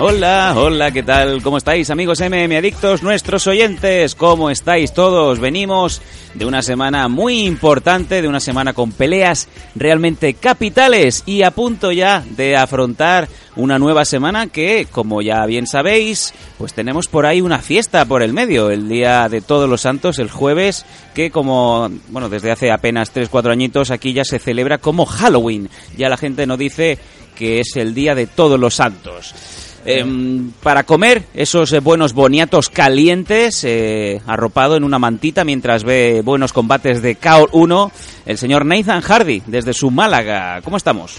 Hola, hola, ¿qué tal? ¿Cómo estáis, amigos MM Adictos, nuestros oyentes? ¿Cómo estáis todos? Venimos de una semana muy importante, de una semana con peleas realmente capitales y a punto ya de afrontar una nueva semana que, como ya bien sabéis, pues tenemos por ahí una fiesta por el medio, el Día de Todos los Santos, el jueves, que como, bueno, desde hace apenas 3-4 añitos aquí ya se celebra como Halloween. Ya la gente no dice que es el Día de Todos los Santos. Em, para comer esos eh, buenos boniatos calientes, eh, arropado en una mantita mientras ve buenos combates de KO 1, el señor Nathan Hardy desde su Málaga. ¿Cómo estamos?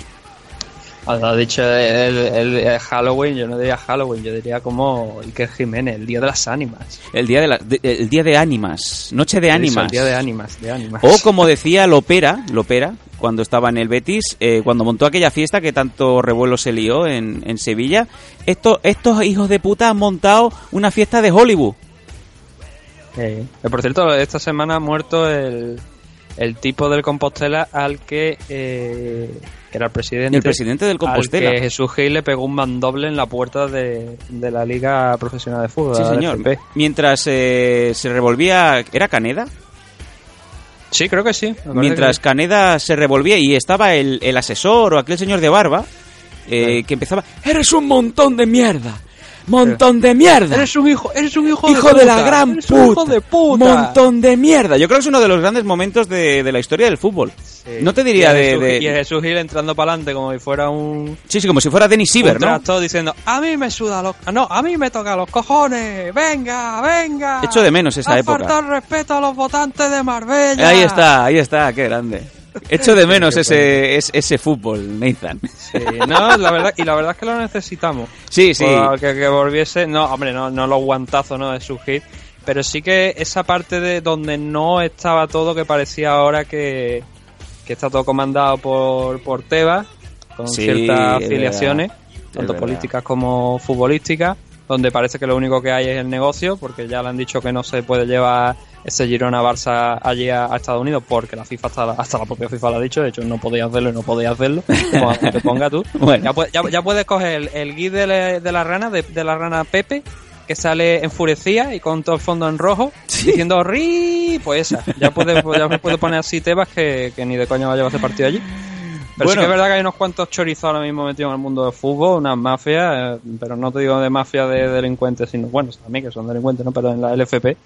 Ha dicho el, el- el Halloween, yo no diría Halloween, yo diría como Iker Jiménez, el día de las ánimas. El día de, la- de- el día de ánimas, noche de ánimas. El día de ánimas, de ánimas. O como decía Lopera, Lopera, cuando estaba en el Betis, eh, cuando montó aquella fiesta que tanto revuelo se lió en, en Sevilla, estos, estos hijos de puta han montado una fiesta de Hollywood. Eh, por cierto, esta semana ha muerto el, el tipo del Compostela al que, eh, que era el presidente. El presidente del Compostela. Al que Jesús Gil le pegó un mandoble en la puerta de, de la Liga Profesional de Fútbol. Sí, señor. Mientras eh, se revolvía... ¿Era Caneda? Sí, creo que sí. Mientras que Caneda se revolvía y estaba el, el asesor o aquel señor de barba eh, que empezaba... ¡Eres un montón de mierda! ¡Montón de mierda! Eres un hijo, eres un hijo, ¡Hijo de, de la puta, gran eres puta! un hijo de puta. ¡Montón de mierda! Yo creo que es uno de los grandes momentos de, de la historia del fútbol. Sí. No te diría Y a de... Jesús- de- Y a Jesús Gil entrando para adelante como si fuera un, Sí, sí, como si fuera Denis Sieber, un ¿no? tractor diciendo, a mí me suda los... No, a mí me toca los cojones. Venga, venga. Echo de menos esa Ha época. faltado respeto a los votantes de Marbella. Ahí está, ahí está, qué grande. Echo de menos ese, ese, ese fútbol, Nathan. Sí, no, la verdad, y la verdad es que lo necesitamos. Sí, sí. Por- Que, que volviese, no, hombre, no, no los guantazos, ¿no? De su hit. Pero sí que esa parte de donde no estaba todo que parecía ahora que, que está todo comandado por, por Tebas, con Sí, ciertas es afiliaciones, tanto políticas como futbolísticas, donde parece que lo único que hay es el negocio, porque ya le han dicho que no se puede llevar ese Girona Barça allí a, a Estados Unidos, porque la FIFA hasta la, hasta la propia FIFA lo ha dicho, de hecho no podía hacerlo y no podía hacerlo, como te ponga tú. Bueno. Ya, puedes- ya, ya puedes coger el, el guide de la, de la rana, de, de la rana Pepe, que sale enfurecida y con todo el fondo en rojo, diciendo ¡Ri! Pues esa. Ya puedes, ya puedes poner así Tebas que, que ni de coña va a llevar ese partido allí. Pero Bueno. sí que es verdad que hay unos cuantos chorizos ahora mismo metidos en el mundo del fútbol, unas mafias, eh, pero no te digo de mafia de delincuentes, sino, bueno, también que son delincuentes, ¿no? Pero en la LFP,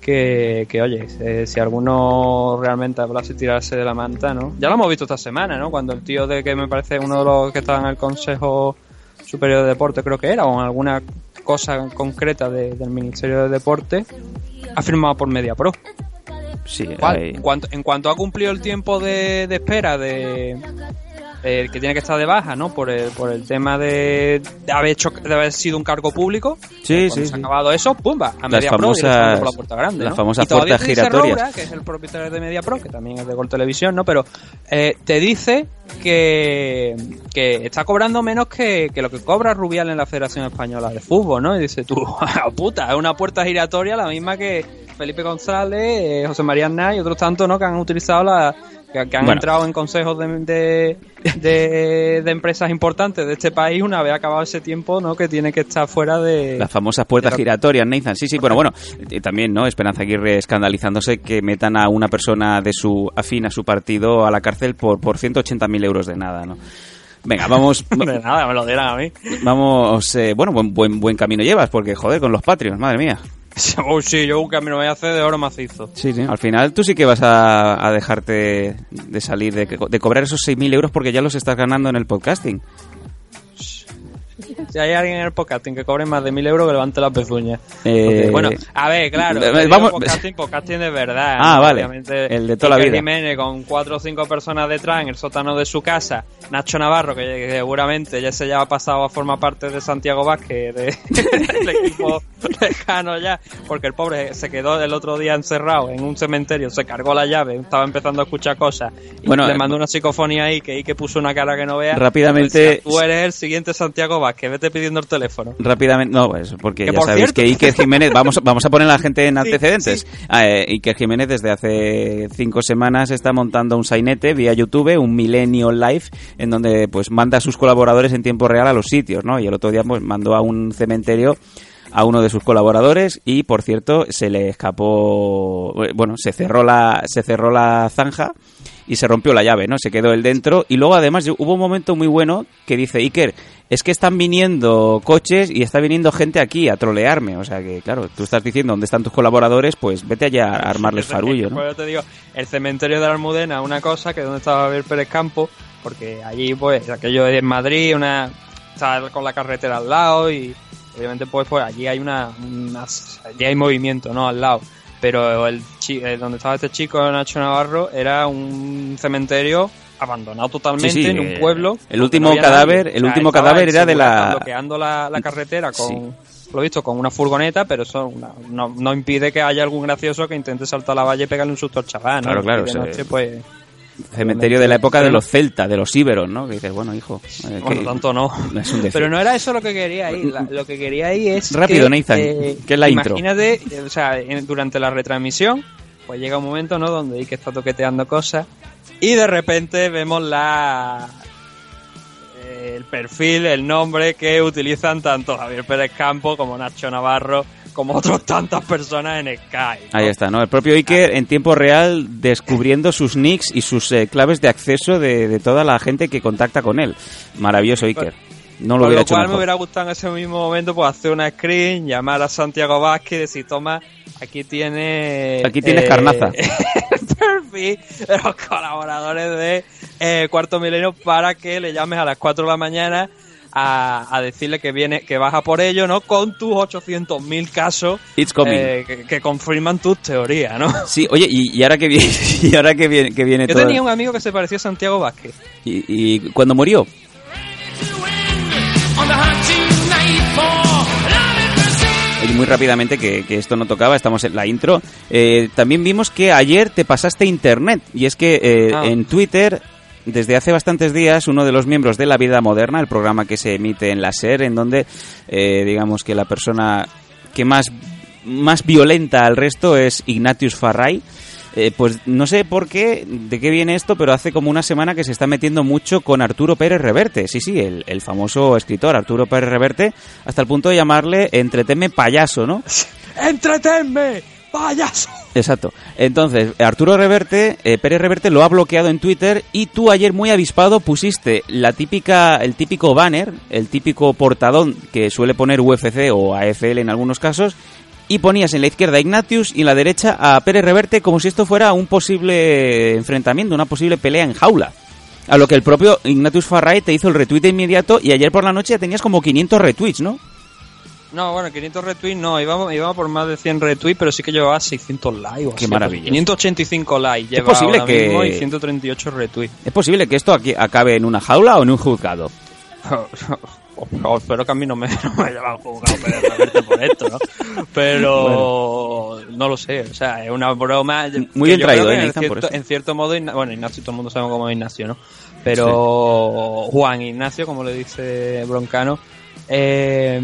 que, que oye, eh, si alguno realmente hablase tirarse de la manta, ¿no? Ya lo hemos visto esta semana, ¿no? Cuando el tío de que me parece uno de los que estaba en el Consejo Superior de Deporte, creo que era, o en alguna cosa concreta de- del Ministerio de Deporte, ha firmado por MediaPro. Sí. En cuanto, en cuanto ha cumplido el tiempo de, de espera de, de- que tiene que estar de baja, ¿no? Por el, por el tema de, de haber hecho, de haber sido un cargo público. Sí, cuando sí, se ha acabado eso, ¡pumba! A Media Pro famosas- por la puerta grande, las ¿no? famosas y puertas giratorias. Roura, que es el propietario de Media Pro, que también es de Gol Televisión, ¿no? Pero eh, te dice que, que está cobrando menos que, que lo que cobra Rubial en la Federación Española de Fútbol, ¿no? Y dice tú, puta, es una puerta giratoria la misma que Felipe González, eh, José María y otros tantos, ¿no? Que han utilizado la... Que, que han Bueno. entrado en consejos de, de, de- de empresas importantes de este país una vez acabado ese tiempo, ¿no? Que tiene que estar fuera de... Las famosas puertas la- giratorias, Nathan. Sí, sí, bueno, bueno. eh, También, ¿no? Esperanza Aguirre escandalizándose que metan a una persona de su afín a su partido a la cárcel por, por 180.000 euros de nada, ¿no? Venga, vamos, De nada, me lo dieran a mí. vamos, eh, bueno, buen, buen, buen camino llevas, porque joder, con los Patreons, madre mía. Oh, sí, yo un camino voy a hacer de oro macizo. Sí, sí. Al final tú sí que vas a, a dejarte de salir, de, de cobrar esos 6.000 euros porque ya los estás ganando en el podcasting. Si hay alguien en el podcasting que cobre más de mil euros, que levante la pezuña. Eh, Porque, bueno, a ver, claro. vamos- podcasting, podcasting de verdad. Ah, ¿no? vale. Obviamente, El de toda la vida. Jiménez con cuatro o cinco personas detrás en el sótano de su casa. Nacho Navarro, que, seguramente ya se ya ha pasado a formar parte de Santiago Vázquez, de- del equipo lejano ya, porque el pobre se quedó el otro día encerrado en un cementerio, se cargó la llave, estaba empezando a escuchar cosas. Y Bueno, le eh, mandó una psicofonía ahí que, y que puso una cara que no vea. Rápidamente- Tú eres el siguiente Santiago Vázquez, vete pidiendo el teléfono. Rápidamente, no, pues porque Que ya por sabéis cierto- que Iker Jiménez, vamos, vamos a poner a la gente en Sí, antecedentes. Ah, eh, Iker Jiménez desde hace cinco semanas está montando un sainete vía YouTube, un Millennial Live, en donde pues manda a sus colaboradores en tiempo real a los sitios, ¿no? Y el otro día pues mandó a un cementerio a uno de sus colaboradores y por cierto se le escapó eh, bueno se cerró la se cerró la zanja y se rompió la llave no se quedó él dentro y luego además hubo un momento muy bueno que dice Iker es que están viniendo coches y está viniendo gente aquí a trolearme o sea que claro tú estás diciendo dónde están tus colaboradores pues vete allá a armarles farullo ¿no? Por eso te digo, el cementerio de la Almudena, una cosa que es donde estaba Javier Pérez Campo, porque allí, pues, aquello es en Madrid, una está con la carretera al lado y obviamente, pues, pues allí hay una, allí hay movimiento, ¿no? Al lado. Pero el eh, donde estaba este chico, Nacho Navarro, era un cementerio abandonado totalmente Sí, sí, en un eh, pueblo. el último no cadáver- nadie. el último estaba cadáver era de la- bloqueando la, la carretera con Sí. lo visto con una furgoneta, pero eso una- no, no impide que haya algún gracioso que intente saltar la valla y pegarle un susto al chaval, ¿no? Claro, claro, de noche, pues, cementerio de la época de los celtas de los íberos no que dices bueno hijo eh, bueno, que- tanto no. es un decir. Pero no era eso lo que quería ahí. La- lo que quería ahí es. Rápido, que, Nathan, eh, que es la intro. Imagínate, eh, o sea, en- durante la retransmisión, pues llega un momento, ¿no? Donde Ike está toqueteando cosas y de repente vemos la. eh, El perfil, el nombre que utilizan tanto Javier Pérez Campo como Nacho Navarro, como otras tantas personas en Sky. ¿no? Ahí está, ¿no? El propio Iker en tiempo real descubriendo sus nicks y sus eh, claves de acceso de, de toda la gente que contacta con él. Maravilloso Iker. No lo hubiera lo hecho cual me mejor. hubiera gustado en ese mismo momento pues hacer una screen, llamar a Santiago Vázquez y decir, toma, aquí tiene... Aquí tienes carnaza. perfil de los colaboradores de eh, Cuarto Milenio para que le llames a las 4 de la mañana a, a decirle que viene que vas a por ello, ¿no? Con tus 800.000 casos eh, que, que confirman tus teorías, ¿no? Sí, oye, y, y ahora que viene, y ahora que viene, que viene Yo todo- tenía un amigo que se parecía a Santiago Vázquez. y, y cuando murió, muy rápidamente que, que esto no tocaba, estamos en la intro. eh, también vimos que ayer te pasaste internet y es que eh, Ah. en Twitter desde hace bastantes días uno de los miembros de La Vida Moderna, el programa que se emite en la SER, en donde eh, digamos que la persona que más más violenta al resto es Ignatius Farray. Eh, pues no sé por qué, de qué viene esto, pero hace como una semana que se está metiendo mucho con Arturo Pérez Reverte. Sí, sí, el, el famoso escritor Arturo Pérez Reverte, hasta el punto de llamarle entreteme payaso, ¿no? ¡Entretenme! ¡Payaso! Exacto. Entonces, Arturo Reverte, eh, Pérez Reverte lo ha bloqueado en Twitter y tú ayer muy avispado pusiste la típica, el típico banner, el típico portadón que suele poner UFC o AFL en algunos casos y ponías en la izquierda a Ignatius y en la derecha a Pérez Reverte como si esto fuera un posible enfrentamiento, una posible pelea en jaula. A lo que el propio Ignatius Farray te hizo el retweet de inmediato y ayer por la noche ya tenías como 500 retweets, ¿no? No, bueno, 500 retweets no, íbamos, íbamos por más de 100 retweets, pero sí que llevaba 600 likes. o Qué así, maravilloso. 585 likes lleva posible ahora que- mismo y 138 retweets. ¿Es posible que esto aquí acabe en una jaula o en un juzgado? Oh, espero que a mí no me, no me haya juzgado Reverte por esto, ¿no? Pero no lo sé, o sea, es una broma. Muy bien traído, eh, en, por cierto, eso. en cierto modo, bueno, Ignacio, todo el mundo sabe cómo es Ignacio, ¿no? Pero Juan Ignacio, como le dice Broncano, eh,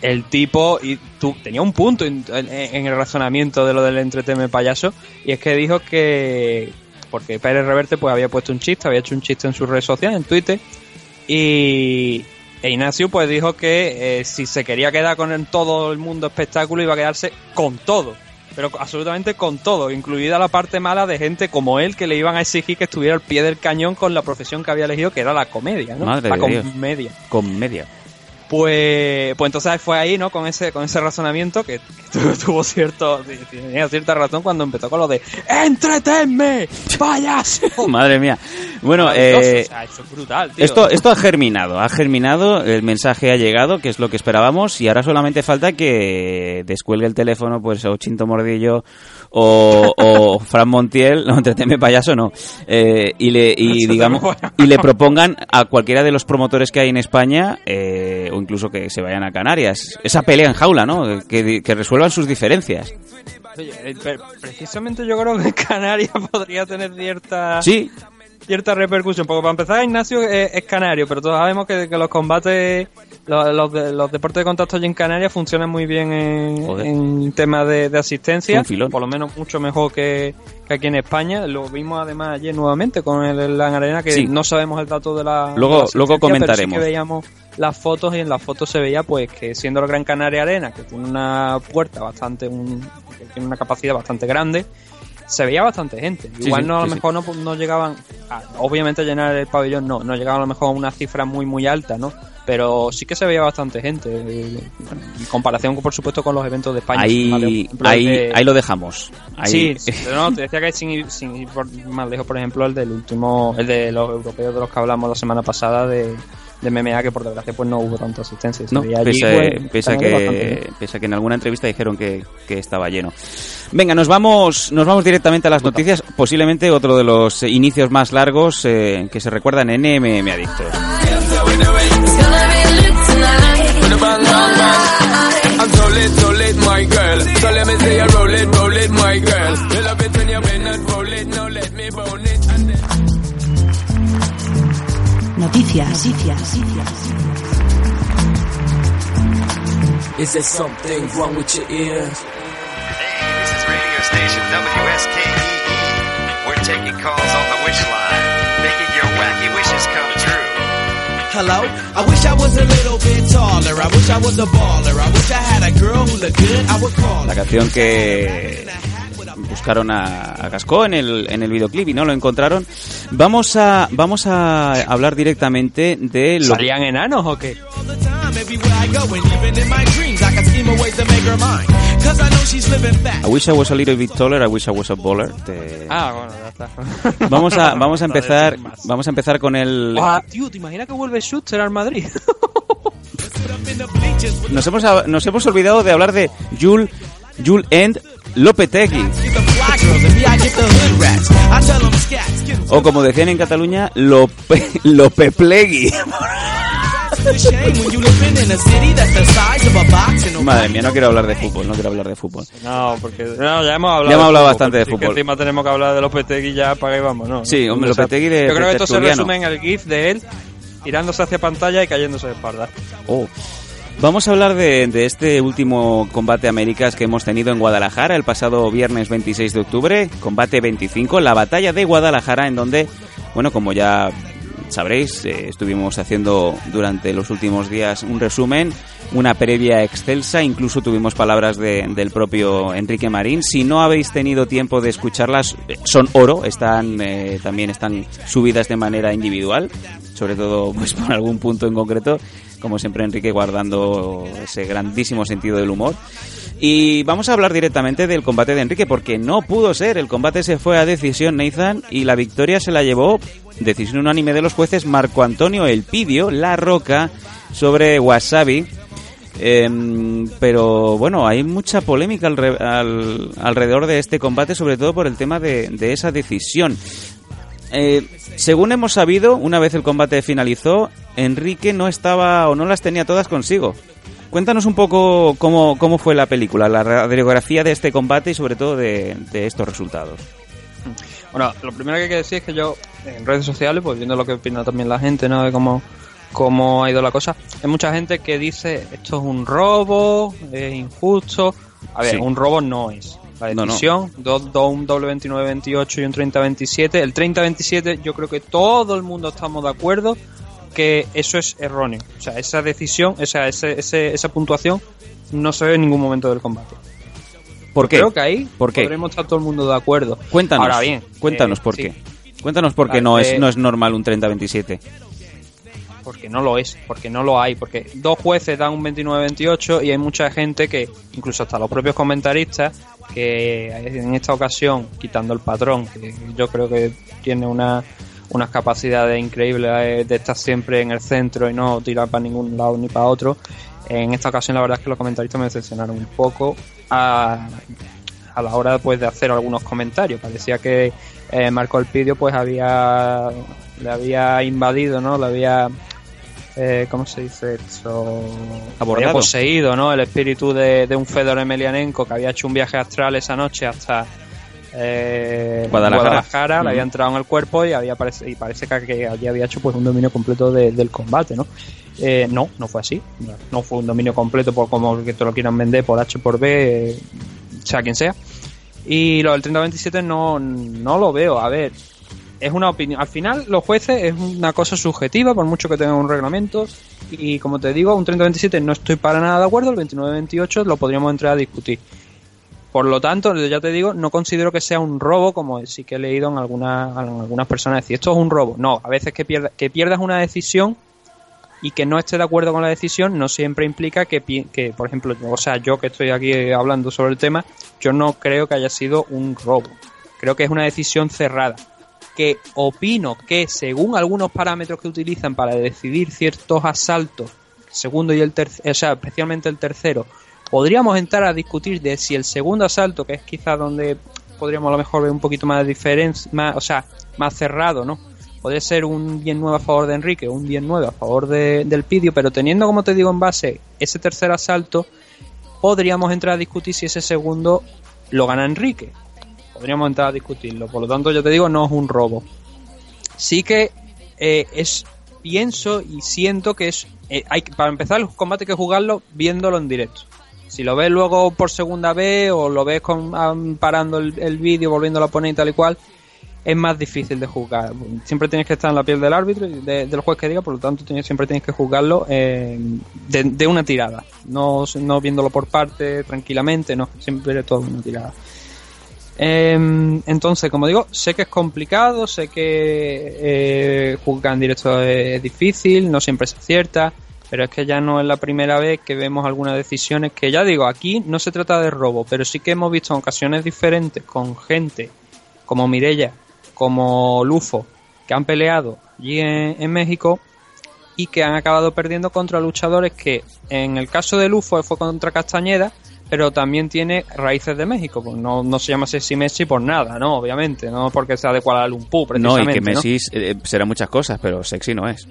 el tipo y tú tenía un punto en, en- en el razonamiento de lo del entreteme payaso y es que dijo que porque Pérez Reverte pues había puesto un chiste había hecho un chiste en sus redes sociales en Twitter y e Ignacio pues dijo que eh, si se quería quedar con todo el mundo espectáculo iba a quedarse con todo pero absolutamente con todo, incluida la parte mala de gente como él que le iban a exigir que estuviera al pie del cañón con la profesión que había elegido, que era la comedia, ¿no? Madre la de Dios. comedia. Pues, pues entonces fue ahí, ¿no? Con ese, con ese razonamiento que, que tuvo, tuvo cierto, tenía cierta razón cuando empezó con lo de ¡Entretenme! ¡Payaso! Madre mía. Bueno, eh, o sea, eso es brutal, tío. Esto, esto ha germinado, ha germinado, el mensaje ha llegado, que es lo que esperábamos, y ahora solamente falta que descuelgue el teléfono, pues, o Chinto Mordillo, o, o Fran Montiel, no, entretenme payaso, no, eh, y le, y digamos, y le propongan a cualquiera de los promotores que hay en España, eh, incluso que se vayan a Canarias, esa pelea en jaula, ¿no? Que, que resuelvan sus diferencias. Oye, eh, pre- precisamente yo creo que Canarias podría tener cierta Sí, cierta repercusión. Porque para empezar, Ignacio es, es canario, pero todos sabemos que, que los combates, los, los, los deportes de contacto allí en Canarias funcionan muy bien en, en temas de, de asistencia. Por lo menos mucho mejor que, que aquí en España. Lo vimos además ayer nuevamente con el LAN Arena, que Sí. no sabemos el dato de la. Luego- de la asistencia, luego sí comentaremos. que veíamos las fotos y en las fotos se veía pues que siendo el Gran Canaria Arena, que tiene una puerta bastante, un, que tiene una capacidad bastante grande, se veía bastante gente. Sí, Igual sí, no a lo sí, sí. mejor no, no llegaban, a- obviamente a llenar el pabellón no, no llegaban a lo mejor a una cifra muy muy alta, ¿no? Pero sí que se veía bastante gente, eh, en comparación por supuesto con los eventos de España. ahí, ahí, de- ahí lo dejamos. Ahí- Sí, sí, no, te decía que sin ir, sin ir por- más lejos, por ejemplo, el del último, el de los europeos de los que hablamos la semana pasada de, de MMA, que por desgracia pues no hubo tanta asistencia. No, pese, pues, pese bastante que, bien. pese a que en alguna entrevista dijeron que, que estaba lleno. Venga, nos vamos, nos vamos directamente a las noticias. Posiblemente otro de los inicios más largos eh, que se recuerdan en MM Adictos. Noticias. Noticias. Is there something wrong with your ears? Hey, this is radio station WSKEE. E. We're taking calls on the wish line, making your wacky wishes come true. Hello? I wish I was a little bit taller. I wish I was a baller. I wish I had a girl who looked good. I would call La canción que buscaron a, a Gascó en el, en el videoclip y no lo encontraron. Vamos a, vamos a hablar directamente de lo ¿Salían enanos o qué? I wish I was a little bit taller, I wish I was a baller. Te- Ah, bueno, ya está. Vamos a, vamos a empezar, vamos a empezar con el. Ah, tío, ¿te imaginas que vuelve Schuster al Madrid? Nos hemos, nos hemos olvidado de hablar de Jul, Jul End Lopetegui. O como decían en Cataluña, Lope, Lopeplegui. Madre mía, no quiero hablar de fútbol, no quiero hablar de fútbol. No, porque no, ya hemos hablado, Ya hemos de hablado fútbol, bastante de sí que fútbol. encima tenemos que hablar de Lopetegui ya para que vamos, ¿no? Sí, hombre, Lopetegui de- Yo creo de que esto se resume en el GIF de él tirándose hacia pantalla y cayéndose de espalda. Oh. Vamos a hablar de, de este último combate Américas que hemos tenido en Guadalajara el pasado viernes 26 de octubre, combate 25, la batalla de Guadalajara en donde, bueno, como ya sabréis, eh, estuvimos haciendo durante los últimos días un resumen, una previa excelsa, incluso tuvimos palabras de- del propio Enrique Marín. Si no habéis tenido tiempo de escucharlas, eh, son oro, están eh, también están subidas de manera individual, sobre todo pues por algún punto en concreto, como siempre Enrique guardando ese grandísimo sentido del humor. Y vamos a hablar directamente del combate de Enrique, porque no pudo ser. El combate se fue a decisión, Nathan, y la victoria se la llevó, decisión unánime de los jueces, Marco Antonio Elpidio, La Roca, sobre Wasabi. Em, pero bueno, hay mucha polémica alre- al- alrededor de este combate, sobre todo por el tema de esa decisión. Eh, según hemos sabido, una vez el combate finalizó, Enrique no estaba o no las tenía todas consigo. Cuéntanos un poco cómo, cómo fue la película, la radiografía de este combate y sobre todo de, de estos resultados. Bueno, lo primero que hay que decir es que yo en redes sociales, pues viendo lo que opina también la gente, ¿no? De cómo, cómo ha ido la cosa, hay mucha gente que dice esto es un robo, es injusto. A ver, Sí. un robo no es. La No, no. decisión, dos, dos, un doble 29-28 y un 30-27. El 30-27 yo creo que todo el mundo estamos de acuerdo que eso es erróneo. O sea, esa decisión, esa, ese, ese- esa puntuación no se ve en ningún momento del combate. ¿Por qué? Creo que ahí ¿Por qué? podremos estar todo el mundo de acuerdo. Cuéntanos. Ahora bien, Cuéntanos eh, por sí. qué. Cuéntanos por qué no es, eh, no es normal un 30-27. porque no lo es, porque no lo hay, porque dos jueces dan un 29-28 y hay mucha gente que, incluso hasta los propios comentaristas, que en esta ocasión, quitando el patrón, que yo creo que tiene una, unas capacidades increíbles eh, de estar siempre en el centro y no tirar para ningún lado ni para otro, en esta ocasión la verdad es que los comentaristas me decepcionaron un poco a, a la hora pues, de hacer algunos comentarios. Parecía que eh, Marco Elpidio pues había le había invadido, ¿no? Le había eh, ¿cómo se dice esto? Había poseído, ¿no? El espíritu de, de un Fedor Emelianenko que había hecho un viaje astral esa noche hasta eh, Guadalajara. le había entrado en el cuerpo y había parece, y parece que, que allí había hecho pues un dominio completo de- del combate, ¿no? Eh, no, no fue así. No, no fue un dominio completo por como que te lo quieran vender por H por B, eh, sea quien sea. Y lo del 30-27 no, no lo veo. A ver, es una opinión. Al final, los jueces es una cosa subjetiva, por mucho que tengan un reglamento. Y como te digo, un 30-27 no estoy para nada de acuerdo. El 29-28 lo podríamos entrar a discutir. Por lo tanto, ya te digo, no considero que sea un robo, como sí que he leído en algunas, en algunas personas decir, esto es un robo. No, a veces que, pierda- que pierdas una decisión y que no esté de acuerdo con la decisión no siempre implica que, que, por ejemplo, o sea, yo que estoy aquí hablando sobre el tema, yo no creo que haya sido un robo. Creo que es una decisión cerrada. Que opino que según algunos parámetros que utilizan para decidir ciertos asaltos, segundo y el tercero, o sea, especialmente el tercero, podríamos entrar a discutir de si el segundo asalto, que es quizás donde podríamos a lo mejor ver un poquito más de diferencia, más, o sea, más cerrado, ¿no? Puede ser un bien nuevo a favor de Enrique, un bien nuevo a favor de- del Pidio, pero teniendo, como te digo, en base ese tercer asalto, podríamos entrar a discutir si ese segundo lo gana Enrique. Podríamos entrar a discutirlo. Por lo tanto, yo te digo, no es un robo. Sí que eh, es pienso y siento que es eh, hay para empezar el combate hay que jugarlo viéndolo en directo. Si lo ves luego por segunda vez o lo ves con, parando el, el vídeo, volviéndolo a poner y tal y cual, es más difícil de juzgar. Siempre tienes que estar en la piel del árbitro de- del juez que diga, por lo tanto siempre tienes que juzgarlo eh, de, de una tirada, no, no viéndolo por parte tranquilamente, no, siempre todo una tirada. Em, entonces, como digo, sé que es complicado, sé que eh, juzgar en directo es, difícil, no siempre se acierta, pero es que ya no es la primera vez que vemos algunas decisiones que ya digo, aquí no se trata de robo, pero sí que hemos visto en ocasiones diferentes con gente como Mirella, como Lufo, que han peleado allí en México y que han acabado perdiendo contra luchadores que en el caso de Lufo fue contra Castañeda, pero también tiene raíces de México, pues no, no se llama Sexy Messi por nada, ¿no? Obviamente, no porque sea de Kuala Lumpur, No, y precisamente. que ¿no? Messi eh, será muchas cosas, pero sexy no es.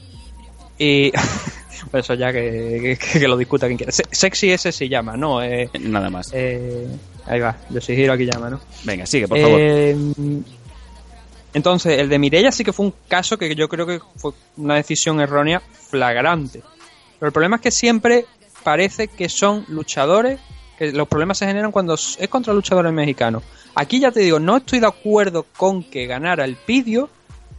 Y pues eso ya que, que- que lo discuta quien quiera. Se- Sexy ese se llama, ¿no? Eh, Nada más. eh, ahí va, Yoshihiro aquí llama, ¿no? Venga, sigue, por favor. Eh, entonces, el de Mireia sí que fue un caso que yo creo que fue una decisión errónea flagrante. Pero el problema es que siempre parece que son luchadores, los problemas se generan cuando es contra luchadores mexicanos. Aquí ya te digo, no estoy de acuerdo con que ganara el Pidio,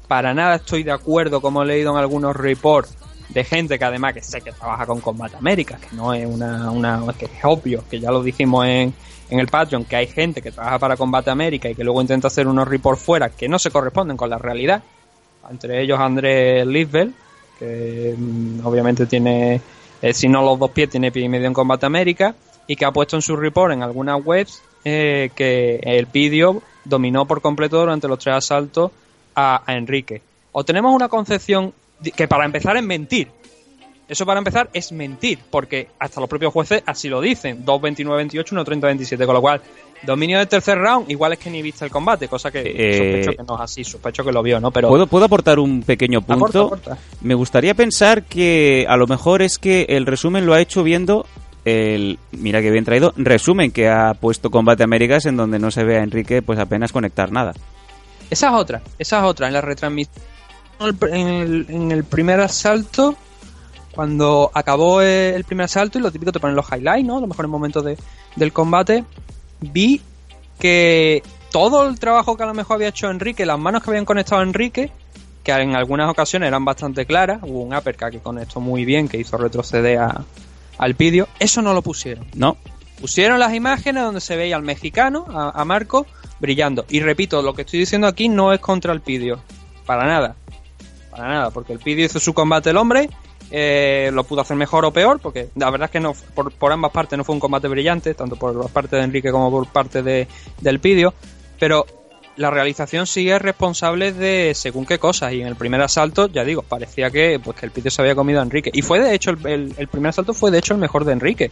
para nada estoy de acuerdo, como he leído en algunos reports, de gente que además que sé que trabaja con Combat América, que no es una, una que es obvio, que ya lo dijimos en, en el Patreon, que hay gente que trabaja para Combate América y que luego intenta hacer unos reports fuera que no se corresponden con la realidad. Entre ellos Andrés Lisbel, que mm, obviamente tiene, eh, si no los dos pies, tiene pie y medio en Combate América, y que ha puesto en su report en algunas webs eh, que el vídeo dominó por completo durante los tres asaltos a, a Enrique. O tenemos una concepción que para empezar es mentir. Eso para empezar es mentir, porque hasta los propios jueces así lo dicen. 2 29-28, 1 30-27, con lo cual, dominio del tercer round, igual es que ni viste el combate, cosa que Eh, sospecho que no es así, sospecho que lo vio, ¿no? Pero ¿Puedo, ¿Puedo aportar un pequeño punto? Aporta, aporta. Me gustaría pensar que a lo mejor es que el resumen lo ha hecho viendo el, mira que bien traído, resumen que ha puesto Combate Américas en donde no se ve a Enrique pues apenas conectar nada. Esa es otra, esa es otra. En la retransmisión, en el, en primer asalto, cuando acabó el primer asalto, y lo típico te ponen los highlights, ¿no? Los mejores momentos de- del combate, vi que todo el trabajo que a lo mejor había hecho Enrique, las manos que habían conectado a Enrique, que en algunas ocasiones eran bastante claras, hubo un uppercut que conectó muy bien, que hizo retroceder a- al vídeo, eso no lo pusieron. No, Pusieron las imágenes donde se veía al mexicano, a, a Marco, brillando. Y repito, lo que estoy diciendo aquí no es contra el vídeo, para nada. para nada, porque el Pidio hizo su combate el hombre, eh, lo pudo hacer mejor o peor, porque la verdad es que no por, por ambas partes no fue un combate brillante, tanto por parte de Enrique como por parte de, del Pidio, pero la realización es responsable de según qué cosas, y en el primer asalto, ya digo, parecía que, pues, que el Pidio se había comido a Enrique, y fue de hecho, el, el- el primer asalto fue de hecho el mejor de Enrique.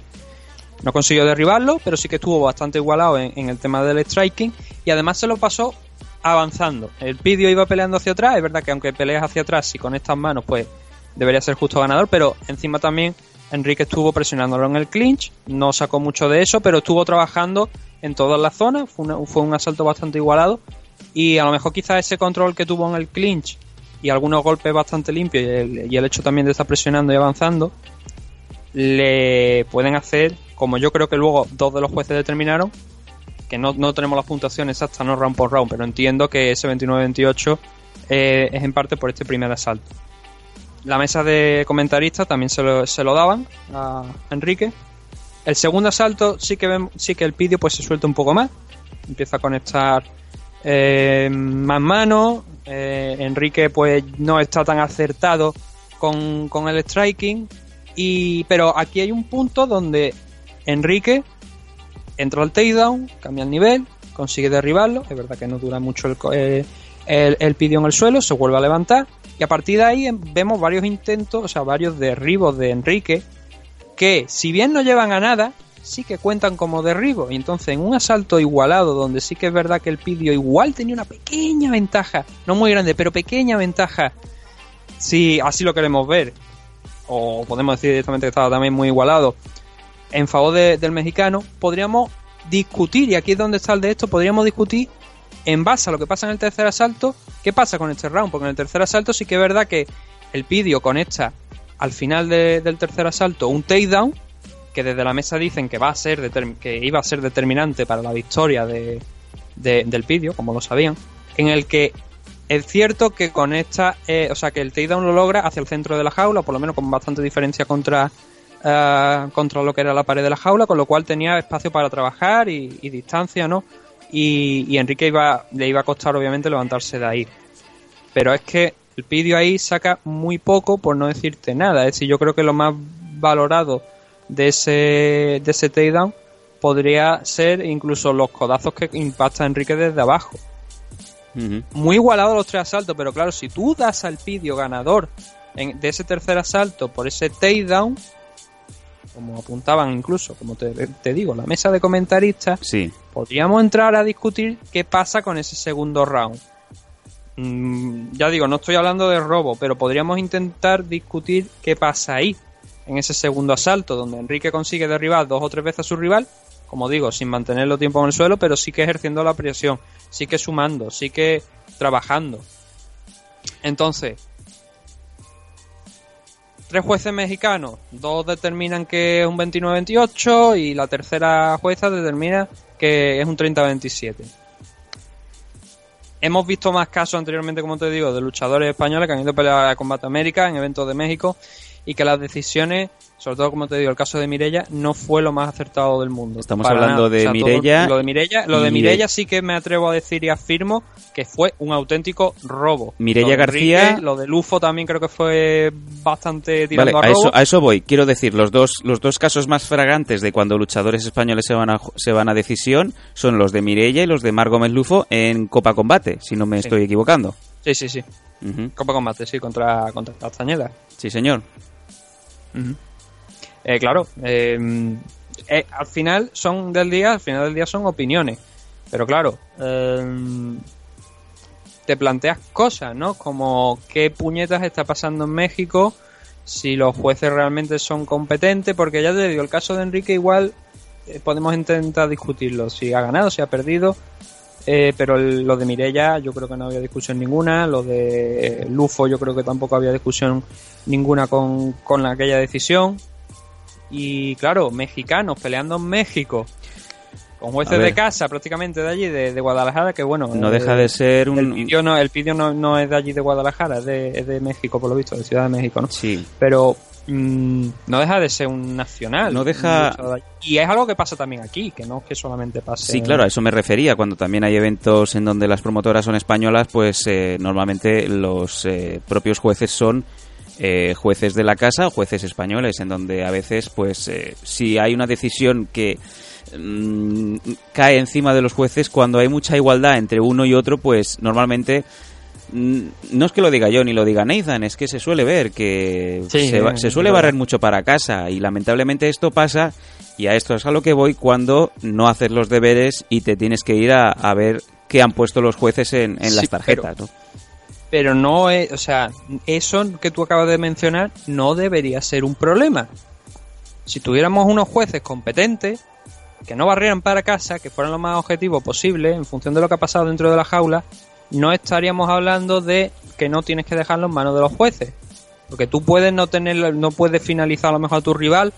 No consiguió derribarlo, pero sí que estuvo bastante igualado en, en el tema del striking, y además se lo pasó avanzando. El Pidio iba peleando hacia atrás, es verdad que aunque peleas hacia atrás, si con estas manos, pues debería ser justo ganador, pero encima también Enrique estuvo presionándolo en el clinch, no sacó mucho de eso, pero estuvo trabajando en todas las zonas, fue, un asalto bastante igualado, y a lo mejor quizás ese control que tuvo en el clinch y algunos golpes bastante limpios y el, y el hecho también de estar presionando y avanzando, le pueden hacer, como yo creo que luego dos de los jueces determinaron, que no, no tenemos las puntuaciones exactas, no round por round, pero entiendo que ese 29-28 eh, es en parte por este primer asalto. La mesa de comentaristas también se lo, se lo daban a Enrique. El segundo asalto sí que sí que el pidio pues se suelta un poco más. Empieza a conectar eh, más manos. eh, Enrique pues no está tan acertado con, con el striking. Y, pero aquí hay un punto donde Enrique entra al takedown, cambia el nivel, consigue derribarlo. Es verdad que no dura mucho el, eh, el, el pidió en el suelo, se vuelve a levantar. Y a partir de ahí em- vemos varios intentos, o sea, varios derribos de Enrique, que si bien no llevan a nada, sí que cuentan como derribo. Y entonces en un asalto igualado, donde sí que es verdad que el pidio igual tenía una pequeña ventaja, no muy grande, pero pequeña ventaja, si así lo queremos ver, o podemos decir directamente que estaba también muy igualado, en favor de- del mexicano, podríamos discutir, y aquí es donde está el de esto, podríamos discutir en base a lo que pasa en el tercer asalto, qué pasa con este round, porque en el tercer asalto sí que es verdad que el Pidio conecta al final de- del tercer asalto un takedown, que desde la mesa dicen que va a ser que iba a ser determinante para la victoria de, de- del Pidio, como lo sabían, en el que es cierto que conecta, eh, o sea que el takedown lo logra hacia el centro de la jaula, por lo menos con bastante diferencia contra eh, contra lo que era la pared de la jaula, con lo cual tenía espacio para trabajar y distancia, ¿no? Y, y Enrique iba, le iba a costar obviamente levantarse de ahí. Pero es que el Pidio ahí saca muy poco por no decirte nada. Es decir, yo creo que lo más valorado de ese, de ese takedown podría ser incluso los codazos que impacta Enrique desde abajo. Muy igualado los tres asaltos, pero claro, si tú das al Pidio ganador en- de ese tercer asalto por ese takedown, como apuntaban incluso, como te, te digo, la mesa de comentaristas, Sí. podríamos entrar a discutir qué pasa con ese segundo round. Mm, ya digo, no estoy hablando de robo, pero podríamos intentar discutir qué pasa ahí, en ese segundo asalto, donde Enrique consigue derribar dos o tres veces a su rival, como digo, sin mantenerlo tiempo en el suelo, pero sí que ejerciendo la presión, sí que sumando, sí que trabajando. Entonces, tres jueces mexicanos, dos determinan que es un 29-28 y la tercera jueza determina que es un 30-27. Hemos visto más casos anteriormente, como te digo, de luchadores españoles que han ido a pelear a Combate América en eventos de México y que las decisiones, sobre todo como te digo, el caso de Mirella, no fue lo más acertado del mundo. Estamos hablando de todo- Mireia lo de Mirella, lo de Mirella sí que me atrevo a decir y afirmo que fue un auténtico robo. De García- Enrique, lo de Lufo también creo que fue bastante tirando Vale, a a robo. eso, a eso voy. Quiero decir, los dos, los dos casos más fragantes de cuando luchadores españoles se van a, se van a decisión son los de Mireia y los de Mar Gómez Lufo en Copa Combate, si no me Sí. estoy equivocando. Sí, sí, sí. Copa Combate, sí, contra, contra Castañeda. Sí, señor. Eh, claro, eh, eh, al final son del día, al final del día son opiniones. Pero claro, eh, te planteas cosas, ¿no? Como qué puñetas está pasando en México, si los jueces realmente son competentes, porque ya te digo, el caso de Enrique igual eh, podemos intentar discutirlo, si ha ganado, si ha perdido, eh, pero el- lo de Mirella yo creo que no había discusión ninguna, lo de Lufo yo creo que tampoco había discusión ninguna con, con aquella decisión. Y claro, mexicanos peleando en México, con jueces de casa prácticamente de allí, de, de Guadalajara, que bueno... No eh, deja de ser El un... pidio, no, el pidio no, no es de allí de Guadalajara, es de, es de México, por lo visto, de Ciudad de México, ¿no? Sí. Pero mm, no deja de ser un nacional. No deja- Y es algo que pasa también aquí, que no es que solamente pase. Sí, claro, a eso me refería. Cuando también hay eventos en donde las promotoras son españolas, pues eh, normalmente los eh, propios jueces son eh, jueces de la casa o jueces españoles, en donde a veces, pues, eh, si hay una decisión que mm, cae encima de los jueces, cuando hay mucha igualdad entre uno y otro, pues normalmente no es que lo diga yo ni lo diga Nathan, es que se suele ver que Sí, se, va- se suele barrer mucho para casa y lamentablemente esto pasa y a esto es a lo que voy cuando no haces los deberes y te tienes que ir a, a ver qué han puesto los jueces en, en Sí, las tarjetas. ¿no? Pero no es, o sea, eso que tú acabas de mencionar no debería ser un problema. Si tuviéramos unos jueces competentes, que no barrieran para casa, que fueran lo más objetivos posible, en función de lo que ha pasado dentro de la jaula, no estaríamos hablando de que no tienes que dejarlo en manos de los jueces. Porque tú puedes no tener, no puedes finalizar a lo mejor a tu rival,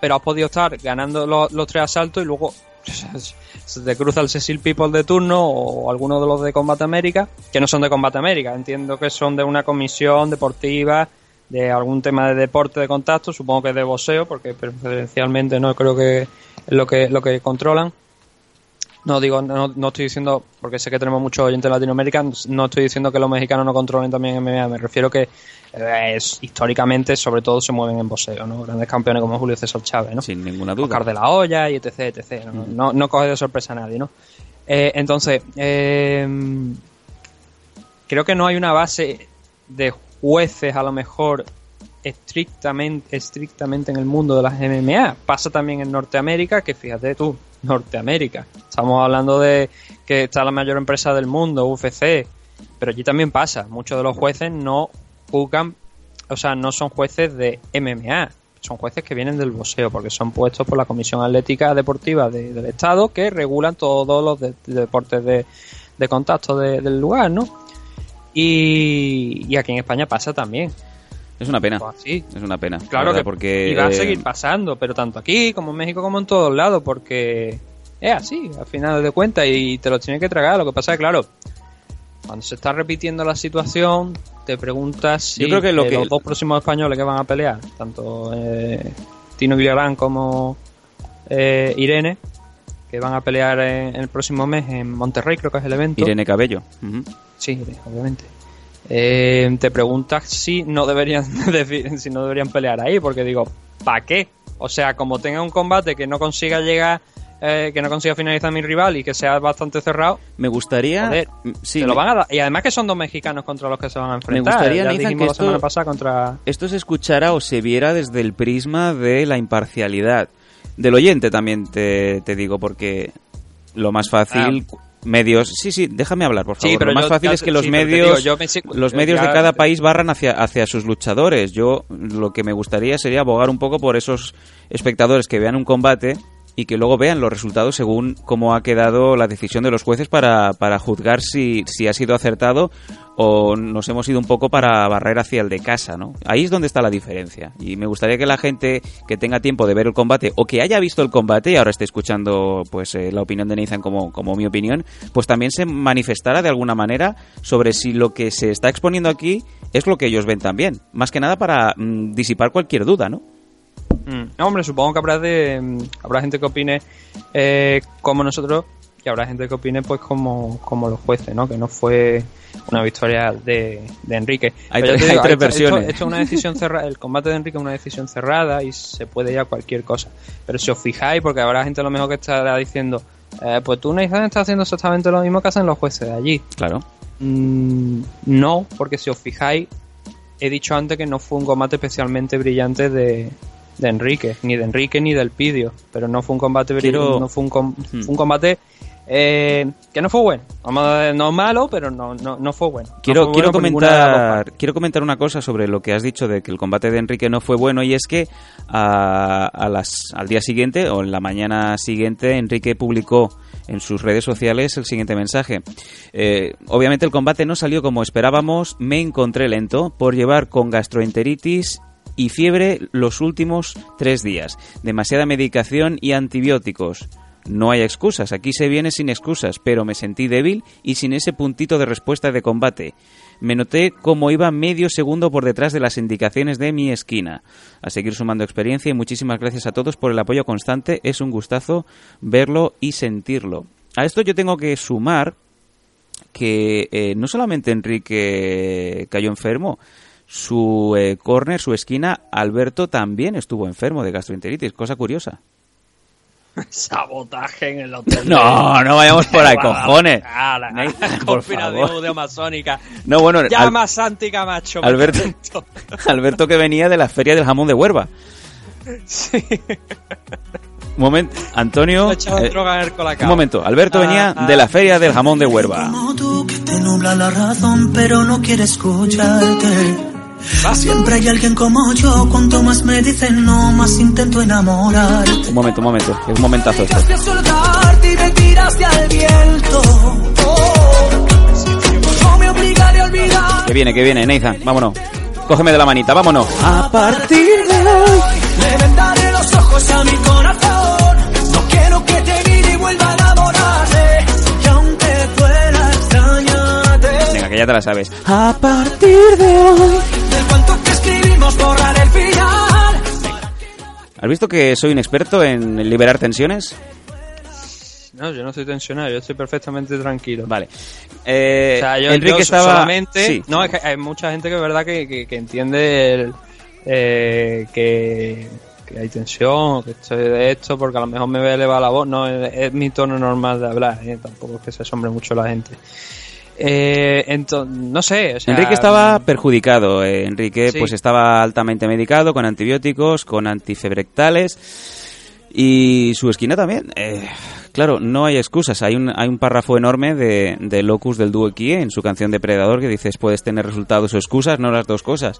pero has podido estar ganando los, tres asaltos y luego se te cruza el Cecil People de turno o alguno de los de Combate América, que no son de Combate América, entiendo que son de una comisión deportiva, de algún tema de deporte de contacto, supongo que de boxeo, porque preferencialmente no creo que es lo que, lo que controlan. No digo, no, no estoy diciendo, porque sé que tenemos muchos oyentes en Latinoamérica, no estoy diciendo que los mexicanos no controlen también MMA, me refiero que eh, es, históricamente sobre todo se mueven en boxeo, ¿no? Grandes campeones como Julio César Chávez, ¿no? Sin ninguna duda. Oscar de la Hoya y etc, etc. No, no, no coge de sorpresa a nadie, ¿no? Eh, entonces, eh, creo que no hay una base de jueces a lo mejor estrictamente, estrictamente en el mundo de las MMA. Pasa también en Norteamérica, que fíjate tú, Norteamérica. Estamos hablando de que está la mayor empresa del mundo, UFC, pero allí también pasa. Muchos de los jueces no juzgan, o sea, no son jueces de MMA. Son jueces que vienen del boxeo, porque son puestos por la Comisión Atlética Deportiva de- del Estado, que regulan todos los de- de deportes de, contacto de- del lugar, ¿no? Y aquí en España pasa también. Es una pena. Pues así. Es una pena. Claro que porque y va a eh, seguir pasando, pero tanto aquí como en México como en todos lados, porque es así, al final de cuentas, y te lo tienes que tragar. Lo que pasa es claro, cuando se está repitiendo la situación, te preguntas si Yo creo que lo eh, que- los dos próximos españoles que van a pelear, tanto eh, Tino Villarán como eh, Irene, que van a pelear en, en el próximo mes en Monterrey, creo que es el evento. Irene Cabello. Ujú. Sí, obviamente. Eh, te preguntas si no deberían si no deberían pelear ahí, porque digo, ¿para qué? O sea, como tenga un combate que no consiga llegar, eh, que no consiga finalizar mi rival y que sea bastante cerrado, Me gustaría. joder, sí, te lo me- van a dar. Y además que son dos mexicanos contra los que se van a enfrentar. gustaría, ya Nathan, que la esto- semana pasada contra. esto se escuchara o se viera desde el prisma de la imparcialidad. Del oyente también te, te digo, porque lo más fácil, medios... Sí, sí, déjame hablar, por Ah. Sí, favor. pero lo más yo- fácil es que los sí, medios, digo, me los medios de cada país barran hacia, hacia sus luchadores. Yo lo que me gustaría sería abogar un poco por esos espectadores que vean un combate y que luego vean los resultados según cómo ha quedado la decisión de los jueces para, para juzgar si, si ha sido acertado o nos hemos ido un poco para barrer hacia el de casa, ¿no? Ahí es donde está la diferencia. Y me gustaría que la gente que tenga tiempo de ver el combate o que haya visto el combate y ahora esté escuchando pues eh, la opinión de Nathan como, como mi opinión, pues también se manifestara de alguna manera sobre si lo que se está exponiendo aquí es lo que ellos ven también. Más que nada para mm, disipar cualquier duda, ¿no? Mm, No, hombre, supongo que habrá de mm, habrá gente que opine eh, como nosotros y habrá gente que opine pues como, como los jueces, ¿no? Que no fue una victoria de, de Enrique. Hay ya tres- te hay digo, tres esto- versiones. Esto, esto es una decisión cerrada, el combate de Enrique es una decisión cerrada y se puede ir a cualquier cosa. Pero si os fijáis, porque habrá gente a lo mejor que estará diciendo, eh, pues tú Nathan estás haciendo exactamente lo mismo que hacen los jueces de allí. Claro. Mm, no, porque si os fijáis, he dicho antes que no fue un combate especialmente brillante de, de Enrique, ni de Enrique ni del Pidio, pero no fue un combate brillante, Quiero- no fue un, com- Hmm. fue un combate eh, que no fue bueno. No malo, pero no, no, no fue bueno. No Quiero, fue quiero, bueno comentar, quiero comentar una cosa sobre lo que has dicho de que el combate de Enrique no fue bueno y es que a, a las, al día siguiente o en la mañana siguiente Enrique publicó en sus redes sociales el siguiente mensaje. Eh, obviamente el combate no salió como esperábamos, me encontré lento por llevar con gastroenteritis y fiebre los últimos tres días, demasiada medicación y antibióticos. No hay excusas, aquí se viene sin excusas, pero me sentí débil y sin ese puntito de respuesta de combate. Me noté como iba medio segundo por detrás de las indicaciones de mi esquina. A seguir sumando experiencia y muchísimas gracias a todos por el apoyo constante. Es un gustazo verlo y sentirlo. A esto yo tengo que sumar que eh, no solamente Enrique cayó enfermo, su eh, corner, su esquina, Alberto también estuvo enfermo de gastroenteritis, cosa curiosa. Sabotaje en el hotel. No, no vayamos por ahí, cojones. Ala, Nathan, por Conspiración favor. de amazónica. No, bueno, Llama Al- a Santi Camacho. Alberto, Alberto que venía de la feria del jamón de Huerva. Sí. Un momento, Antonio. Eh, droga en el colacao. un momento, Alberto Ah, venía ah. de la feria del jamón de Huerva. Como tú que te nubla la razón, pero no quiere escucharte. Siempre hay alguien como yo, cuanto más me dicen no, más intento enamorarte. Un momento, un momento, es un momentazo esto. Dejaste soltarte y me tiraste al viento. No me obligaré a olvidar. Que viene, que viene, Nathan, vámonos. Cógeme de la manita, vámonos. A partir de Le vendaré los ojos a mi corazón. No quiero que te que ya te la sabes. A partir de hoy. Del cuento que escribimos borrar el final. ¿Has visto que soy un experto en liberar tensiones? No, yo no estoy tensionado, yo estoy perfectamente tranquilo. Vale. Eh, O sea, yo, Enrique yo estaba. solamente... Sí. No, es que hay mucha gente que es verdad que, que, que entiende el, eh, que, que hay tensión, que estoy de esto, porque a lo mejor me ve elevar la voz. No, es, es mi tono normal de hablar, ¿eh? tampoco es que se asombre mucho la gente. Eh, entonces, no sé, o sea, Enrique estaba perjudicado. eh, Enrique Sí. pues estaba altamente medicado con antibióticos, con antifebrectales y su esquina también. Eh, claro, no hay excusas. Hay un, hay un párrafo enorme de, de Locus del Dúo Kie en su canción Depredador que dices puedes tener resultados o excusas, no las dos cosas.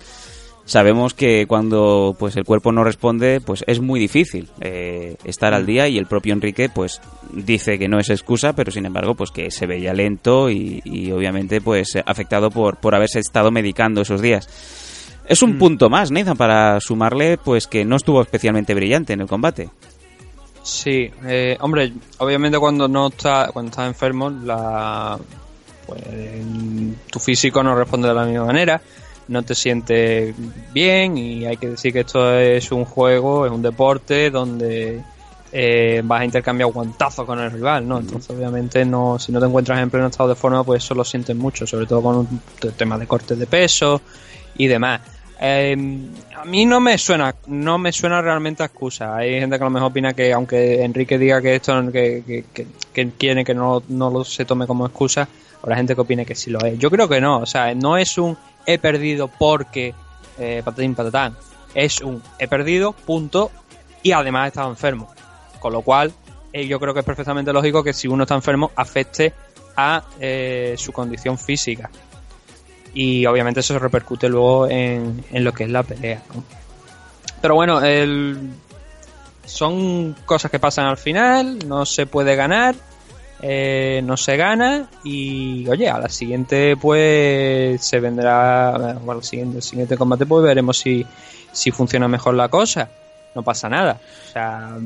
Sabemos que cuando pues el cuerpo no responde, pues es muy difícil eh, estar al día y el propio Enrique pues dice que no es excusa, pero sin embargo pues que se veía lento y, y obviamente pues afectado por, por haberse estado medicando esos días. Es un punto más, Nathan, para sumarle pues que no estuvo especialmente brillante en el combate. Sí, eh, hombre, obviamente cuando no está, cuando estás enfermo, la, pues, tu físico no responde de la misma manera, no te sientes bien y hay que decir que esto es un juego, es un deporte donde eh, vas a intercambiar guantazos con el rival, ¿no? Entonces obviamente no, si no te encuentras en pleno estado de forma, pues eso lo sientes mucho, sobre todo con un tema de cortes de peso y demás. Eh, a mí no me suena, no me suena realmente a excusa. Hay gente que a lo mejor opina que aunque Enrique diga que esto que, que, que- que quiere que no, no lo se tome como excusa, habrá gente que opine que sí lo es. Yo creo que no, o sea, no es un he perdido porque eh, patatín patatán, es un he perdido, punto, y además he estado enfermo. Con lo cual, eh, yo creo que es perfectamente lógico que si uno está enfermo afecte a eh, su condición física y obviamente eso se repercute luego en, en lo que es la pelea. Pero bueno, son cosas que pasan al final, no se puede ganar, eh, no se gana y oye, a la siguiente pues se vendrá, bueno, al siguiente, el siguiente combate pues veremos si, si funciona mejor la cosa. No pasa nada. O sea,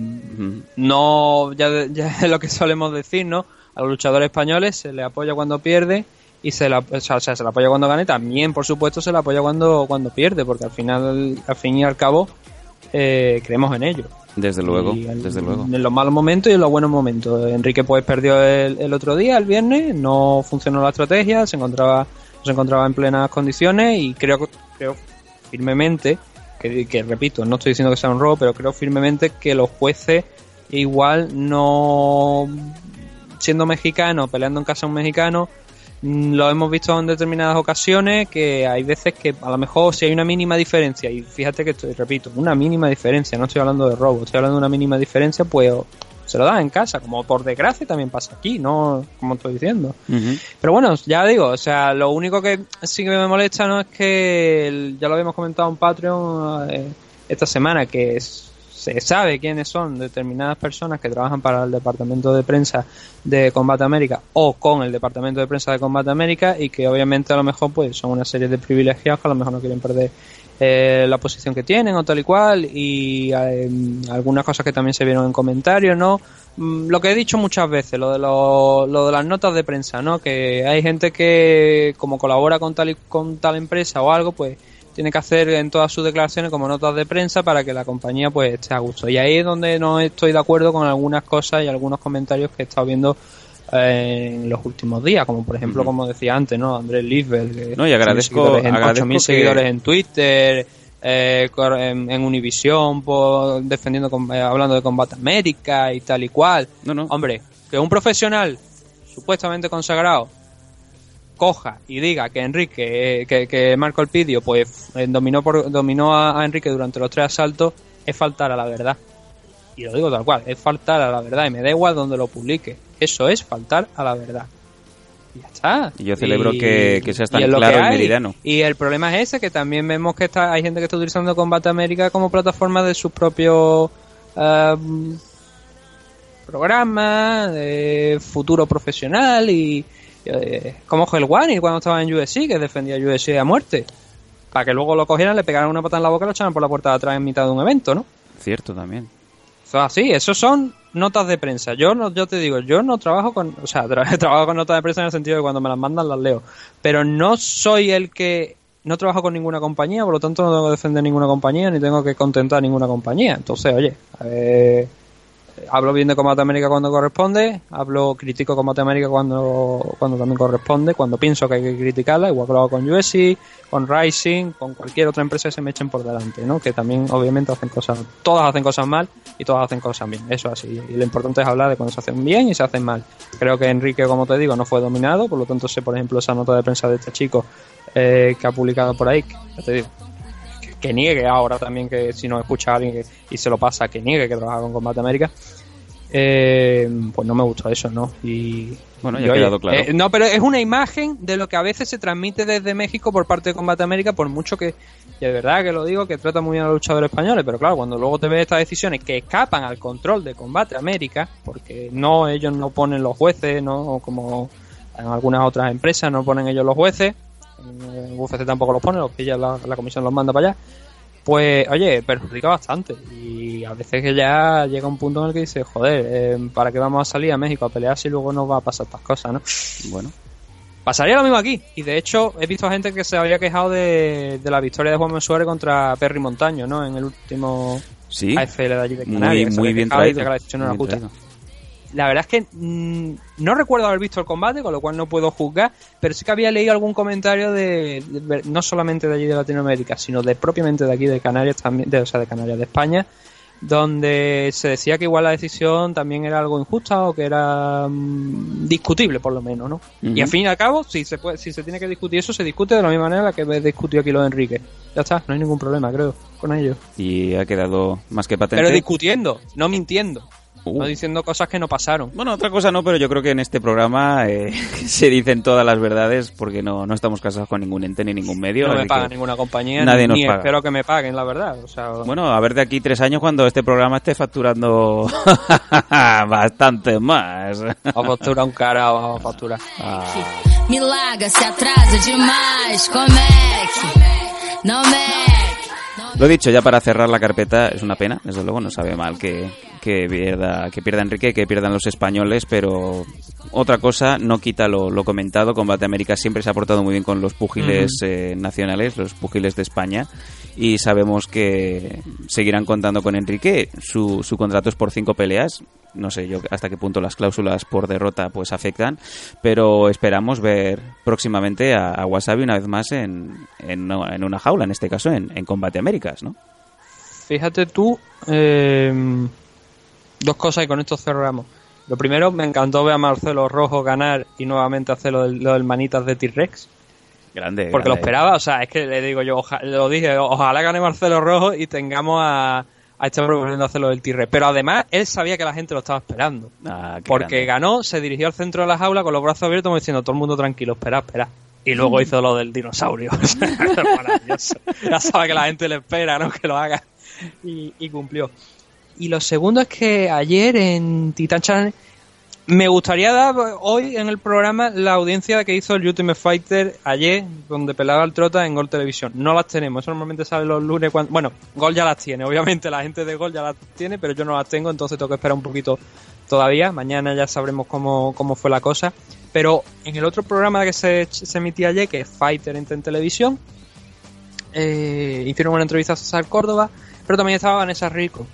no, ya, ya es lo que solemos decir, ¿no? A los luchadores españoles se les apoya cuando pierde y se la, o sea, se le apoya cuando gane, también por supuesto se le apoya cuando, cuando pierde, porque al final, al fin y al cabo, eh, creemos en ello. Desde luego, en- desde luego. En los malos momentos y en los buenos momentos. Enrique pues perdió el, el otro día, el viernes, no funcionó la estrategia, se encontraba, se encontraba en plenas condiciones y creo, creo firmemente, que, que repito, no estoy diciendo que sea un robo, pero creo firmemente que los jueces igual no siendo mexicano, peleando en casa un mexicano, lo hemos visto en determinadas ocasiones que hay veces que a lo mejor si hay una mínima diferencia, y fíjate que estoy, repito, una mínima diferencia, no estoy hablando de robo, estoy hablando de una mínima diferencia, pues se lo dan en casa, como por desgracia también pasa aquí, no como estoy diciendo. Pero bueno, ya digo, o sea, lo único que sí que me molesta no es que, el- ya lo habíamos comentado en Patreon eh, esta semana, que es- se sabe quiénes son determinadas personas que trabajan para el departamento de prensa de Combate América o con el departamento de prensa de Combate América y que obviamente a lo mejor pues son una serie de privilegiados que a lo mejor no quieren perder eh, la posición que tienen o tal y cual y eh, algunas cosas que también se vieron en comentarios, ¿no? mm, lo que he dicho muchas veces, lo de, lo, lo de las notas de prensa, ¿no? Que hay gente que como colabora con tal, y- con tal empresa o algo, pues tiene que hacer en todas sus declaraciones como notas de prensa para que la compañía pues esté a gusto. Y ahí es donde no estoy de acuerdo con algunas cosas y algunos comentarios que he estado viendo eh, en los últimos días, como por ejemplo, como decía antes, ¿no? Andrés Lisbeth, que No, y agradezco- en- agradezco 8.000 que- seguidores en Twitter, eh, en, en Univision, por- defendiendo, eh, hablando de Combate América y tal y cual. No, no. Hombre, que un profesional supuestamente consagrado coja y diga que Enrique, eh, que, que Marco Elpidio, pues eh, dominó, por, dominó a, a Enrique durante los tres asaltos, es faltar a la verdad. Y lo digo tal cual, es faltar a la verdad y me da igual donde lo publique. Eso es faltar a la verdad. Y ya está. Y yo celebro que- que seas tan y claro y meridiano. Y el problema es ese, que también vemos que está, hay gente que está utilizando Combate América como plataforma de sus propios eh, programas, de futuro profesional y eh, como One cuando estaba en USC, que defendía USC a muerte. Para que luego lo cogieran, le pegaran una pata en la boca y lo echaran por la puerta de atrás en mitad de un evento, ¿no? Cierto también. Es así, esos son notas de prensa. Yo no, yo te digo, yo no trabajo con, o sea, tra- trabajo con notas de prensa en el sentido de que cuando me las mandan las leo, pero no soy el que no trabajo con ninguna compañía, por lo tanto no tengo que defender ninguna compañía ni tengo que contentar ninguna compañía. Entonces, oye, eh, hablo bien de Combate América cuando corresponde, hablo critico Combate América cuando cuando también corresponde, cuando pienso que hay que criticarla, igual que lo hago con USC, con Rising, con cualquier otra empresa que se me echen por delante, ¿no? Que también obviamente hacen cosas, todas hacen cosas mal y todas hacen cosas bien, eso así. Y lo importante es hablar de cuando se hacen bien y se hacen mal. Creo que Enrique, como te digo, no fue dominado, por lo tanto sé, por ejemplo, esa nota de prensa de este chico eh, que ha publicado por ahí, ya te digo, que, niegue ahora también que si no escucha a alguien que- y se lo pasa, que niegue que trabaja con Combate América. Eh, pues no me gustó eso, ¿no? Y Bueno, y ya ha quedado claro. eh, no, pero es una imagen de lo que a veces se transmite desde México por parte de Combate América, por mucho que, y de verdad que lo digo, que trata muy bien a los luchadores españoles, pero claro, cuando luego te ves estas decisiones que escapan al control de Combate América, porque no, ellos no ponen los jueces, no como en algunas otras empresas no ponen ellos los jueces, UFC tampoco los pone, los pilla la, la comisión los manda para allá, pues oye, perjudica bastante y a veces que ya llega un punto en el que dices, joder, eh, ¿para qué vamos a salir a México a pelear si luego nos va a pasar estas cosas, no? Bueno, Pasaría lo mismo aquí. Y de hecho, he visto a gente que se había quejado de, de la victoria de Juan Manuel Suárez contra Perry Montaño, ¿no? En el último sí. AFL de allí de Muy, Canarias. muy había bien traído. que la decisión no era muy bien justa. traído. La verdad es que mm, no recuerdo haber visto el combate, con lo cual no puedo juzgar, pero sí que había leído algún comentario de, de- no solamente de allí de Latinoamérica, sino de propiamente de aquí de Canarias también, de, o sea, de Canarias, de España, donde se decía que igual la decisión también era algo injusta o que era mm, discutible por lo menos, ¿no? Y al fin y al cabo, si se puede, si se tiene que discutir eso, se discute de la misma manera que he discutido aquí lo de Enrique. Ya está, no hay ningún problema, creo, con ello. Y ha quedado más que patente. Pero discutiendo, no mintiendo, Uh. no diciendo cosas que no pasaron. Bueno, otra cosa no, pero yo creo que en este programa eh, se dicen todas las verdades porque no, no estamos casados con ningún ente ni ningún medio. no me paga ninguna compañía, nadie ni, nos ni paga. espero que me paguen, la verdad. O sea, Bueno, a ver de aquí tres años cuando este programa esté facturando bastante más. a facturar un cara, a facturar. Ah. Lo dicho, ya para cerrar la carpeta, es una pena, desde luego, no sabe mal que, que pierda, que pierda Enrique, que pierdan los españoles, pero otra cosa no quita lo, lo comentado. Combate América siempre se ha portado muy bien con los púgiles eh, nacionales, los púgiles de España, y sabemos que seguirán contando con Enrique. Su, su contrato es por cinco peleas. No sé yo hasta qué punto las cláusulas por derrota pues afectan, pero esperamos ver próximamente a, a Wasabi una vez más en, en, una, en una jaula, en este caso en, en Combate Américas, ¿no? Fíjate tú, eh, dos cosas y con esto cerramos. Lo primero, me encantó ver a Marcelo Rojo ganar y nuevamente hacer lo del, lo del manitas de T-Rex. Grande. Porque lo esperaba, o sea, es que le digo yo, oja- lo dije, ojalá gane Marcelo Rojo y tengamos a, a este hombre volviendo a hacer lo del T-Rex. Pero además, él sabía que la gente lo estaba esperando. Ah, Porque grande. ganó, se dirigió al centro de la jaula con los brazos abiertos como diciendo todo el mundo tranquilo, espera, espera. Y luego hizo lo del dinosaurio. Maravilloso. Ya sabe que la gente le espera, ¿no? Que lo haga. Y, y cumplió. Y lo segundo es que ayer en Titan Channel me gustaría dar hoy en el programa la audiencia que hizo el Ultimate Fighter ayer, donde pelaba el Trota en Gol Televisión. No las tenemos, eso normalmente sale los lunes cuando... Bueno, Gol ya las tiene, obviamente la gente de Gol ya las tiene, pero yo no las tengo, entonces tengo que esperar un poquito todavía. Mañana ya sabremos cómo, cómo fue la cosa. Pero en el otro programa que se, emitía ayer, que es Fighter en, en televisión, eh, hicieron una entrevista a César Córdoba, pero también estaba Vanessa Rico.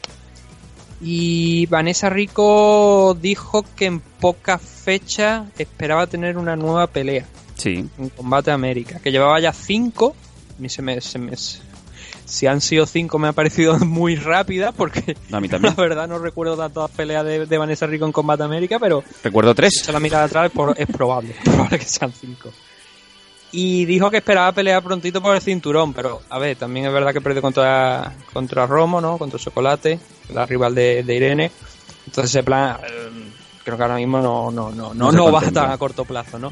Y Vanessa Rico dijo que en pocas fechas esperaba tener una nueva pelea Sí. en Combate América, que llevaba ya cinco. A mí se me, se me- si han sido cinco me ha parecido muy rápida porque A mí también. la verdad no recuerdo tantas peleas de, de Vanessa Rico en Combate América, pero Recuerdo si tres. se la mira de atrás es probable, es probable que sean cinco. Y dijo que esperaba pelear prontito por el cinturón, pero a ver, también es verdad que perdió contra, contra Romo, ¿no? Contra Chocolate, la rival de, de Irene. Entonces ese plan, eh, creo que ahora mismo no, no, no, no, No va estar a corto plazo, ¿no?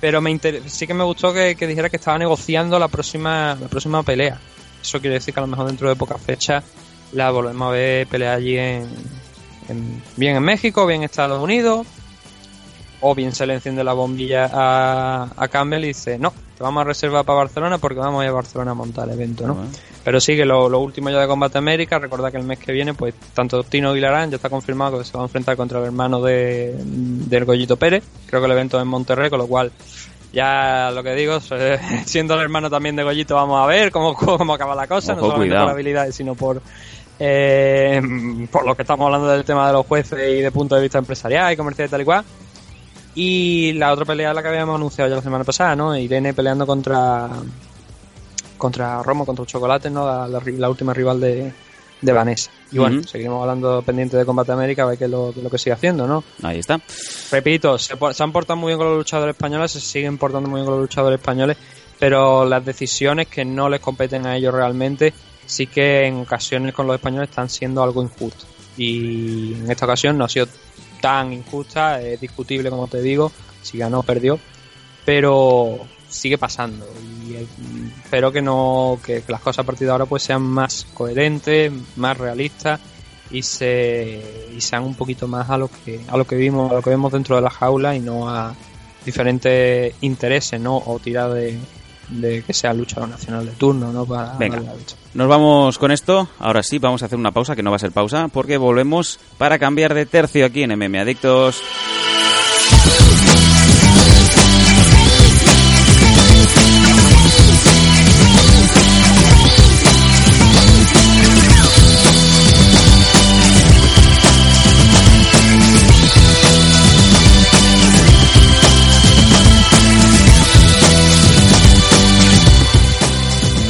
Pero me inter- sí que me gustó que, que dijera que estaba negociando la próxima, la próxima pelea. Eso quiere decir que a lo mejor dentro de pocas fechas la volvemos a ver pelear allí en, en- bien en México, bien en Estados Unidos. O bien se le enciende la bombilla a, a Campbell y dice, no, vamos a reservar para Barcelona porque vamos a ir a Barcelona a montar el evento, ¿no? Pero sí que lo, lo último ya de Combate América, recordad que el mes que viene, pues tanto Tino Aguilarán ya está confirmado que se va a enfrentar contra el hermano de, del Goyito Pérez. Creo que el evento es en Monterrey, con lo cual ya lo que digo, siendo el hermano también de Goyito, vamos a ver cómo, cómo acaba la cosa, no solamente cuidado. por habilidades, sino por eh, por lo que estamos hablando del tema de los jueces y de punto de vista empresarial y comercial y tal y cual. Y la otra pelea la que habíamos anunciado ya la semana pasada, ¿no? Irene peleando contra contra Romo, contra Chocolate, ¿no? La, la ri- la última rival de, de Vanessa. Y bueno, Ujú. seguiremos hablando pendiente de Combate América, a ver qué es lo, lo que sigue haciendo, ¿no? Ahí está. Repito, se, se han portado muy bien con los luchadores españoles, se siguen portando muy bien con los luchadores españoles, pero las decisiones que no les competen a ellos realmente, sí que en ocasiones con los españoles están siendo algo injustas. Y en esta ocasión no ha sido tan injusta, es discutible como te digo, si ganó o perdió, pero sigue pasando. Y eh, espero que no que, las cosas a partir de ahora pues sean más coherentes, más realistas y se y sean un poquito más a lo que a lo que vimos a lo que vemos dentro de la jaula y no a diferentes intereses no o tirar de, de que sea luchador nacional de turno no para Venga. la lucha. Nos vamos con esto. Ahora sí, vamos a hacer una pausa, que no va a ser pausa, porque volvemos para cambiar de tercio aquí en MM Adictos.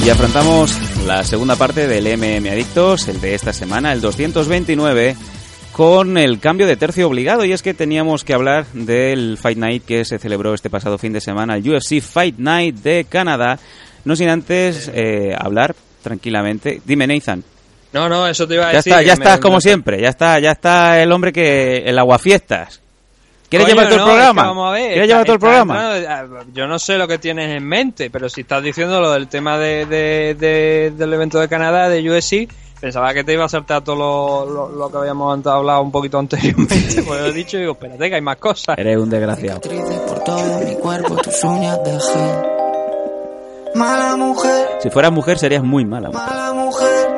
Y afrontamos la segunda parte del MM Adictos, el de esta semana, el 229, con el cambio de tercio obligado. Y es que teníamos que hablar del Fight Night que se celebró este pasado fin de semana, el UFC Fight Night de Canadá. No sin antes eh, hablar tranquilamente. Dime, Nathan. no no eso te iba a Ya decir está, ya me- estás como me- siempre. Ya está, ya está el hombre que el aguafiestas. ¿Quieres Coño, llevar todo el no, es que programa? vamos a ver, ¿Quieres está- llevar todo el programa? entrando- ah, yo no sé lo que tienes en mente, pero si estás diciendo lo del tema de, de- de- del evento de Canadá, de USC, pensaba que te iba a saltar todo lo, lo- lo que habíamos hablado un poquito anteriormente. pues he dicho, digo, espérate, que hay más cosas. Eres un desgraciado. por todo mi cuerpo, tus uñas de gel. Mala mujer, Si fueras mujer serías muy mala. mujer. mala mujer.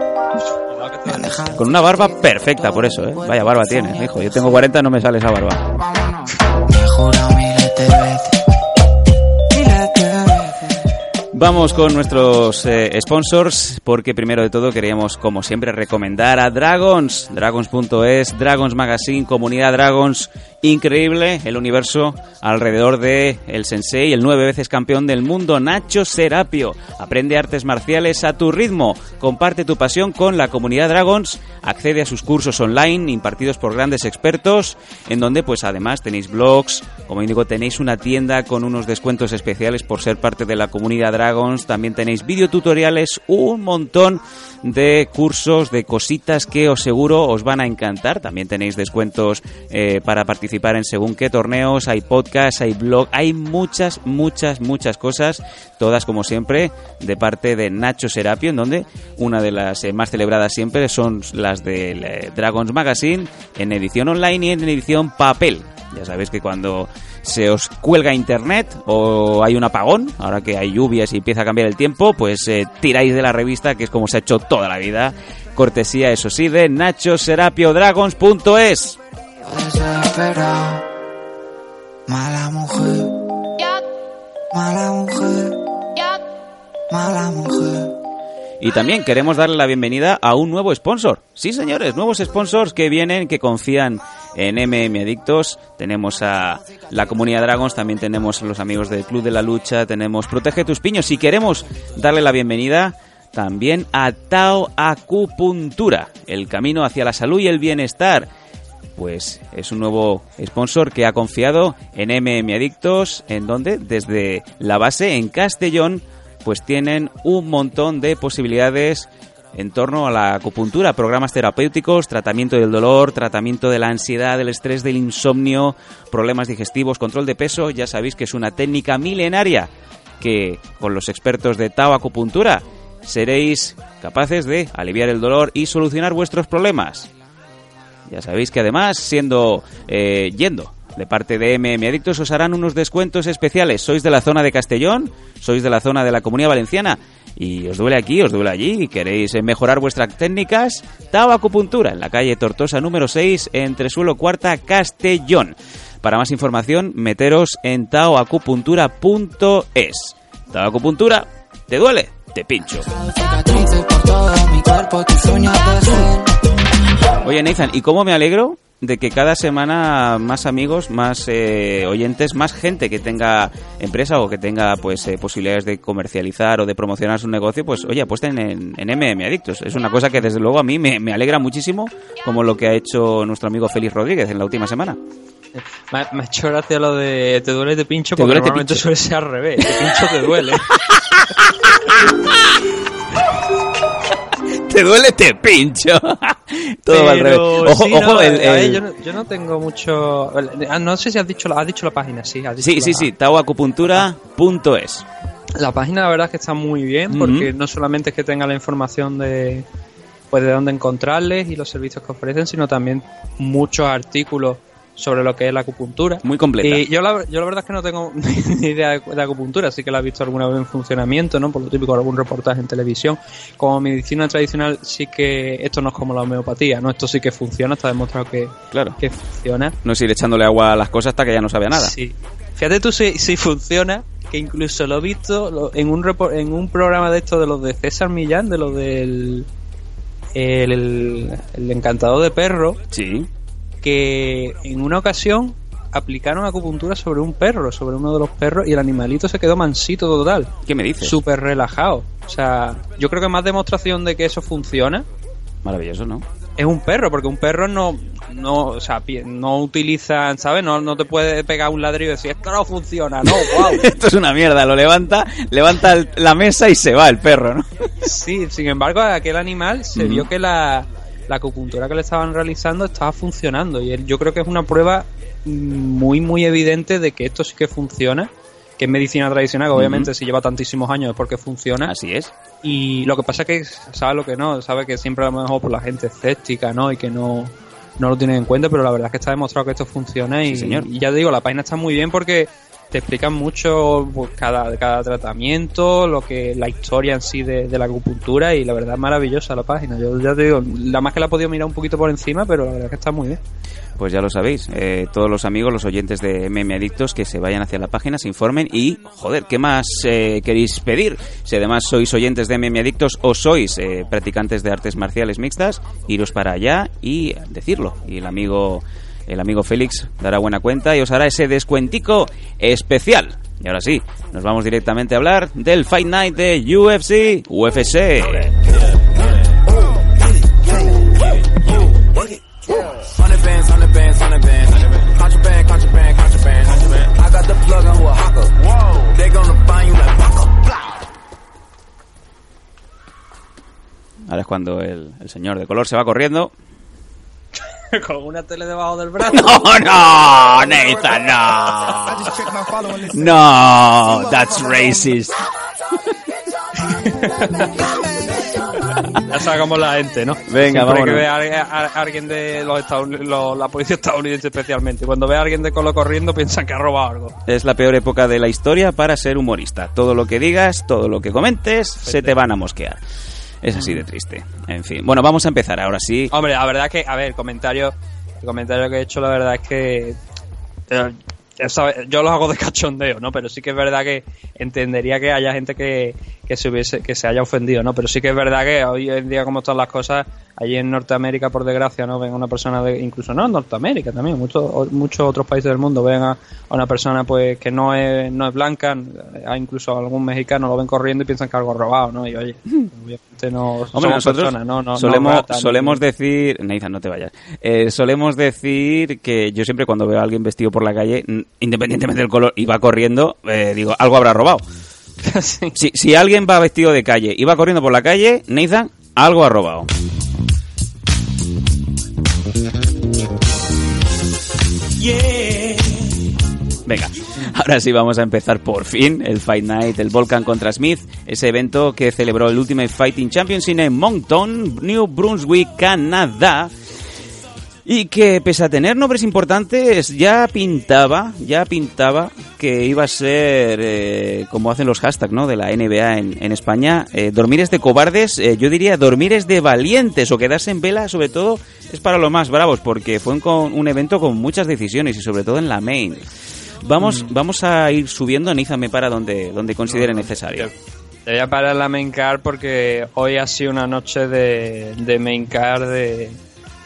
Con una barba perfecta, por eso, ¿eh? Vaya barba tienes, hijo. Yo tengo 40, no me sale esa barba. Vamos con nuestros eh, sponsors, porque primero de todo queríamos, como siempre, recomendar a Dragons, Dragons.es, Dragons Magazine, Comunidad Dragons, increíble el universo alrededor de el sensei, el nueve veces campeón del mundo, Nacho Serapio. Aprende artes marciales a tu ritmo, comparte tu pasión con la comunidad Dragons, accede a sus cursos online impartidos por grandes expertos, en donde pues además tenéis blogs, como digo, tenéis una tienda con unos descuentos especiales por ser parte de la comunidad Dragons, también tenéis videotutoriales, un montón de cursos, de cositas que os seguro os van a encantar, también tenéis descuentos eh, para participar en según qué torneos, hay podcasts, hay blog, hay muchas, muchas, muchas cosas, todas como siempre de parte de Nacho Serapio, en donde una de las eh, más celebradas siempre son las del eh, Dragons Magazine en edición online y en edición papel. Ya sabéis que cuando se os cuelga internet o hay un apagón, ahora que hay lluvias y empieza a cambiar el tiempo, pues eh, tiráis de la revista, que es como se ha hecho toda la vida. Cortesía, eso sí, de Nacho Serapio Dragons.es. desesperado. Mala mujer, mala mujer, mala mujer. Y también queremos darle la bienvenida a un nuevo sponsor. Sí, señores, nuevos sponsors que vienen, que confían en MM Adictos. Tenemos a la comunidad Dragons, también tenemos a los amigos del Club de la Lucha, tenemos Protege tus piños. Y queremos darle la bienvenida también a Tao Acupuntura, el camino hacia la salud y el bienestar. Pues es un nuevo sponsor que ha confiado en MM Adictos, en donde desde la base en Castellón pues tienen un montón de posibilidades en torno a la acupuntura, programas terapéuticos, tratamiento del dolor, tratamiento de la ansiedad, del estrés, del insomnio, problemas digestivos, control de peso. Ya sabéis que es una técnica milenaria que con los expertos de Tao Acupuntura seréis capaces de aliviar el dolor y solucionar vuestros problemas. Ya sabéis que además, siendo eh, yendo de parte de MM Adictos, os harán unos descuentos especiales. Sois de la zona de Castellón, sois de la zona de la Comunidad Valenciana y os duele aquí, os duele allí y queréis eh, mejorar vuestras técnicas, Tao Acupuntura, en la calle Tortosa número 6, entre suelo cuarta, Castellón. Para más información, meteros en taoacupuntura.es. Tao Acupuntura, ¿te duele? Te pincho. Oye, Nathan, ¿y cómo me alegro de que cada semana más amigos, más eh, oyentes, más gente que tenga empresa o que tenga pues eh, posibilidades de comercializar o de promocionar su negocio, pues oye, apuesten en, en MM Adictos. Es una cosa que desde luego a mí me, me alegra muchísimo, como lo que ha hecho nuestro amigo Félix Rodríguez en la última semana. Me, me ha hecho gracia lo de te duele te pincho, Te porque duele, te normalmente pincho. suele ser al revés. Te pincho te duele. Te duele, te pincho. Todo va al revés. Pero Ojo, sí, ojo, no, el- a ver, el- yo, no, yo no tengo mucho. ah, No sé si has dicho la, has dicho la página, sí. has dicho Sí, la- sí, sí, taoacupuntura.es. La página la verdad es que está muy bien porque no solamente es que tenga la información de pues de dónde encontrarles y los servicios que ofrecen, sino también muchos artículos sobre lo que es la acupuntura. Muy completa. Y yo la, yo la verdad es que no tengo ni idea de, de acupuntura, sí que la he visto alguna vez en funcionamiento, ¿no? Por lo típico, algún reportaje en televisión. Como medicina tradicional, sí que esto no es como la homeopatía, ¿no? Esto sí que funciona, está demostrado que, Claro. que funciona. No es ir echándole agua a las cosas hasta que ya no sabe a nada. Sí. Fíjate tú si, si funciona, que incluso lo he visto en un en un programa de estos de los de César Millán, de los del el, el, el encantador de perro, Sí. Que en una ocasión aplicaron acupuntura sobre un perro, sobre uno de los perros, y el animalito se quedó mansito total. ¿Qué me dices? Súper relajado. O sea, yo creo que más demostración de que eso funciona Maravilloso, ¿no? es un perro, porque un perro no, no, o sea, no utiliza, ¿sabes? No, no te puede pegar un ladrillo y decir, esto no funciona, no, wow. Esto es una mierda, lo levanta, levanta el- la mesa y se va el perro, ¿no? Sí, sin embargo, aquel animal se vio que la, la acupuntura que le estaban realizando estaba funcionando. Y él- yo creo que es una prueba muy, muy evidente de que esto sí que funciona. Que es medicina tradicional, que obviamente Ujú. si lleva tantísimos años es porque funciona. Así es. Y lo que pasa es que sabe lo que no, sabe que siempre a lo mejor por la gente escéptica, ¿no? Y que no, no lo tienen en cuenta, pero la verdad es que está demostrado que esto funciona y, Sí, señor. y ya te digo, la página está muy bien porque te explican mucho pues, cada, cada tratamiento, lo que la historia en sí de, de la acupuntura y la verdad maravillosa la página. Yo ya te digo, la más que la he podido mirar un poquito por encima, pero la verdad es que está muy bien. Pues ya lo sabéis, eh, todos los amigos, los oyentes de MM Adictos que se vayan hacia la página, se informen y, joder, ¿qué más eh, queréis pedir? Si además sois oyentes de MM Adictos o sois eh, practicantes de artes marciales mixtas, iros para allá y decirlo. Y el amigo, el amigo Félix dará buena cuenta y os hará ese descuentico especial. Y ahora sí, nos vamos directamente a hablar del Fight Night de UFC, UFC. Ahora es cuando el, el señor de color se va corriendo. Con una tele debajo del brazo. No, no, Nathan, no. No, that's racist. Ya sabes cómo es la gente, ¿no? Venga, Siempre vámonos. que ve a, a- a alguien de los Estados Unidos, la policía estadounidense especialmente, cuando ve a alguien de color corriendo piensan que ha robado algo. Es la peor época de la historia para ser humorista. Todo lo que digas, todo lo que comentes, se te van a mosquear. Es así de triste. En fin. Bueno, vamos a empezar ahora sí. Hombre, la verdad que, a ver, comentarios el comentario que he hecho la verdad es que eh, yo los hago de cachondeo, ¿no? Pero sí que es verdad que entendería que haya gente que, que se hubiese, que se haya ofendido, ¿no? Pero sí que es verdad que hoy en día como están las cosas, allí en Norteamérica, por desgracia, ¿no? Ven a una persona de, incluso no en Norteamérica también, muchos, muchos otros países del mundo ven a, a una persona pues que no es, no es blanca, a incluso algún mexicano lo ven corriendo y piensan que algo robado, ¿no? Y oye, obviamente no Hombre, somos nosotros personas, no, no, no solemos, ni- solemos decir, Nathan, no te vayas, Eh, solemos decir que yo siempre cuando veo a alguien vestido por la calle, independientemente del color, y va corriendo, eh, digo, algo habrá robado. si, si alguien va vestido de calle y va corriendo por la calle, Nathan, algo ha robado. Venga, ahora sí vamos a empezar por fin el Fight Night, el Volcan contra Smith, ese evento que celebró el Ultimate Fighting Championship en Moncton, New Brunswick, Canadá. Y que pese a tener nombres importantes, ya pintaba, ya pintaba que iba a ser, eh, como hacen los hashtags ¿no? de la NBA en, en España, eh, dormires de cobardes, eh, yo diría dormires de valientes o quedarse en vela, sobre todo es para los más bravos, porque fue un, con- un evento con muchas decisiones y sobre todo en la main. Vamos, vamos a ir subiendo, Nízame para donde, donde considere necesario. Te voy a parar la main card porque hoy ha sido una noche de, de main card de...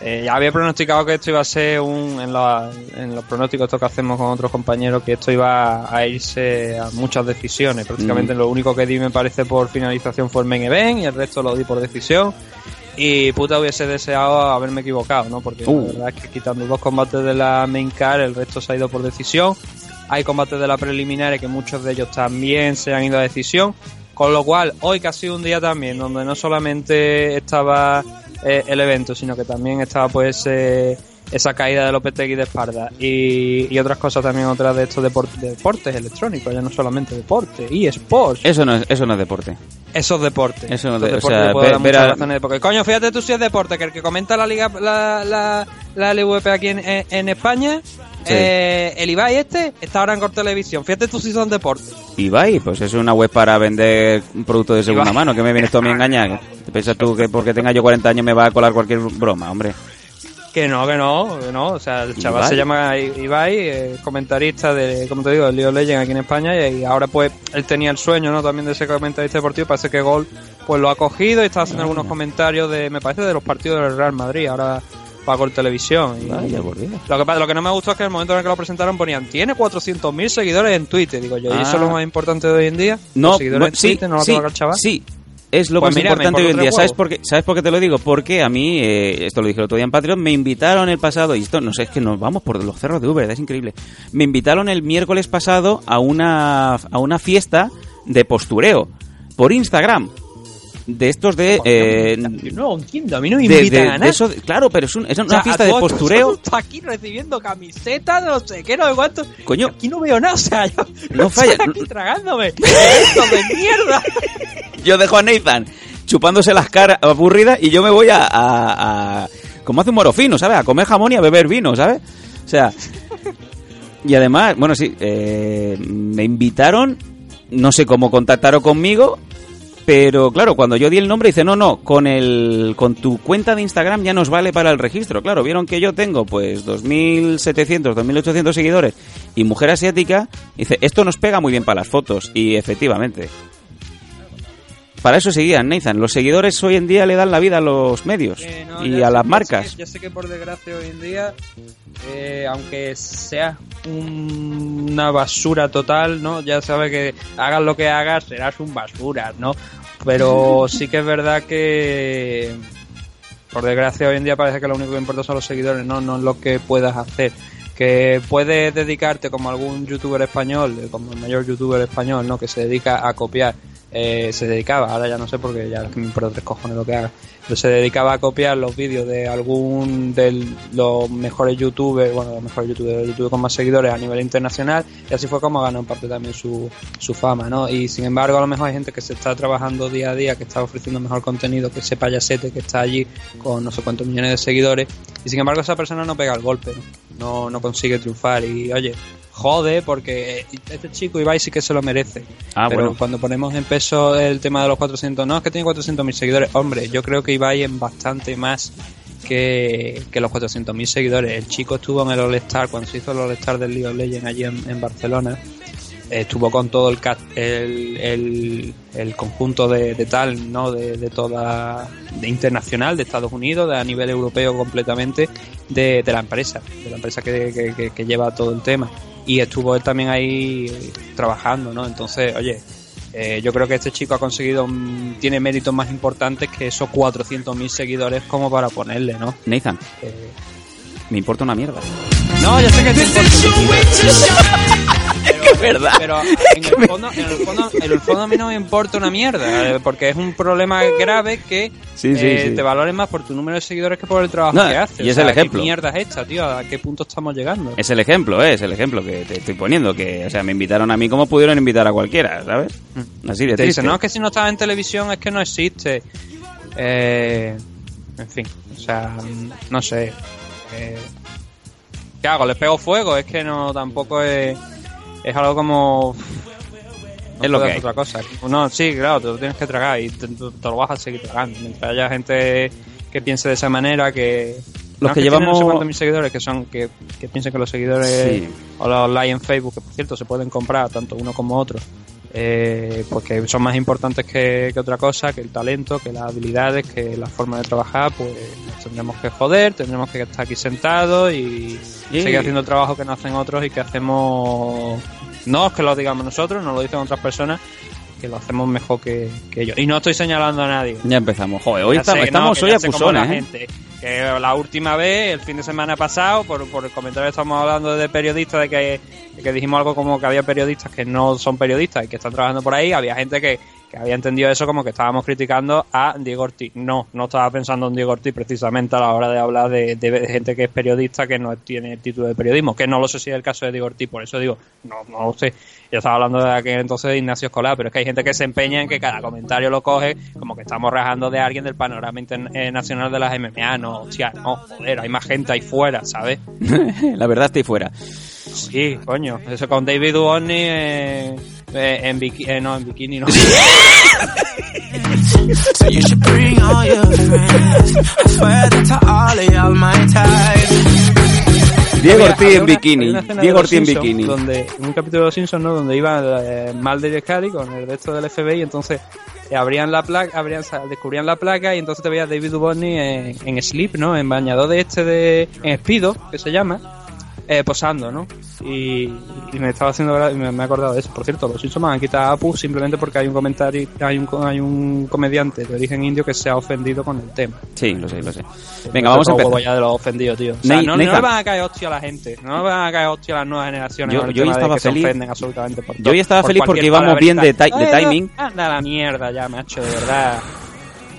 eh, ya había pronosticado que esto iba a ser un... En, la- en los pronósticos estos que hacemos con otros compañeros que esto iba a irse a muchas decisiones. Prácticamente Mm. lo único que di me parece por finalización fue el main event y el resto lo di por decisión. Y puta hubiese deseado haberme equivocado, ¿no? Porque Uh. la verdad es que quitando dos combates de la main card, el resto se ha ido por decisión. Hay combates de la preliminares que muchos de ellos también se han ido a decisión. Con lo cual, hoy que ha sido un día también donde no solamente estaba eh, el evento, sino que también estaba pues eh, esa caída de Lopetegui de espalda y, y otras cosas también, otras de estos depor- deportes electrónicos, ya no solamente deporte, y sports. Eso no es, eso no es deporte. Eso no Esos de- o deportes sea, le puedo ver- dar ver muchas a- razones, porque coño, fíjate tú si es deporte, que el que comenta la liga, la, la, la LVP aquí en- en España, Sí. eh, el Ibai este, está ahora en Corte Televisión. Fíjate tú si son deportes. Ibai, pues es una web para vender un producto de segunda Ibai. mano. que me vienes tú a mí engañar? ¿Te piensas tú que porque tenga yo 40 años me va a colar cualquier broma, hombre? Que no, que no, que no. O sea, el chaval Ibai. se llama Ibai, eh, comentarista de, como te digo, el League of Legends aquí en España y ahora pues él tenía el sueño, ¿no? También de ser comentarista deportivo, parece que Gol pues lo ha cogido y está haciendo algunos comentarios de, me parece, de los partidos del Real Madrid, ahora para Gol Televisión. Y- Vaya, por Dios. Lo que, pasa- lo que no me gustó es que en el momento en el que lo presentaron ponían, tiene 400.000 seguidores en Twitter. Digo yo, ¿y eso Ah. es lo más importante de hoy en día? No, ¿Los seguidores bueno, en sí, Twitter no lo sí, el chaval? sí. Es lo Pues más mírame, importante por hoy en día. ¿Sabes por, qué? ¿Sabes por qué te lo digo? Porque a mí, eh, esto lo dije el otro día en Patreon, me invitaron el pasado, y esto no sé, es que nos vamos por los cerros de Uber, es increíble. Me invitaron el miércoles pasado a una, a una fiesta de postureo por Instagram. De estos de. eh, No entiendo, a mí no me invitan de- a nada. eso claro, pero es, un- es una O sea, fiesta de postureo. aquí recibiendo camisetas, no sé qué, no sé cuánto. Coño. Aquí no veo nada, o sea, yo No falla. estoy aquí tragándome. Esto de mierda. Yo dejo a Nathan chupándose las caras aburridas y yo me voy a, a- a- como hace un morofino, ¿sabes? A comer jamón y a beber vino, ¿sabes? O sea, y además, bueno, sí, eh, me invitaron, no sé cómo contactaron conmigo, pero claro, cuando yo di el nombre dice, no, no, con el con tu cuenta de Instagram ya nos vale para el registro. Claro, vieron que yo tengo pues 2.700, 2.800 seguidores y mujer asiática, dice, esto nos pega muy bien para las fotos. Y efectivamente, para eso seguían, Nathan. Los seguidores hoy en día le dan la vida a los medios Eh, no, y a las marcas. sé Ya sé que por desgracia hoy en día, eh, aunque sea un- una basura total, ¿no? Ya sabes que hagas lo que hagas, serás un basura, ¿no? Pero sí que es verdad que, por desgracia, hoy en día parece que lo único que importa son los seguidores, no, no es lo que puedas hacer. Que puedes dedicarte como algún youtuber español, eh, como el mayor youtuber español, ¿no? Que se dedica a copiar eh, se dedicaba, ahora ya no sé porque ya me importa tres cojones lo que haga, pero se dedicaba a copiar los vídeos de algún de los mejores youtubers, bueno, los mejores youtubers, los youtubers con más seguidores a nivel internacional, y así fue como ganó en parte también su, su fama, ¿no? Y sin embargo, a lo mejor hay gente que se está trabajando día a día, que está ofreciendo mejor contenido que ese payasete que está allí con no sé cuántos millones de seguidores, y sin embargo, esa persona no pega el golpe, ¿no? No, no consigue triunfar, y oye, jode porque este chico Ibai sí que se lo merece. Ah, pero bueno. cuando ponemos en peso el tema de los 400, no es que tiene 400 mil seguidores, hombre, yo creo que Ibai es bastante más que, que los 400.000 seguidores. El chico estuvo en el All-Star, cuando se hizo el All-Star del League of Legends allí en, en Barcelona, estuvo con todo el, el, el, el conjunto de, de tal, ¿no? De, de toda, de internacional, de Estados Unidos, de a nivel europeo completamente, de, de la empresa, de la empresa que, que- que- que lleva todo el tema. Y estuvo él también ahí trabajando, ¿no? Entonces, oye, eh, yo creo que este chico ha conseguido, tiene méritos más importantes que esos 400.000 seguidores como para ponerle, ¿no? Nathan, Eh, me importa una mierda. no, yo sé que te importa. Que es verdad. Pero en el, fondo, en, el fondo, en el fondo a mí no me importa una mierda, eh, porque es un problema grave que Sí, sí, eh, sí. te valoren más por tu número de seguidores que por el trabajo No, que haces. y es O sea, el ejemplo. ¿Qué mierda es esta, tío? ¿A qué punto estamos llegando? Es el ejemplo, ¿eh? es el ejemplo que te estoy poniendo. Que, o sea, me invitaron a mí como pudieron invitar a cualquiera, ¿sabes? Así de Mm. te dicen, no, es que si no estás en televisión es que no existe. Eh, en fin, o sea, no sé. Eh, ¿Qué hago? ¿Les pego fuego? Es que no, tampoco es, es algo como... no Es lo que hay. otra cosa. No, sí, claro, te lo tienes que tragar y te, te lo vas a seguir tragando. Mientras haya gente que piense de esa manera, que... Los no, que llevamos- No sé cuántos mil seguidores que son, que, que piensen que los seguidores Sí. o los likes en Facebook, que por cierto se pueden comprar tanto uno como otro, eh, porque son más importantes que, que otra cosa, que el talento, que las habilidades, que la forma de trabajar, pues nos tendremos que joder, tendremos que estar aquí sentados y seguir haciendo el trabajo que no hacen otros y que hacemos, no es que lo digamos nosotros, no lo dicen otras personas, que lo hacemos mejor que, que ellos. Y no estoy señalando a nadie. Ya empezamos. Joder, hoy estamos, sé no, hoy acusones, la ¿eh? Que la última vez, el fin de semana pasado, por, por el comentario que estamos hablando de periodistas, de que, de que dijimos algo como que había periodistas que no son periodistas y que están trabajando por ahí, había gente que, que había entendido eso como que estábamos criticando a Diego Ortiz. No, no estaba pensando en Diego Ortiz precisamente a la hora de hablar de, de gente que es periodista que no tiene el título de periodismo, que no lo sé si es el caso de Diego Ortiz, por eso digo, no, no lo sé. Yo estaba hablando de aquel entonces de Ignacio Escolar, pero es que hay gente que se empeña en que cada comentario lo coge como que estamos rajando de alguien del panorama inter- eh, nacional de las MMA. No, hostia, no, joder, hay más gente ahí fuera, ¿sabes? la verdad estoy fuera. Sí, coño. Eso con David Duchovny eh, eh, en bikini, eh, no, en bikini, no. So you should bring all your friends. I swear that to all of y'all my type. Diego Ortiz en bikini. Diego de Ortiz en bikini. Donde, en un capítulo de los Simpsons, ¿no? Donde iba eh, Mulder y Scully con el resto del FBI, entonces eh, abrían la placa, abrían, descubrían la placa y entonces te veías David Duchovny en, en Sleep, ¿no? En bañador de este de... en Espido, que se llama, eh, posando, ¿no? Y, y me estaba haciendo me, me he acordado de eso. Por cierto, los Simpsons han quitado a Apu simplemente porque hay un comentario, hay un, hay un comediante de origen indio que se ha ofendido con el tema. Sí, lo sé, lo sé. Venga, vamos a empezar. ya de los ofendidos, tío. O sea, no, no le van a caer hostia a la gente. No le van a caer hostia a las nuevas generaciones. Yo- yo hoy estaba que se feliz- ofenden absolutamente por yo hoy estaba por feliz porque íbamos bien de de timing. Anda la mierda ya, macho, de verdad.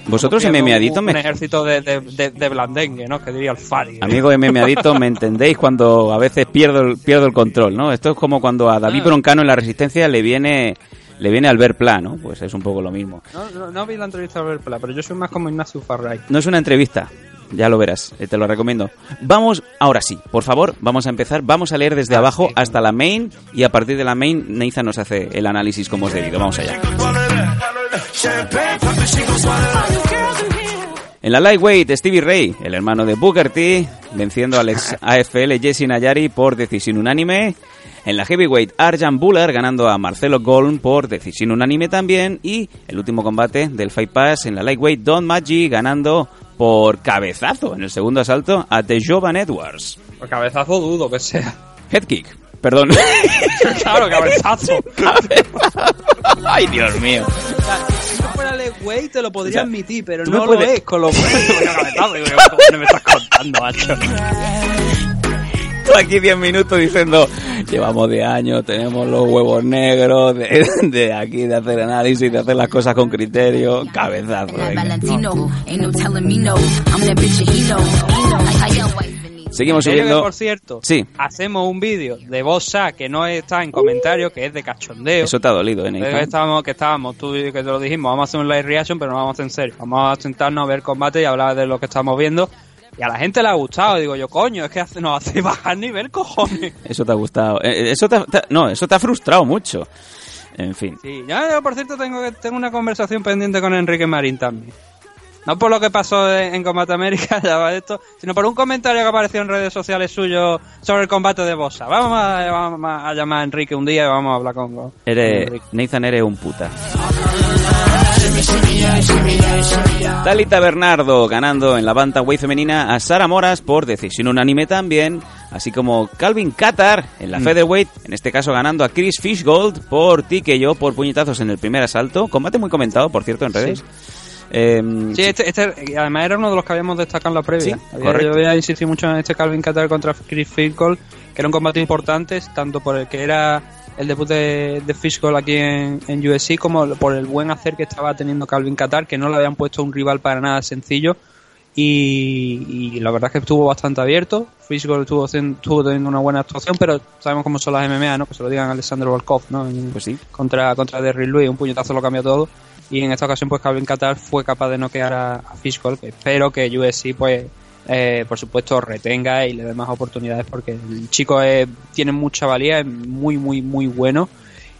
Vosotros un, me... un ejército de, de, de, de blandengue, ¿no? Que diría el Fari. Amigo MMAdicto, me entendéis cuando a veces pierdo el, pierdo el control, ¿no? Esto es como cuando a David Ah. Broncano en la Resistencia le viene le viene Albert Pla, ¿no? Pues es un poco lo mismo. No, no, no vi la entrevista de Albert Pla, pero yo soy más como Ignacio Farray. No es una entrevista, ya lo verás, eh, te lo recomiendo. Vamos, ahora sí, por favor, vamos a empezar. Vamos a leer desde abajo hasta la main y a partir de la main Neiza nos hace el análisis como es debido. Vamos allá. En la lightweight, Stevie Ray, el hermano de Booker T, venciendo al ex AFL Jesse Nayari por decisión unánime. En la heavyweight, Arjan Buller ganando a Marcelo Golm por decisión unánime también. Y el último combate del Fight Pass en la lightweight, Don Maggi ganando por cabezazo en el segundo asalto a The Jovan Edwards. Por cabezazo dudo que sea. Head kick, perdón. claro, cabezazo. Ay, Dios mío. O sea, si esto fuera Legway te lo podría O sea, admitir, pero no me lo puedes- es, con lo cual cabezazo. Digo, ¿qué me estás contando, macho? aquí 10 minutos diciendo, llevamos de años, tenemos los huevos negros, de, de aquí, de hacer análisis, de hacer las cosas con criterio, cabezazo. Venga. Seguimos que, subiendo. por cierto, Sí. hacemos un vídeo de Bossa que no está en comentarios, que es de cachondeo. Eso te ha dolido, ¿eh, Eh, Nathan? estábamos, que estábamos, tú y que te lo dijimos, vamos a hacer un live reaction, pero no vamos a hacer en serio. Vamos a sentarnos a ver combate y hablar de lo que estamos viendo. Y a la gente le ha gustado. Digo yo, coño, es que hace- nos hace bajar nivel, cojones. Eso te ha gustado. Eh, Eso te, ha- te- no, eso te ha frustrado mucho. En fin. Sí, ya, yo, por cierto, tengo, que- tengo una conversación pendiente con Enrique Marín también. No por lo que pasó en, Combate América, ya va esto, sino por un comentario que apareció en redes sociales suyo sobre el combate de Bosa. Vamos a, vamos a llamar a Enrique un día y vamos a hablar con, con Eres. Nathan, eres un puta. Talita Bernardo ganando en la Bantamweight femenina a Sara Moras por decisión unánime también, así como Calvin Qatar en la Featherweight, en este caso ganando a Chris Fishgold por TKO por puñetazos en el primer asalto. Combate muy comentado, por cierto, en redes. Eh, Sí, este, este, además era uno de los que habíamos destacado en la previa. Sí, Había- correcto. yo había insistido mucho en este Calvin Qatar contra Chris Fishgold, que era un combate importante, tanto por el que era el debut de, de Fishgold aquí en, en UFC, como por el buen hacer que estaba teniendo Calvin Qatar, que no le habían puesto un rival para nada sencillo. Y, y la verdad es que estuvo bastante abierto. Fishgold estuvo, estuvo teniendo una buena actuación, pero sabemos cómo son las MMA, ¿no? Que se lo digan a Alexander Volkov, ¿no? En- Pues sí. contra, contra Derrick Lewis, un puñetazo lo cambia todo. Y en esta ocasión, pues Calvin Qatar fue capaz de noquear a, a Fishgold, que espero que UFC, pues, eh, por supuesto, retenga y le dé más oportunidades, porque el chico es- tiene mucha valía, es muy, muy, muy bueno.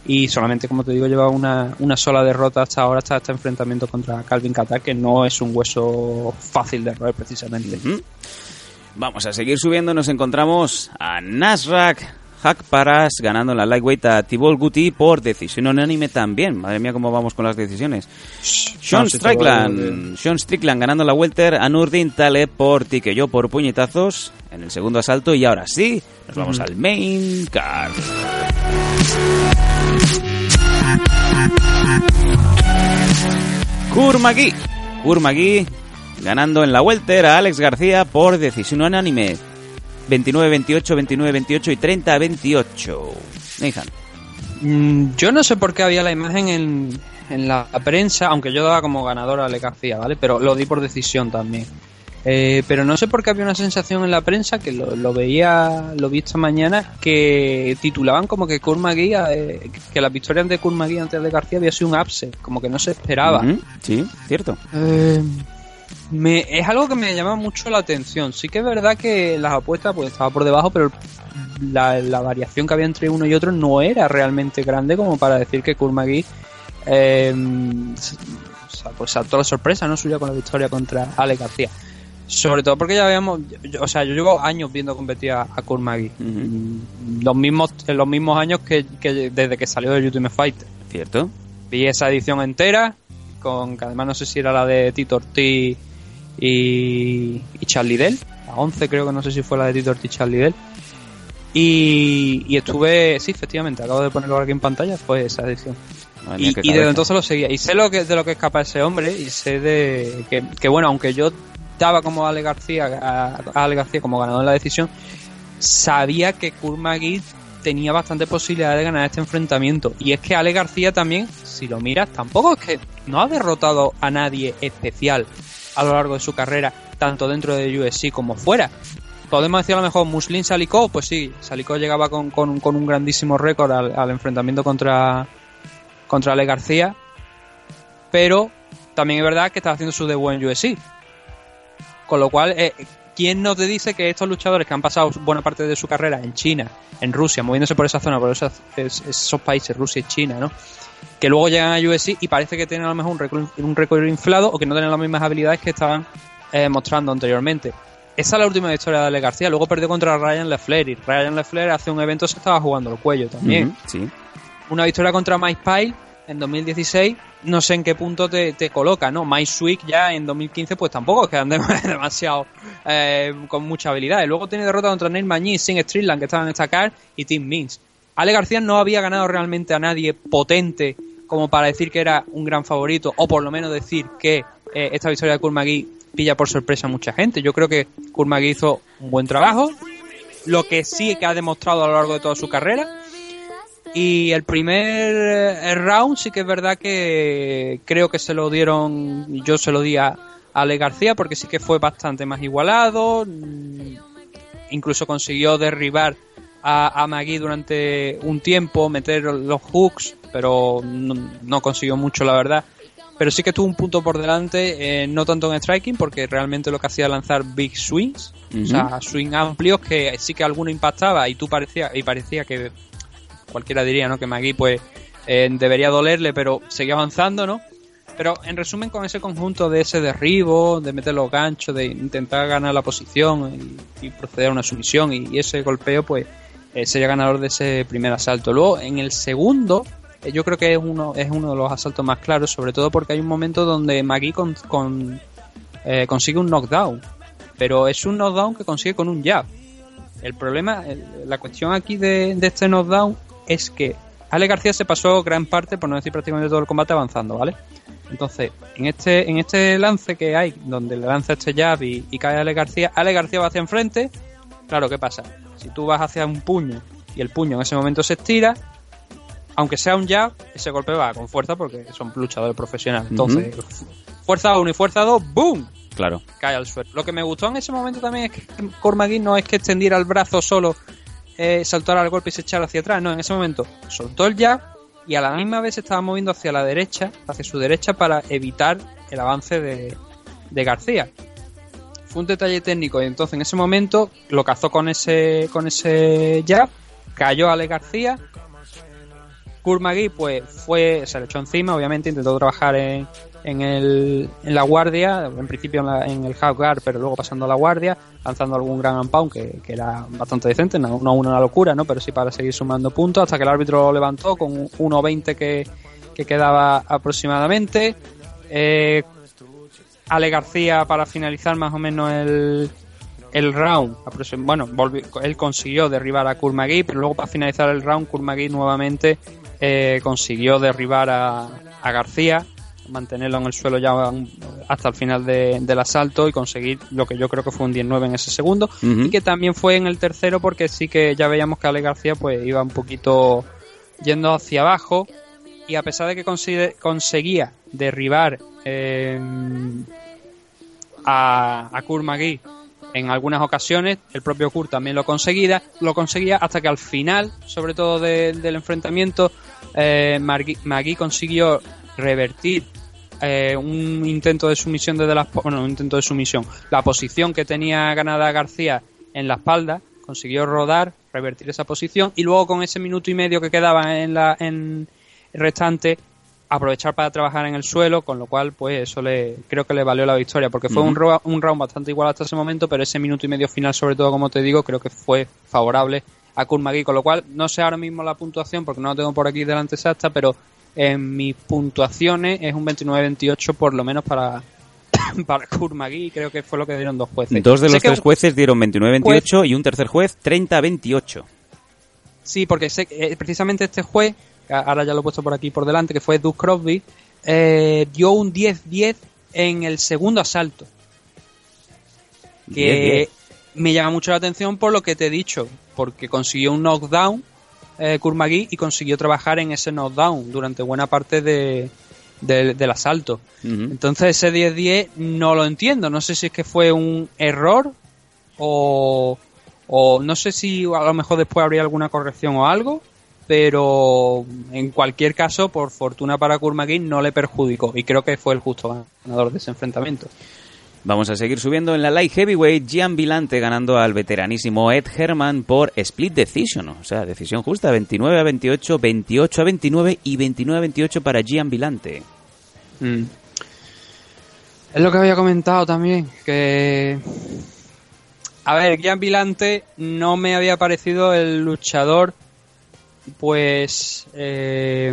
Y solamente, como te digo, lleva una, una sola derrota hasta ahora, hasta este enfrentamiento contra Calvin Qatar, que no es un hueso fácil de roer, precisamente. Vamos a seguir subiendo. Nos encontramos a Nasrak Hakparas ganando en la lightweight a Tibol Guti por decisión unánime también. Madre mía, cómo vamos con las decisiones. Sean No, Strickland, Sean Strickland ganando la welter a Nurdin Taleb por yo por puñetazos en el segundo asalto. Y ahora sí, nos vamos al main card. Kurmagi. Kurmagi ganando en la welter a Alex García por decisión unánime. 29-28, 29-28 y 30-28. Nathan. Mm, Yo no sé por qué había la imagen en, en la prensa, aunque yo daba como ganador a Ale García, ¿vale? Pero lo di por decisión también. Eh, pero no sé por qué había una sensación en la prensa que lo, lo veía, lo vi esta mañana, que titulaban como que Kurmagui, eh, que las victorias de Kurmagui antes de García había sido un upset, como que no se esperaba. Sí, cierto. Eh, me, es algo que me llama mucho la atención. Sí que es verdad que las apuestas pues estaba por debajo, pero la, la variación que había entre uno y otro no era realmente grande como para decir que Kurmagui eh, pues saltó la sorpresa no suya con la victoria contra Ale García. Sobre todo porque ya habíamos, yo- o sea, yo llevo años viendo competir a, a Kurmagui. Mm, Los mismos, en los mismos años que, que desde que salió de Ultimate Fighter. Cierto. Vi esa edición entera, con que además no sé si era la de Tito Ortiz y, y Charlie Dell, la 11 creo que no sé si fue la de Tito Ortiz y Charlie Dell. Y, y estuve, sí, efectivamente, acabo de ponerlo aquí en pantalla, fue esa edición. Madre Y, desde entonces lo seguía. Y sé lo que, de lo que es capaz ese hombre, y sé de que, que, bueno, aunque yo daba como Ale García, a, a Ale García como ganador en la decisión, sabía que Kurmagui tenía bastante posibilidad de ganar este enfrentamiento. Y es que Ale García también, si lo miras, tampoco es que no ha derrotado a nadie especial a lo largo de su carrera, tanto dentro de UFC como fuera. Podemos decir a lo mejor Muslin Salikov, pues sí, Salikov llegaba con, con, un grandísimo récord al, enfrentamiento contra, contra Ale García, pero también es verdad que está haciendo su debut en UFC. Con lo cual, eh, ¿quién no te dice que estos luchadores que han pasado buena parte de su carrera en China, en Rusia, moviéndose por esa zona, por esas- es- esos países, Rusia y China, ¿no? Que luego llegan a UFC y parece que tienen a lo mejor un récord, un récord inflado o que no tienen las mismas habilidades que estaban eh, mostrando anteriormente. Esa es la última victoria de Ale García. Luego perdió contra Ryan Lefler y Ryan Lefler hace un evento se estaba jugando el cuello también Sí. una victoria contra Mike Pyle en 2016, no sé en qué punto te, te coloca, ¿no? Mike Swick ya en 2015, pues tampoco quedan de- demasiado eh, con mucha habilidad. Y luego tiene derrota contra Neil Magny, Sin Strickland, que estaban en esta car, y Tim Means. Ale García no había ganado realmente a nadie potente como para decir que era un gran favorito, o por lo menos decir que eh, esta victoria de Kurmagui pilla por sorpresa a mucha gente. Yo creo que Kurmagui hizo un buen trabajo, lo que sí que ha demostrado a lo largo de toda su carrera, y el primer eh, round sí que es verdad que creo que se lo dieron, yo se lo di a Ale García porque sí que fue bastante más igualado, mm, incluso consiguió derribar a, a Magui durante un tiempo, meter los hooks, pero no, no consiguió mucho la verdad. Pero sí que tuvo un punto por delante, eh, no tanto en striking, porque realmente lo que hacía era lanzar big swings, o sea, swing amplios que sí que alguno impactaba y tú parecía, y parecía que cualquiera diría, ¿no? Que Magui, pues, eh, debería dolerle, pero seguía avanzando, ¿no? Pero en resumen, con ese conjunto de ese derribo, de meter los ganchos, de intentar ganar la posición y, y proceder a una sumisión y, y ese golpeo, pues eh, sería ganador de ese primer asalto. Luego, en el segundo, eh, yo creo que es uno, es uno de los asaltos más claros, sobre todo porque hay un momento donde Magui con, eh, consigue un knockdown. Pero es un knockdown que consigue con un jab. El problema, la cuestión aquí de, de este knockdown es que Ale García se pasó gran parte, por no decir prácticamente todo el combate avanzando, ¿vale? Entonces, en este, en este lance que hay, donde le lanza este jab y, y cae Ale García, Ale García va hacia enfrente. Claro, ¿qué pasa? Si tú vas hacia un puño y el puño en ese momento se estira, aunque sea un jab, ese golpe va con fuerza porque son luchadores profesionales. Entonces, fuerza 1 y fuerza 2, ¡boom! Claro. cae al suelo. Lo que me gustó en ese momento también es que Cormagui no es que extendiera el brazo solo, eh, saltara al golpe y se echara hacia atrás. No, en ese momento soltó el jab y a la misma vez se estaba moviendo hacia la derecha, hacia su derecha, para evitar el avance de, de García. Fue un detalle técnico y entonces en ese momento lo cazó con ese, con ese jab, cayó Ale García. Kurmagui pues fue, se le echó encima, obviamente intentó trabajar en, en, el, en la guardia, en principio en, la- en el half guard, pero luego pasando a la guardia, lanzando algún gran unpound que, que era bastante decente, no, no una locura, ¿no? pero sí para seguir sumando puntos, hasta que el árbitro lo levantó con un 1.20 que, que quedaba aproximadamente. Eh, Ale García para finalizar más o menos el, el round. Bueno, volvi- él consiguió derribar a Kurmagui, pero luego para finalizar el round, Kurmagui nuevamente eh, consiguió derribar a, a García, mantenerlo en el suelo ya hasta el final de- del asalto y conseguir lo que yo creo que fue un 19 en ese segundo. Y que también fue en el tercero porque sí que ya veíamos que Ale García pues iba un poquito yendo hacia abajo y a pesar de que conseguía derribar eh, a, a Kurmagui en algunas ocasiones, el propio Kur también lo conseguía, lo conseguía hasta que al final, sobre todo de- del enfrentamiento, eh, Magui consiguió revertir eh, un intento de sumisión desde la bueno, un intento de sumisión, la posición que tenía ganada García en la espalda, consiguió rodar, revertir esa posición y luego con ese minuto y medio que quedaba en la restante aprovechar para trabajar en el suelo, con lo cual pues eso le creo que le valió la victoria porque fue un, ro- un round bastante igual hasta ese momento, pero ese minuto y medio final sobre todo como te digo, creo que fue favorable a Kurmagui, con lo cual no sé ahora mismo la puntuación porque no la tengo por aquí delante exacta, pero en mis puntuaciones es un 29-28 por lo menos para para Kurmagui creo que fue lo que dieron dos jueces. Dos de Sé los tres un- jueces dieron 29-28 y un tercer juez 30-28. Sí, porque sé eh, precisamente este juez, ahora ya lo he puesto por aquí por delante, que fue Doug Crosby, eh, dio un 10-10 en el segundo asalto. Que 10-10. me llama mucho la atención por lo que te he dicho, porque consiguió un knockdown eh, Kurmagui y consiguió trabajar en ese knockdown durante buena parte de, del- del asalto. Entonces ese 10-10 no lo entiendo. No sé si es que fue un error o, o no sé si a lo mejor después habría alguna corrección o algo. Pero en cualquier caso, por fortuna para Kurmagui, no le perjudicó. Y creo que fue el justo ganador de ese enfrentamiento. Vamos a seguir subiendo en la light heavyweight. Gian Vilante ganando al veteranísimo Ed Herman por split decision. O sea, decisión justa. 29 a 28, 28 a 29 y 29 a 28 para Gian Vilante. Mm. Es lo que había comentado también, que... A ver, Gian Vilante no me había parecido el luchador, pues, eh,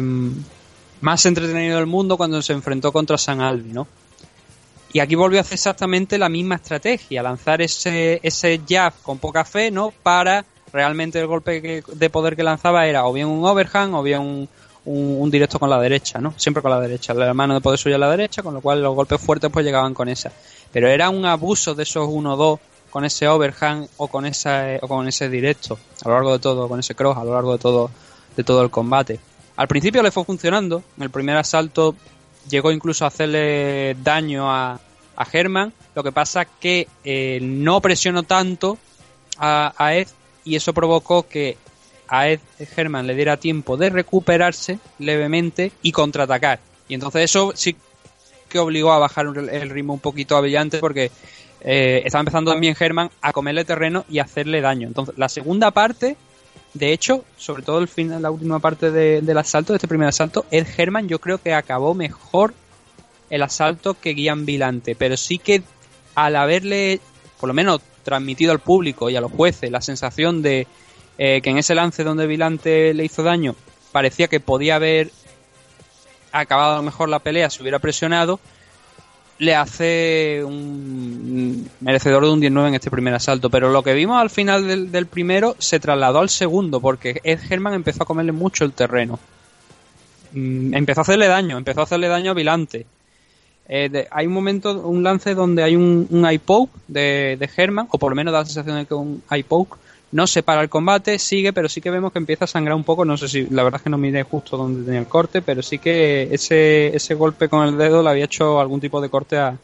más entretenido del mundo cuando se enfrentó contra San Albi, ¿no? Y aquí volvió a hacer exactamente la misma estrategia, lanzar ese, ese jab con poca fe, ¿no? Para realmente el golpe que- de poder que lanzaba era o bien un overhand o bien un, un, directo con la derecha, ¿no? Siempre con la derecha, la mano de poder suya a la derecha, con lo cual los golpes fuertes pues llegaban con esa. Pero era un abuso de esos 1-2 con ese overhand o con esa o con ese directo a lo largo de todo, con ese cross a lo largo de todo de todo el combate. Al principio le fue funcionando, en el primer asalto llegó incluso a hacerle daño a, a Herman, lo que pasa que eh, no presionó tanto a, a Ed y eso provocó que a Ed Herman le diera tiempo de recuperarse levemente y contraatacar. Y entonces eso sí que obligó a bajar el ritmo un poquito a Brillante porque eh, estaba empezando también Herman a comerle terreno y hacerle daño. Entonces la segunda parte, de hecho, sobre todo el final, la última parte de- del asalto, de este primer asalto, Ed Herman yo creo que acabó mejor el asalto que guían Vilante, pero sí que al haberle, por lo menos, transmitido al público y a los jueces la sensación de eh, que en ese lance donde Vilante le hizo daño parecía que podía haber acabado a lo mejor la pelea si hubiera presionado, le hace un merecedor de un 19 en este primer asalto. Pero lo que vimos al final del, primero se trasladó al segundo, porque Ed Herman empezó a comerle mucho el terreno. Mm, empezó a hacerle daño, empezó a hacerle daño a Vilante. Eh, hay un momento, un lance donde hay un, un de, de Herman, o por lo menos da la sensación de que un eye poke no se para el combate, sigue, pero sí que vemos que empieza a sangrar un poco. No sé si, la verdad es que no miré justo donde tenía el corte, pero sí que ese, ese golpe con el dedo le había hecho algún tipo de corte a,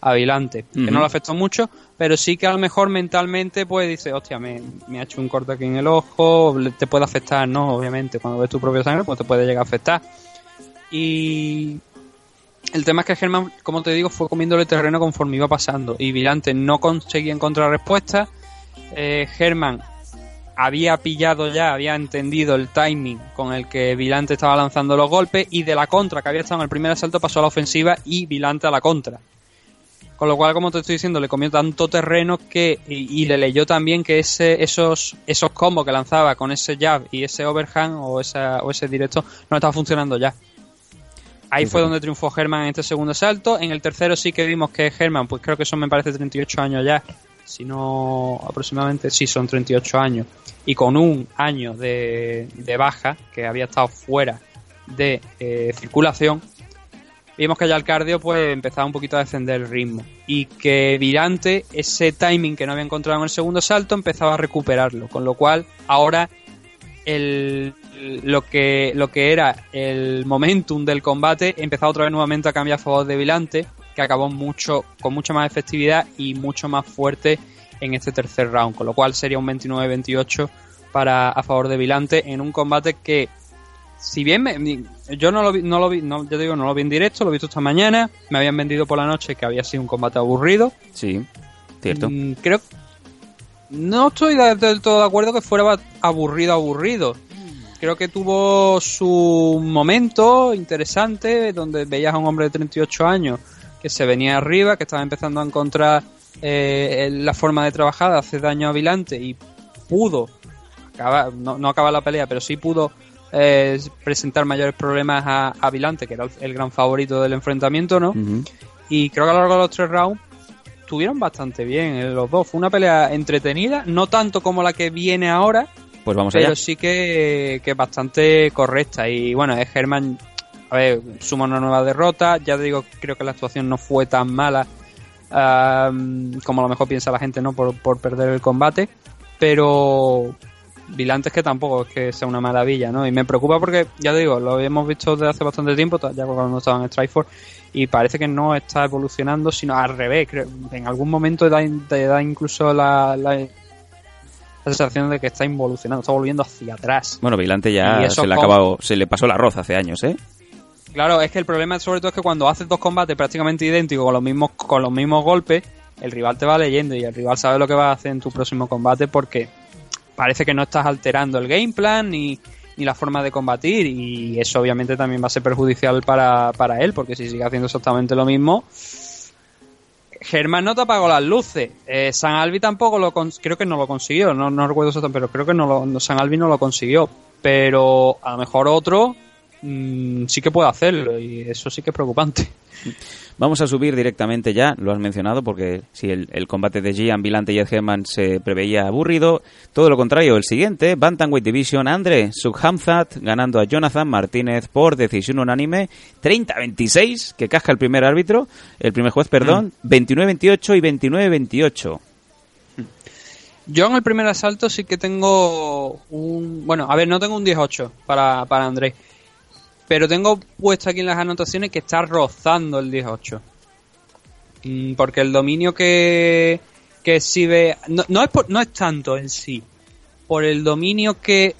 a Vilante, que no le afectó mucho, pero sí que a lo mejor mentalmente pues dice, hostia, me, me ha hecho un corte aquí en el ojo, te puede afectar, ¿no? Obviamente, cuando ves tu propia sangre, pues te puede llegar a afectar. Y el tema es que Germán, como te digo, fue comiéndole terreno conforme iba pasando. Y Vilante no conseguía encontrar respuesta. Eh, Germán había pillado ya, había entendido el timing con el que Vilante estaba lanzando los golpes. Y de la contra que había estado en el primer asalto pasó a la ofensiva y Vilante a la contra. Con lo cual, como te estoy diciendo, le comió tanto terreno que y, le leyó también que ese, esos, esos combos que lanzaba con ese jab y ese overhand o, esa, o ese directo no estaba funcionando ya. Ahí fue donde triunfó Germán en este segundo salto. En el tercero sí que vimos que Germán, pues creo que son me parece 38 años ya. Si no, aproximadamente sí son 38 años. Y con un año de, de baja, que había estado fuera de eh, circulación, vimos que ya el cardio pues empezaba un poquito a descender el ritmo. Y que Virante, ese timing que no había encontrado en el segundo salto, empezaba a recuperarlo. Con lo cual, ahora el, lo que lo que era el momentum del combate empezaba otra vez nuevamente a cambiar a favor de Vilante, que acabó mucho con mucha más efectividad y mucho más fuerte en este tercer round, con lo cual sería un 29-28 para a favor de Vilante en un combate que si bien me- yo no lo vi, no lo vi, no, yo digo, no lo vi en directo, lo he visto esta mañana, me habían vendido por la noche que había sido un combate aburrido. Sí, cierto. Mm, creo no estoy de- del todo de acuerdo que fuera aburrido aburrido. Creo que tuvo su momento interesante donde veías a un hombre de 38 años que se venía arriba, que estaba empezando a encontrar eh, la forma de trabajar, de hacer daño a Vilante y pudo acabar, no, no acabar la pelea, pero sí pudo eh, presentar mayores problemas a, a Vilante, que era el, el gran favorito del enfrentamiento, ¿no? Y creo que a lo largo de los tres rounds estuvieron bastante bien eh, los dos. Fue una pelea entretenida, no tanto como la que viene ahora, Pues vamos pero allá. sí que, que bastante correcta. Y bueno, es Germán, a ver, suma una nueva derrota. Ya te digo, creo que la actuación no fue tan mala am, como a lo mejor piensa la gente, ¿no? Por, por perder el combate. Pero Vilante es que tampoco es que sea una maravilla, ¿no? Y me preocupa porque, ya te digo, lo hemos visto desde hace bastante tiempo, ya cuando estaba en Strikeforce, y parece que no está evolucionando, sino al revés. creo- en algún momento da, te da incluso la, la, la sensación de que está involucionando, está volviendo hacia atrás. Bueno, Vilante ya se le, acabado, se le pasó el arroz hace años, ¿eh? Claro, es que el problema sobre todo es que cuando haces dos combates prácticamente idénticos con los mismos con los mismos golpes, el rival te va leyendo y el rival sabe lo que va a hacer en tu próximo combate porque parece que no estás alterando el game plan ni, la forma de combatir y eso obviamente también va a ser perjudicial para, para él porque si sigue haciendo exactamente lo mismo Germán no te apagó las luces. Eh, San Albi tampoco lo creo que no lo consiguió. No, no recuerdo exactamente, pero creo que no lo, San Albi no lo consiguió. Pero a lo mejor otro mm, sí que puede hacerlo y eso sí que es preocupante. Vamos a subir directamente ya, lo has mencionado, porque si el, el combate de Gian, Vilante y Ed Herman se preveía aburrido, todo lo contrario, el siguiente, Bantamweight Division, Andre Sukhamzat ganando a Jonathan Martínez por decisión unánime, 30-26, que casca el primer árbitro, el primer juez, perdón, 29-28 y 29-28. Yo en el primer asalto sí que tengo un... Bueno, a ver, no tengo un 18 para, para Andrés. Pero tengo puesto aquí en las anotaciones que está rozando el 18. Mm, Porque el dominio que, que exhibe... No, no, es por- no es tanto en sí. Por el dominio que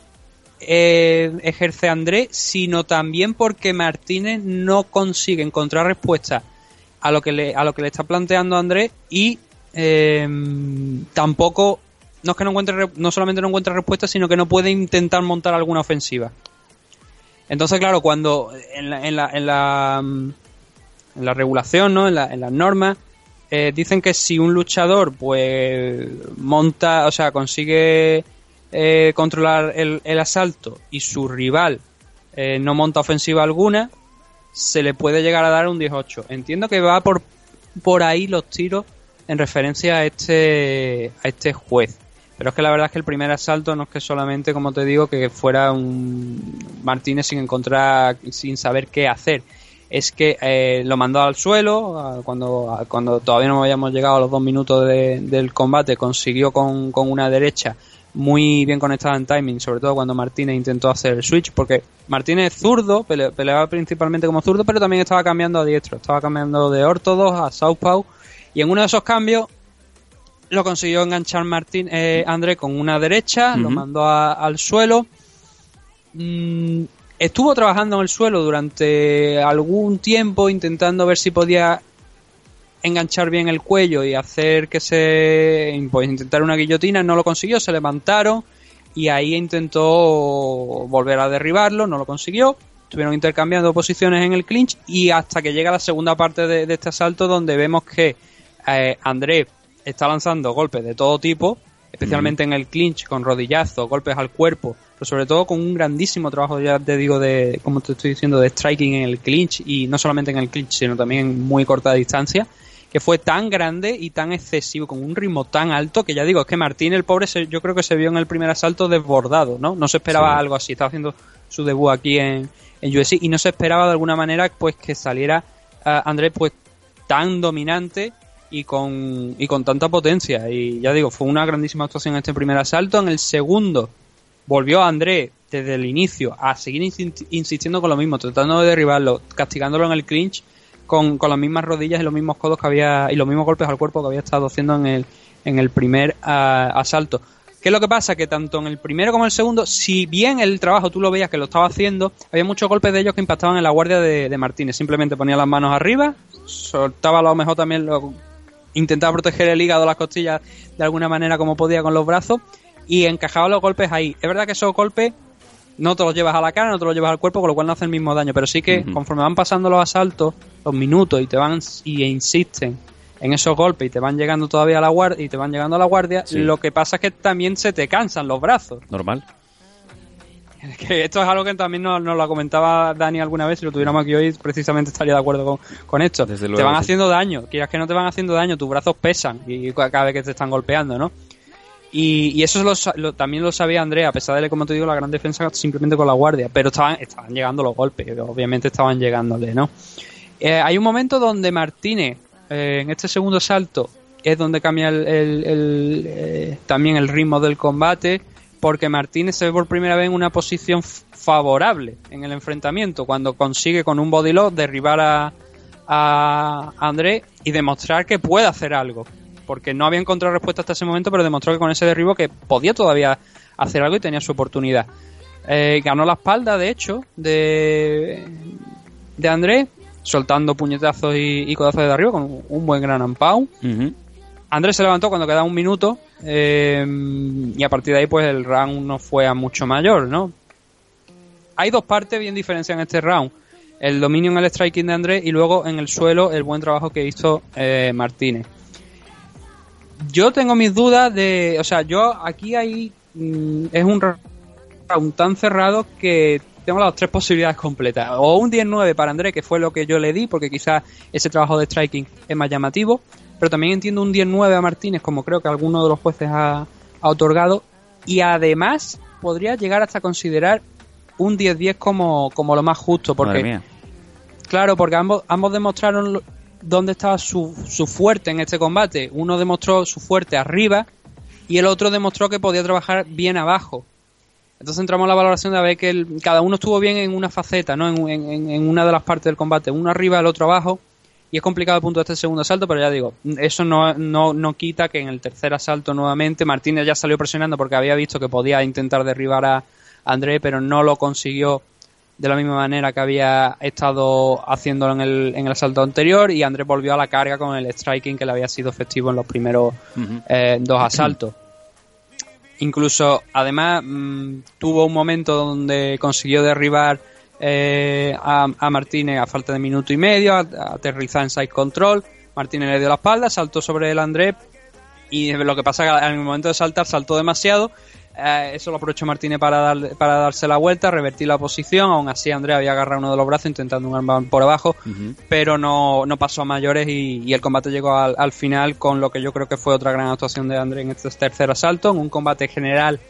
eh, ejerce Andrés, sino también porque Martínez no consigue encontrar respuesta a lo que le, a lo que le está planteando Andrés y eh, tampoco no es que no encuentre re- no solamente no encuentra respuesta sino que no puede intentar montar alguna ofensiva entonces claro cuando en la, en la, en la, mm, en la regulación, ¿no? En, la- en las normas, eh, dicen que si un luchador, pues, monta, o sea, consigue eh, controlar el, asalto y su rival eh, no monta ofensiva alguna, se le puede llegar a dar un 18. Entiendo que va por, por ahí los tiros en referencia a este, a este juez. Pero es que la verdad es que el primer asalto no es que solamente, como te digo, que fuera un Martínez sin encontrar, sin saber qué hacer. Es que eh, lo mandó al suelo, cuando, cuando todavía no habíamos llegado a los dos minutos de- del combate, consiguió con, con una derecha muy bien conectada en timing, sobre todo cuando Martínez intentó hacer el switch, porque Martínez zurdo, pele- peleaba principalmente como zurdo, pero también estaba cambiando a diestro, estaba cambiando de ortodox a southpaw, y en uno de esos cambios lo consiguió enganchar Martín eh, André con una derecha, lo mandó a- al suelo. Mm, estuvo trabajando en el suelo durante algún tiempo intentando ver si podía enganchar bien el cuello y hacer que se pues intentar una guillotina, no lo consiguió, se levantaron y ahí intentó volver a derribarlo, no lo consiguió. Estuvieron intercambiando posiciones en el clinch y hasta que llega la segunda parte de, de este asalto donde vemos que eh, André está lanzando golpes de todo tipo, especialmente en el clinch con rodillazos, golpes al cuerpo, pero sobre todo con un grandísimo trabajo, ya te digo, de, como te estoy diciendo, de striking en el clinch y no solamente en el clinch, sino también en muy corta distancia, que fue tan grande y tan excesivo, con un ritmo tan alto, que ya digo, es que Martín, el pobre, se- yo creo que se vio en el primer asalto desbordado, ¿no? No se esperaba Sí. algo así, estaba haciendo su debut aquí en, en UFC y no se esperaba de alguna manera pues que saliera ah, Andrés pues tan dominante y con, y con tanta potencia. Y ya digo, fue una grandísima actuación en este primer asalto. En el segundo volvió André desde el inicio a seguir insi- insistiendo con lo mismo, tratando de derribarlo, castigándolo en el clinch con, con las mismas rodillas y los mismos codos que había y los mismos golpes al cuerpo que había estado haciendo en el, en el primer ah, asalto. ¿Qué es lo que pasa? Que tanto en el primero como en el segundo, si bien el trabajo tú lo veías que lo estaba haciendo, había muchos golpes de ellos que impactaban en la guardia de, Martínez. Simplemente ponía las manos arriba, soltaba a lo mejor también, lo, intentaba proteger el hígado, las costillas de alguna manera como podía con los brazos y encajaba los golpes ahí. Es verdad que esos golpes no te los llevas a la cara, no te los llevas al cuerpo, con lo cual no hacen el mismo daño. Pero sí que conforme van pasando los asaltos, los minutos y te van y insisten en esos golpes y te van llegando todavía a la guardia y te van llegando a la guardia, Sí. lo que pasa es que también se te cansan los brazos. Normal. Que esto es algo que también nos, nos lo comentaba Dani alguna vez, si lo tuviéramos aquí hoy, precisamente estaría de acuerdo con, con esto. Desde te van sí. haciendo daño, quieras que no te van haciendo daño, tus brazos pesan y cada vez que te están golpeando, ¿no? Y, y eso lo lo- también lo sabía Andrea, a pesar de, como te digo, la gran defensa simplemente con la guardia, pero estaban, estaban llegando los golpes, obviamente estaban llegándole, ¿no? Eh, hay un momento donde Martínez, eh, en este segundo salto, es donde cambia el, el- el, eh, también el ritmo del combate, porque Martínez se ve por primera vez en una posición favorable en el enfrentamiento, cuando consigue con un body lock derribar a, a André y demostrar que puede hacer algo. Porque no había encontrado respuesta hasta ese momento, pero demostró que con ese derribo que podía todavía hacer algo y tenía su oportunidad. Eh, ganó la espalda, de hecho, de, de André, soltando puñetazos y, y codazos de arriba con un buen gran ampau. Ujú. Andrés se levantó cuando quedaba un minuto eh, y a partir de ahí pues el round no fue a mucho mayor, ¿no? Hay dos partes bien diferenciadas en este round. El dominio en el striking de Andrés y luego en el suelo el buen trabajo que hizo eh, Martínez. Yo tengo mis dudas de... O sea, yo aquí hay... mm, es un round tan cerrado que tengo las tres posibilidades completas. O un 10-9 para Andrés, que fue lo que yo le di, porque quizás ese trabajo de striking es más llamativo. Pero también entiendo un 10-9 a Martínez, como creo que alguno de los jueces ha, ha otorgado. Y además podría llegar hasta considerar un 10-10 como, como lo más justo. Porque, Madre mía. Claro, porque ambos, ambos demostraron dónde estaba su, su fuerte en este combate. Uno demostró su fuerte arriba y el otro demostró que podía trabajar bien abajo. Entonces entramos en la valoración de ver que el- cada uno estuvo bien en una faceta, ¿no? En, en- en una de las partes del combate. Uno arriba, el otro abajo. Y es complicado el punto de este segundo asalto, pero ya digo, eso no, no, no quita que en el tercer asalto nuevamente Martínez ya salió presionando porque había visto que podía intentar derribar a André, pero no lo consiguió de la misma manera que había estado haciéndolo en el, en el asalto anterior y Andrés volvió a la carga con el striking que le había sido efectivo en los primeros eh, dos asaltos. Incluso, además, mm, tuvo un momento donde consiguió derribar eh, a, a Martínez a falta de minuto y medio, a- a aterrizar en side control. Martínez le dio la espalda, saltó sobre el André y lo que pasa es que en el momento de saltar saltó demasiado. Eh, eso lo aprovechó Martínez para, dar- para darse la vuelta, revertir la posición. Aún así, André había agarrado uno de los brazos intentando un arma por abajo, pero no, no pasó a mayores y, y el combate llegó al, al final con lo que yo creo que fue otra gran actuación de André en este tercer asalto, en un combate general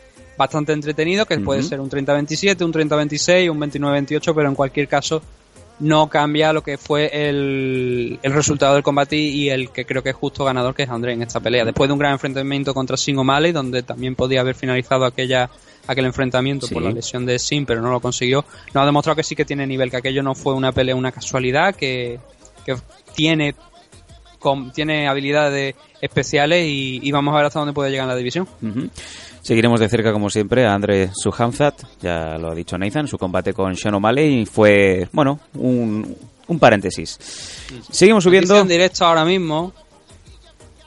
bastante entretenido, que puede ser un 30-27, un 30-26, un 29-28, pero en cualquier caso no cambia lo que fue el, el resultado del combate y el que creo que es justo ganador, que es André en esta pelea. Después de un gran enfrentamiento contra Sin O'Malley, donde también podía haber finalizado aquella aquel enfrentamiento Sí. por la lesión de Sin, pero no lo consiguió, nos ha demostrado que sí que tiene nivel, que aquello no fue una pelea, una casualidad, que, que tiene con- tiene habilidades especiales y, y vamos a ver hasta dónde puede llegar en la división. Seguiremos de cerca, como siempre, a Andre Suhamzat, ya lo ha dicho Nathan, su combate con Sean O'Malley fue, bueno, un, un paréntesis. Seguimos subiendo. En directo ahora mismo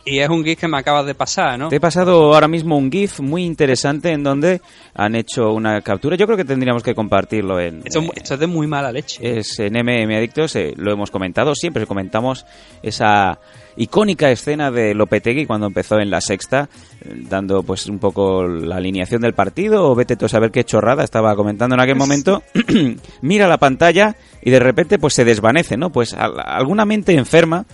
y es un GIF que me acabas de pasar, ¿no? Te he pasado ahora mismo un GIF muy interesante en donde han hecho una captura. Yo creo que tendríamos que compartirlo en, Esto, esto es de muy mala leche. es en MM Adictos, eh, lo hemos comentado, siempre comentamos esa icónica escena de Lopetegui cuando empezó en la sexta, eh, dando pues un poco la alineación del partido, o vete tú a saber qué chorrada estaba comentando en aquel momento, mira la pantalla y de repente pues se desvanece, ¿no? Pues al- alguna mente enferma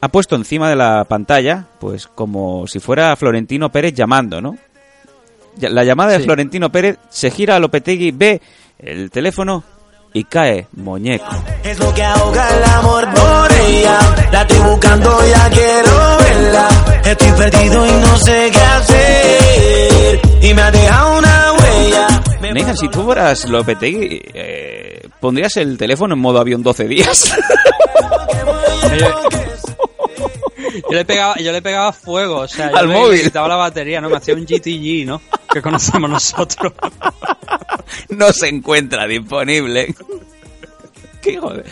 ha puesto encima de la pantalla, pues como si fuera Florentino Pérez llamando, ¿no? La llamada de Sí. Florentino Pérez se gira a Lopetegui, ve el teléfono y cae muñeco. Es lo que ahoga el amor por ella. La estoy buscando, ya quiero verla. Estoy perdido y no sé qué hacer. Y me ha dejado una huella. Me Nathan, si tú fueras Lopetegui, eh, pondrías el teléfono en modo avión 12 días. Yo le pegaba, yo le pegaba fuego, o sea, yo Al le- móvil. quitaba la batería, ¿no? Me hacía un GTG, ¿no? Que conocemos nosotros. no se encuentra disponible. ¿Qué joder?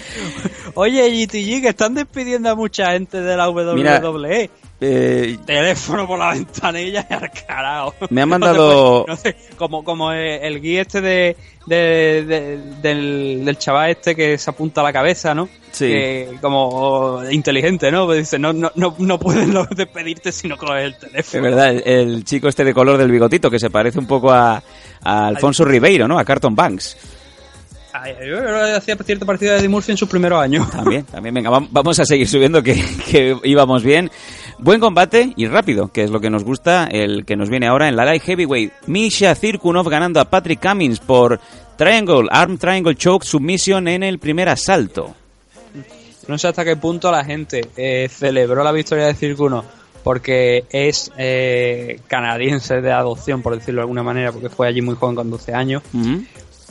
Oye, GTG, que están despidiendo a mucha gente de la Mira, WWE. Eh, Teléfono por la ventanilla y al carajo. Me han mandado- puedes- no sé, como como eh, el guía este de, de- de- del, del chaval este que se apunta a la cabeza, ¿no? Sí. Que como inteligente, ¿no? Pues dice, no, no, no, no puedes despedirte si no coges el es teléfono. verdad, el, el chico este de color del bigotito que se parece un poco a, a Alfonso Ribeiro, ¿no? A Carton Banks. Yo creo que hacía cierto partido de Eddie Murphy en sus primeros años. También, también, venga, vam- vamos a seguir subiendo que, que íbamos bien. Buen combate y rápido, que es lo que nos gusta, el que nos viene ahora en la Light Heavyweight. Misha Cirkunov ganando a Patrick Cummins por Triangle, Arm Triangle Choke Submission en el primer asalto. No sé hasta qué punto la gente eh, celebró la victoria de Circuno porque es eh, canadiense de adopción, por decirlo de alguna manera, porque fue allí muy joven con 12 años,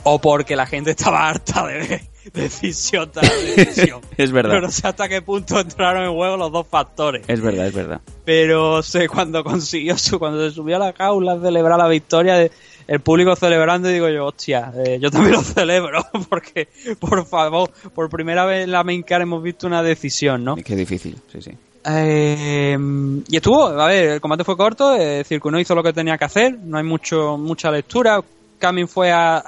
o porque la gente estaba harta de decisión tras decisión. Es verdad. Pero no sé hasta qué punto entraron en juego los dos factores. Es verdad, es verdad. Pero sé cuando consiguió su, cuando se subió a la jaula a celebrar la victoria, el público celebrando, y digo yo, hostia, eh, yo también lo celebro, porque por favor, por primera vez en la main car hemos visto una decisión, ¿no? Qué difícil, sí, sí. Eh, y estuvo, a ver, el combate fue corto, eh, Circuno hizo lo que tenía que hacer, no hay mucho mucha lectura. Camin fue a,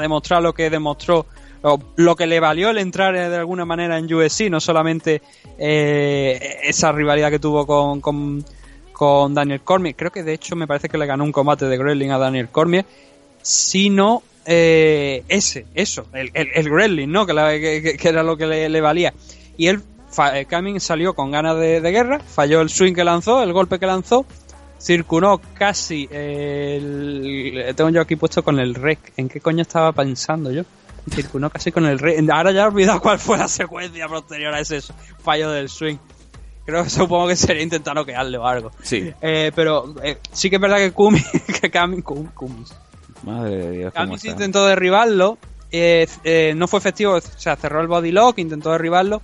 demostrar lo que demostró, o lo que le valió el entrar de alguna manera en USC, no solamente eh, esa rivalidad que tuvo con, con, Daniel Cormier. Creo que de hecho me parece que le ganó un combate de Gremlin a Daniel Cormier, sino eh, ese, eso, el, el, Gremlin, ¿no? Que, que- era lo que le, valía. Y él, eh, Camin salió con ganas de guerra, falló el swing que lanzó, el golpe que lanzó, circuló casi el, tengo yo aquí puesto con el rec. ¿En qué coño estaba pensando yo? Circuló casi con el rec. Ahora ya he olvidado cuál fue la secuencia posterior a ese fallo del swing. Creo que supongo que sería intentar noquearle o algo. Sí. Eh, pero eh, sí que es verdad que Kumi, que Camin, Kum- Kumis, Madre de Dios, Camis está. intentó derribarlo, eh, eh, no fue efectivo, o sea, cerró el body lock, intentó derribarlo,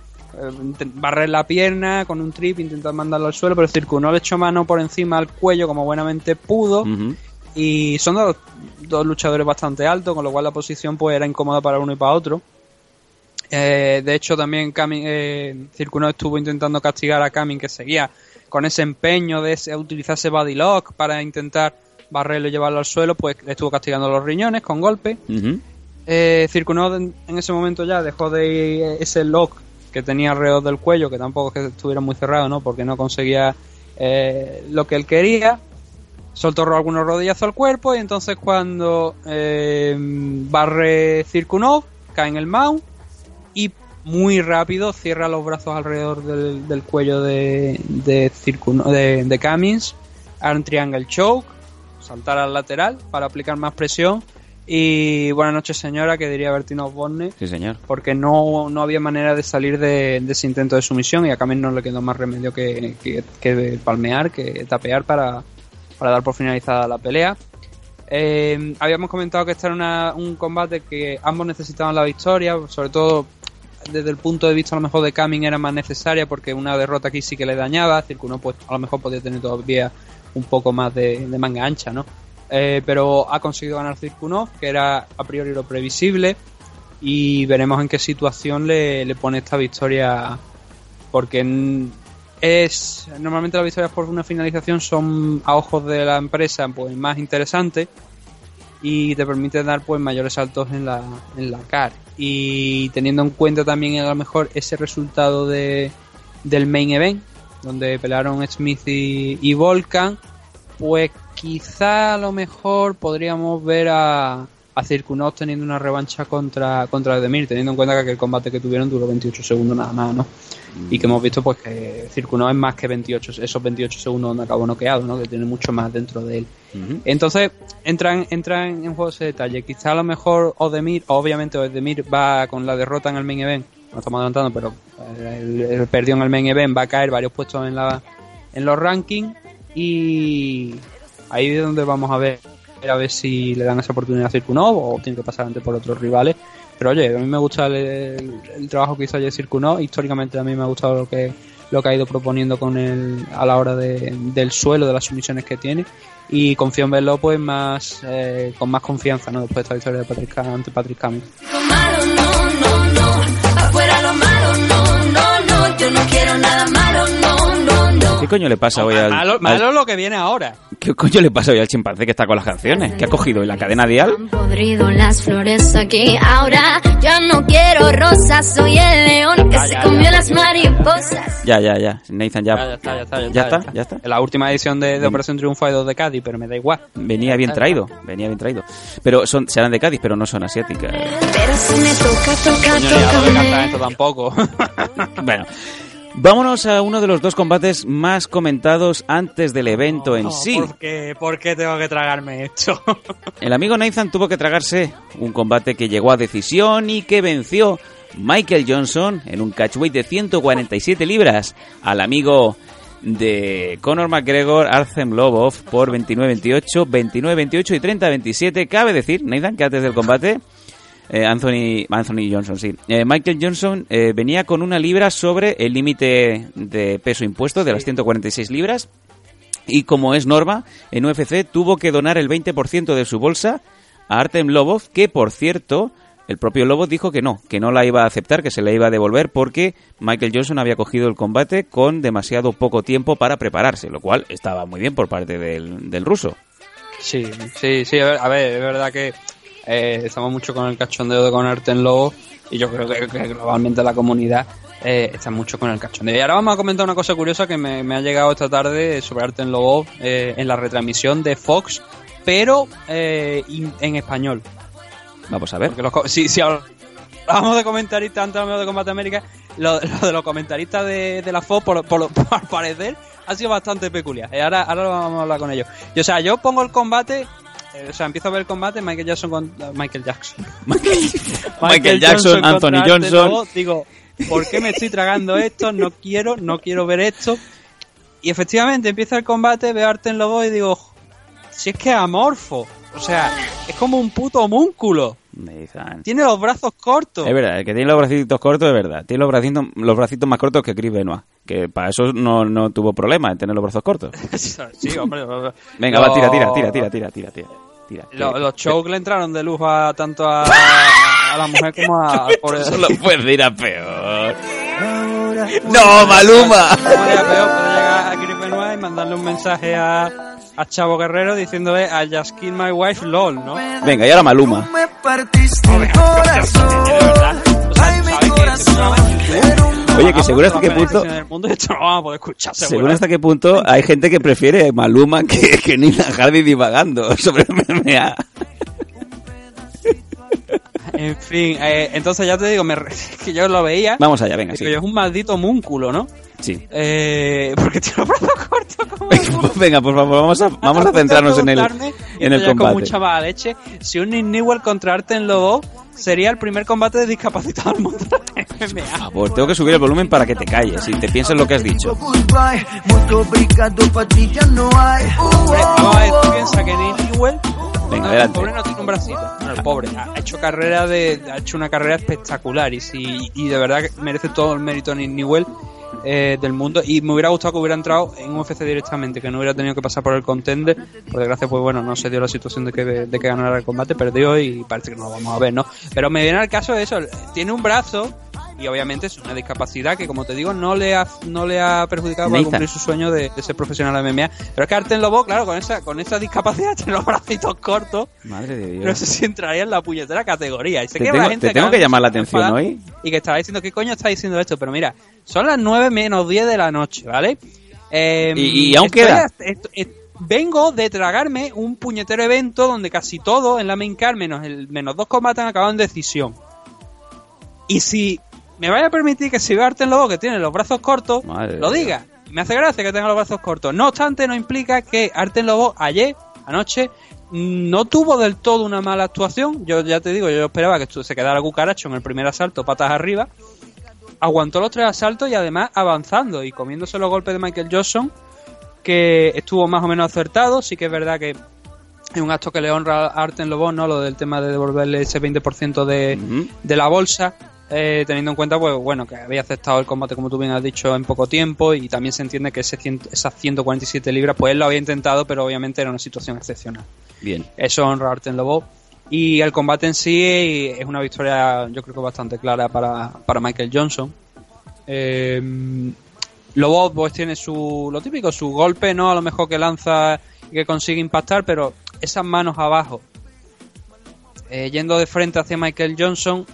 barrer la pierna con un trip, intentó mandarlo al suelo, pero Circuno le echó mano por encima al cuello como buenamente pudo. Y son dos, dos luchadores bastante altos, con lo cual la posición pues era incómoda para uno y para otro. Eh, de hecho, también Camin, eh, Circuno estuvo intentando castigar a Camin, que seguía con ese empeño de ese- utilizar ese body lock para intentar barrerlo y llevarlo al suelo, pues le estuvo castigando los riñones con golpe. Ujú. Eh, Circunod en, en ese momento ya dejó de ir ese lock que tenía alrededor del cuello, que tampoco es que estuviera muy cerrado, ¿no? Porque no conseguía eh, lo que él quería. Soltó algunos rodillazos al cuerpo y entonces cuando eh, barre Circunov, cae en el mount y muy rápido cierra los brazos alrededor del, cuello de, de, de, de Arm Triangle Choke, saltar al lateral para aplicar más presión y buenas noches señora que diría Bertino Osborne Sí, señor. porque no, no había manera de salir de, de ese intento de sumisión y a Cummins no le quedó más remedio que, que, que palmear, que tapear para, para dar por finalizada la pelea. Eh, habíamos comentado que este era una- un combate que ambos necesitaban la victoria, sobre todo desde el punto de vista a lo mejor de Cummings era más necesaria porque una derrota aquí sí que le dañaba, Circuno pues a lo mejor podía tener todavía un poco más de, de manga ancha, ¿no? Eh, pero ha conseguido ganar Circuno, que era a priori lo previsible, y veremos en qué situación le, le pone esta victoria, porque es normalmente las victorias por una finalización son a ojos de la empresa pues más interesantes y te permite dar pues mayores saltos en la, en la car. Y teniendo en cuenta también a lo mejor ese resultado de, del main event donde pelearon Smith y, y Volcan pues quizá a lo mejor podríamos ver a, a teniendo una revancha contra, contra Demir, teniendo en cuenta que el combate que tuvieron duró 28 segundos nada más, ¿no? Y que hemos visto pues que Circunov es más que 28, esos 28 segundos donde acabó noqueado, ¿no? Que tiene mucho más dentro de él. Entonces entran, entran en juego ese detalle. Quizá a lo mejor Odemir, obviamente Odemir va con la derrota en el main event, no estamos adelantando, pero el, el perdió en el main event, va a caer varios puestos en la en los rankings y ahí es donde vamos a ver a ver si le dan esa oportunidad a Circunov o tiene que pasar antes por otros rivales. Pero oye, a mí me gusta el, trabajo que hizo ayer Circunov. Históricamente a mí me ha gustado lo que lo que ha ido proponiendo con el, a la hora de- del suelo, de las sumisiones que tiene. Y confío en verlo pues más eh, con más confianza, ¿no? Después de esta victoria de Patrick, ante Patrick no, no, no. Afuera lo malo, no, no, no. Yo no quiero nada malo, no. ¿Qué coño le pasa hoy al, Malo, al- malo lo que viene ahora. ¿Qué coño le pasa hoy al chimpancé que está con las canciones? ¿Qué ha cogido hoy la cadena dial? Podrido las flores aquí ahora. Yo no quiero rosas, soy el león que Ah, se ya, comió ya. las mariposas. Ya, ya, ya. Nathan ya, Ya, ya está, ya está, ya, ¿Ya está, está? ¿Ya está? En la última edición de, de Operación Triunfo hay dos de Cádiz, pero me da igual. venía bien traído, venía bien traído. Pero son, serán de Cádiz, pero no son asiáticas. Pero si me toca, toca, toca. cantar esto tampoco. Bueno, vámonos a uno de los dos combates más comentados antes del evento en sí. ¿Por qué, ¿Por qué tengo que tragarme esto? El amigo Nathan tuvo que tragarse un combate que llegó a decisión y que venció Michael Johnson en un catchweight de 147 libras al amigo de Conor McGregor, Artem Lobov, por 29-28, 29-28 y 30-27. Cabe decir, Nathan, que antes del combate, eh, Anthony, Anthony Johnson, sí. Eh, Michael Johnson eh, venía con una libra sobre el límite de peso impuesto de las 146 libras. Y como es norma, en UFC tuvo que donar el 20% de su bolsa a Artem Lobov, que por cierto, el propio Lobov dijo que no, que no la iba a aceptar, que se la iba a devolver porque Michael Johnson había cogido el combate con demasiado poco tiempo para prepararse, lo cual estaba muy bien por parte del, del ruso. Sí, sí, sí. A ver, a ver, es verdad que eh, estamos mucho con el cachondeo de con Arten Lobo y yo creo que, que globalmente la comunidad eh, está mucho con el cachondeo. Y ahora vamos a comentar una cosa curiosa que me, me ha llegado esta tarde sobre Arten Lobo eh, en la retransmisión de Fox, pero eh, in- en español. Vamos a ver. Los si, si hablamos de comentaristas antes de Combate América, lo, lo de los comentaristas de, de la Fox, por, por, por parecer, ha sido bastante peculiar. Y ahora, ahora vamos a hablar con ellos. Y, o sea, yo pongo el combate, eh, o sea, empiezo a ver el combate, Michael Jackson con Michael Jackson. Michael Jackson, Anthony Arte Johnson. Digo, ¿por qué me estoy tragando esto? No quiero, no quiero ver esto. Y efectivamente empieza el combate, veo a Arten Lobo y digo, si es que es amorfo. O sea, es como un puto homúnculo. Nathan. Tiene los brazos cortos. Es verdad, el que tiene los bracitos cortos es verdad. Tiene los bracitos, los bracitos más cortos que Chris Benoit. Que para eso no, no tuvo problema en tener los brazos cortos. sí, hombre. Venga, va, tira, tira, tira, tira, tira, tira, tira. tira. Lo- los shows le entraron de luz a tanto a, a la mujer como a, al pobre. Solo puede ir a peor. ¡No, Maluma! Podría peor, puede llegar a Chris Benoit y mandarle un mensaje a, a Chavo Guerrero diciéndole I just kill my wife, lol, ¿no? Venga, y ahora Maluma. Me partiste el corazón. Ay, mi corazón. Oye, que seguro hasta qué punto... El a seguro. Según hasta qué punto hay gente que prefiere Maluma que, que Nina Hardy divagando sobre MMA. En fin, eh, entonces ya te digo, me re- que yo lo veía. Vamos allá, venga, sí. que yo es un maldito múnculo, ¿no? Sí. Eh, porque tiene los brazos cortos como Venga, por favor, vamos a, vamos a centrarnos en el, en el ya Con combate. mucha mala leche, si un Nick Newell contra Arten Lobo sería el primer combate de discapacitado del mundo. Por favor, tengo que subir el volumen para que te calles y te pienses lo que has dicho. Hombre, vamos a ver, tú piensas que Nick Newell Venga, no, adelante. el pobre no tiene un bracito. Bueno, el pobre ha hecho carrera de, ha hecho una carrera espectacular y si, y de verdad que merece todo el mérito Nick Newell eh, del mundo y me hubiera gustado que hubiera entrado en UFC directamente, que no hubiera tenido que pasar por el contender. Por desgracia, pues bueno, no se dio la situación de que, de que ganara el combate, perdió y parece que no lo vamos a ver, ¿no? Pero me viene al caso de eso, tiene un brazo y obviamente es una discapacidad que como te digo no le ha, no le ha perjudicado para cumplir su sueño de, de ser profesional de MMA. Pero es que Arten Lobo, claro, con esa, con esa discapacidad tiene los bracitos cortos. Madre de Dios. No sé si entraría en la puñetera categoría. Y sé Te que tengo- habrá gente te tengo que llamar la atención hoy. Y que estará diciendo, ¿qué coño está diciendo esto? Pero mira, son las 9 menos 10 de la noche, ¿vale? Eh, Y- y aún queda. vengo de tragarme un puñetero evento donde casi todo en la main card, menos, el, menos dos combates, han acabado en decisión. Y si me vaya a permitir que si veo a Arten Lobo que tiene los brazos cortos, Madre lo diga. Me hace gracia que tenga los brazos cortos. No obstante, no implica que Arten Lobo ayer, anoche, no tuvo del todo una mala actuación. Yo ya te digo, yo esperaba que se quedara cucaracho en el primer asalto, patas arriba. Aguantó los tres asaltos y además avanzando y comiéndose los golpes de Michael Johnson, que estuvo más o menos acertado. Sí que es verdad que es un acto que le honra a Arten Lobo, ¿no? Lo del tema de devolverle ese 20% de, de la bolsa. Eh, teniendo en cuenta, pues bueno, que había aceptado el combate, como tú bien has dicho, en poco tiempo y también se entiende que ese cien- esas 147 libras, pues él lo había intentado, pero obviamente era una situación excepcional. Bien. Eso honra a Arten Lobo. Y el combate en sí es una victoria, yo creo que bastante clara para, para Michael Johnson. Eh, Lobo pues tiene su, lo típico, su golpe, ¿no? A lo mejor que lanza y que consigue impactar, pero esas manos abajo, eh, yendo de frente hacia Michael Johnson,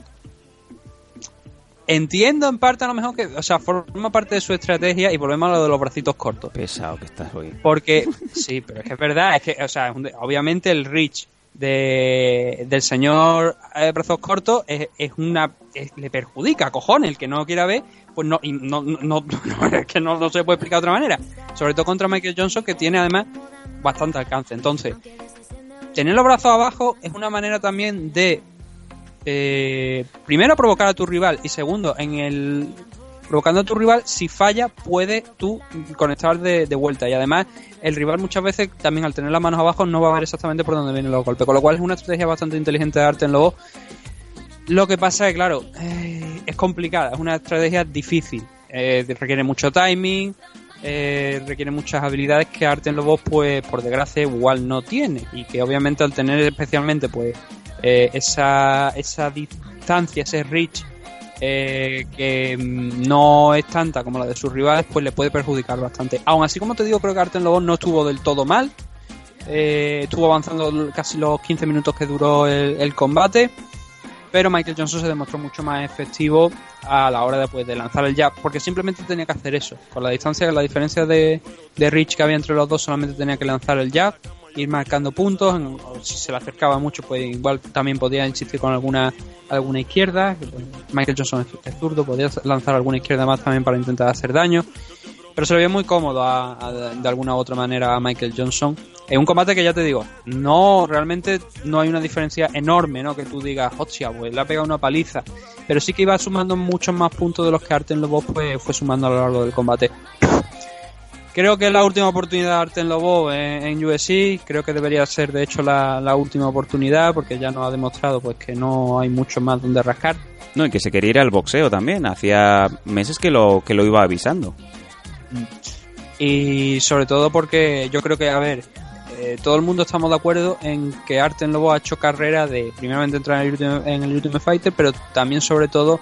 entiendo en parte a lo mejor que, o sea, forma parte de su estrategia y volvemos a lo de los bracitos cortos. Pesado que estás hoy. Porque, sí, pero es que es verdad, es que, o sea, obviamente el reach de, del señor eh, brazos cortos es, es una, es- le perjudica, cojones, el que no lo quiera ver, pues no, y no, no, no, no, es que no, no se puede explicar de otra manera. Sobre todo contra Michael Johnson, que tiene además bastante alcance. Entonces, tener los brazos abajo es una manera también de, eh, primero, provocar a tu rival y segundo, en el provocando a tu rival, si falla, puedes tú conectar de, vuelta. Y además, el rival muchas veces, también al tener las manos abajo, no va a ver exactamente por dónde vienen los golpes. Con lo cual es una estrategia bastante inteligente de arte en Lobo. Lo que pasa es que, claro, eh, es complicada, es una estrategia difícil. Eh, requiere mucho timing, eh, requiere muchas habilidades que Arten Lobos, pues, por desgracia, igual no tiene. Y que obviamente al tener especialmente, pues, eh, esa, esa distancia, ese reach, eh, que mm, no es tanta como la de sus rivales, pues le puede perjudicar bastante. Aún así, como te digo, creo que Arten no estuvo del todo mal. Eh, estuvo avanzando casi los 15 minutos que duró el, el combate. Pero Michael Johnson se demostró mucho más efectivo a la hora de, pues, de lanzar el jab, porque simplemente tenía que hacer eso. Con la distancia, la diferencia de, de reach que había entre los dos, solamente tenía que lanzar el jab, ir marcando puntos. o si se le acercaba mucho, pues igual también podía insistir con alguna alguna izquierda. pues, Michael Johnson es, zurdo, podía lanzar alguna izquierda más también para intentar hacer daño. Pero se le veía muy cómodo a- de alguna u otra manera a Michael Johnson. Es un combate que ya te digo, no, realmente no hay una diferencia enorme, ¿no? Que tú digas, hostia, pues le ha pegado una paliza. Pero sí que iba sumando muchos más puntos de los que Arten Lobo pues, fue sumando a lo largo del combate. Creo que es la última oportunidad de Arten Lobo en, en UFC. Creo que debería ser, de hecho, la, la última oportunidad porque ya nos ha demostrado pues que no hay mucho más donde rascar. No, y que se quería ir al boxeo también. Hacía meses que lo, que lo iba avisando. Y sobre todo porque yo creo que, a ver, eh, todo el mundo estamos de acuerdo en que Arten Lobo ha hecho carrera de, primeramente, entrar en el Ultimate, en el Ultimate Fighter, pero también, sobre todo,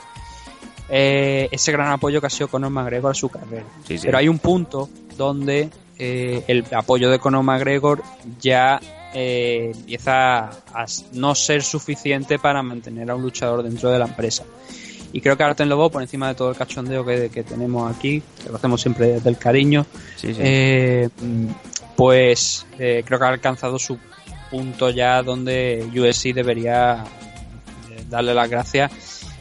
eh, ese gran apoyo que ha sido Conor McGregor a su carrera. Sí, sí. Pero hay un punto donde eh, el apoyo de Conor McGregor ya eh, empieza a no ser suficiente para mantener a un luchador dentro de la empresa. Y creo que Arten Lobo, por encima de todo el cachondeo que, que tenemos aquí, que lo hacemos siempre desde el cariño, Sí, sí. eh, pues eh, creo que ha alcanzado su punto ya donde USC debería darle las gracias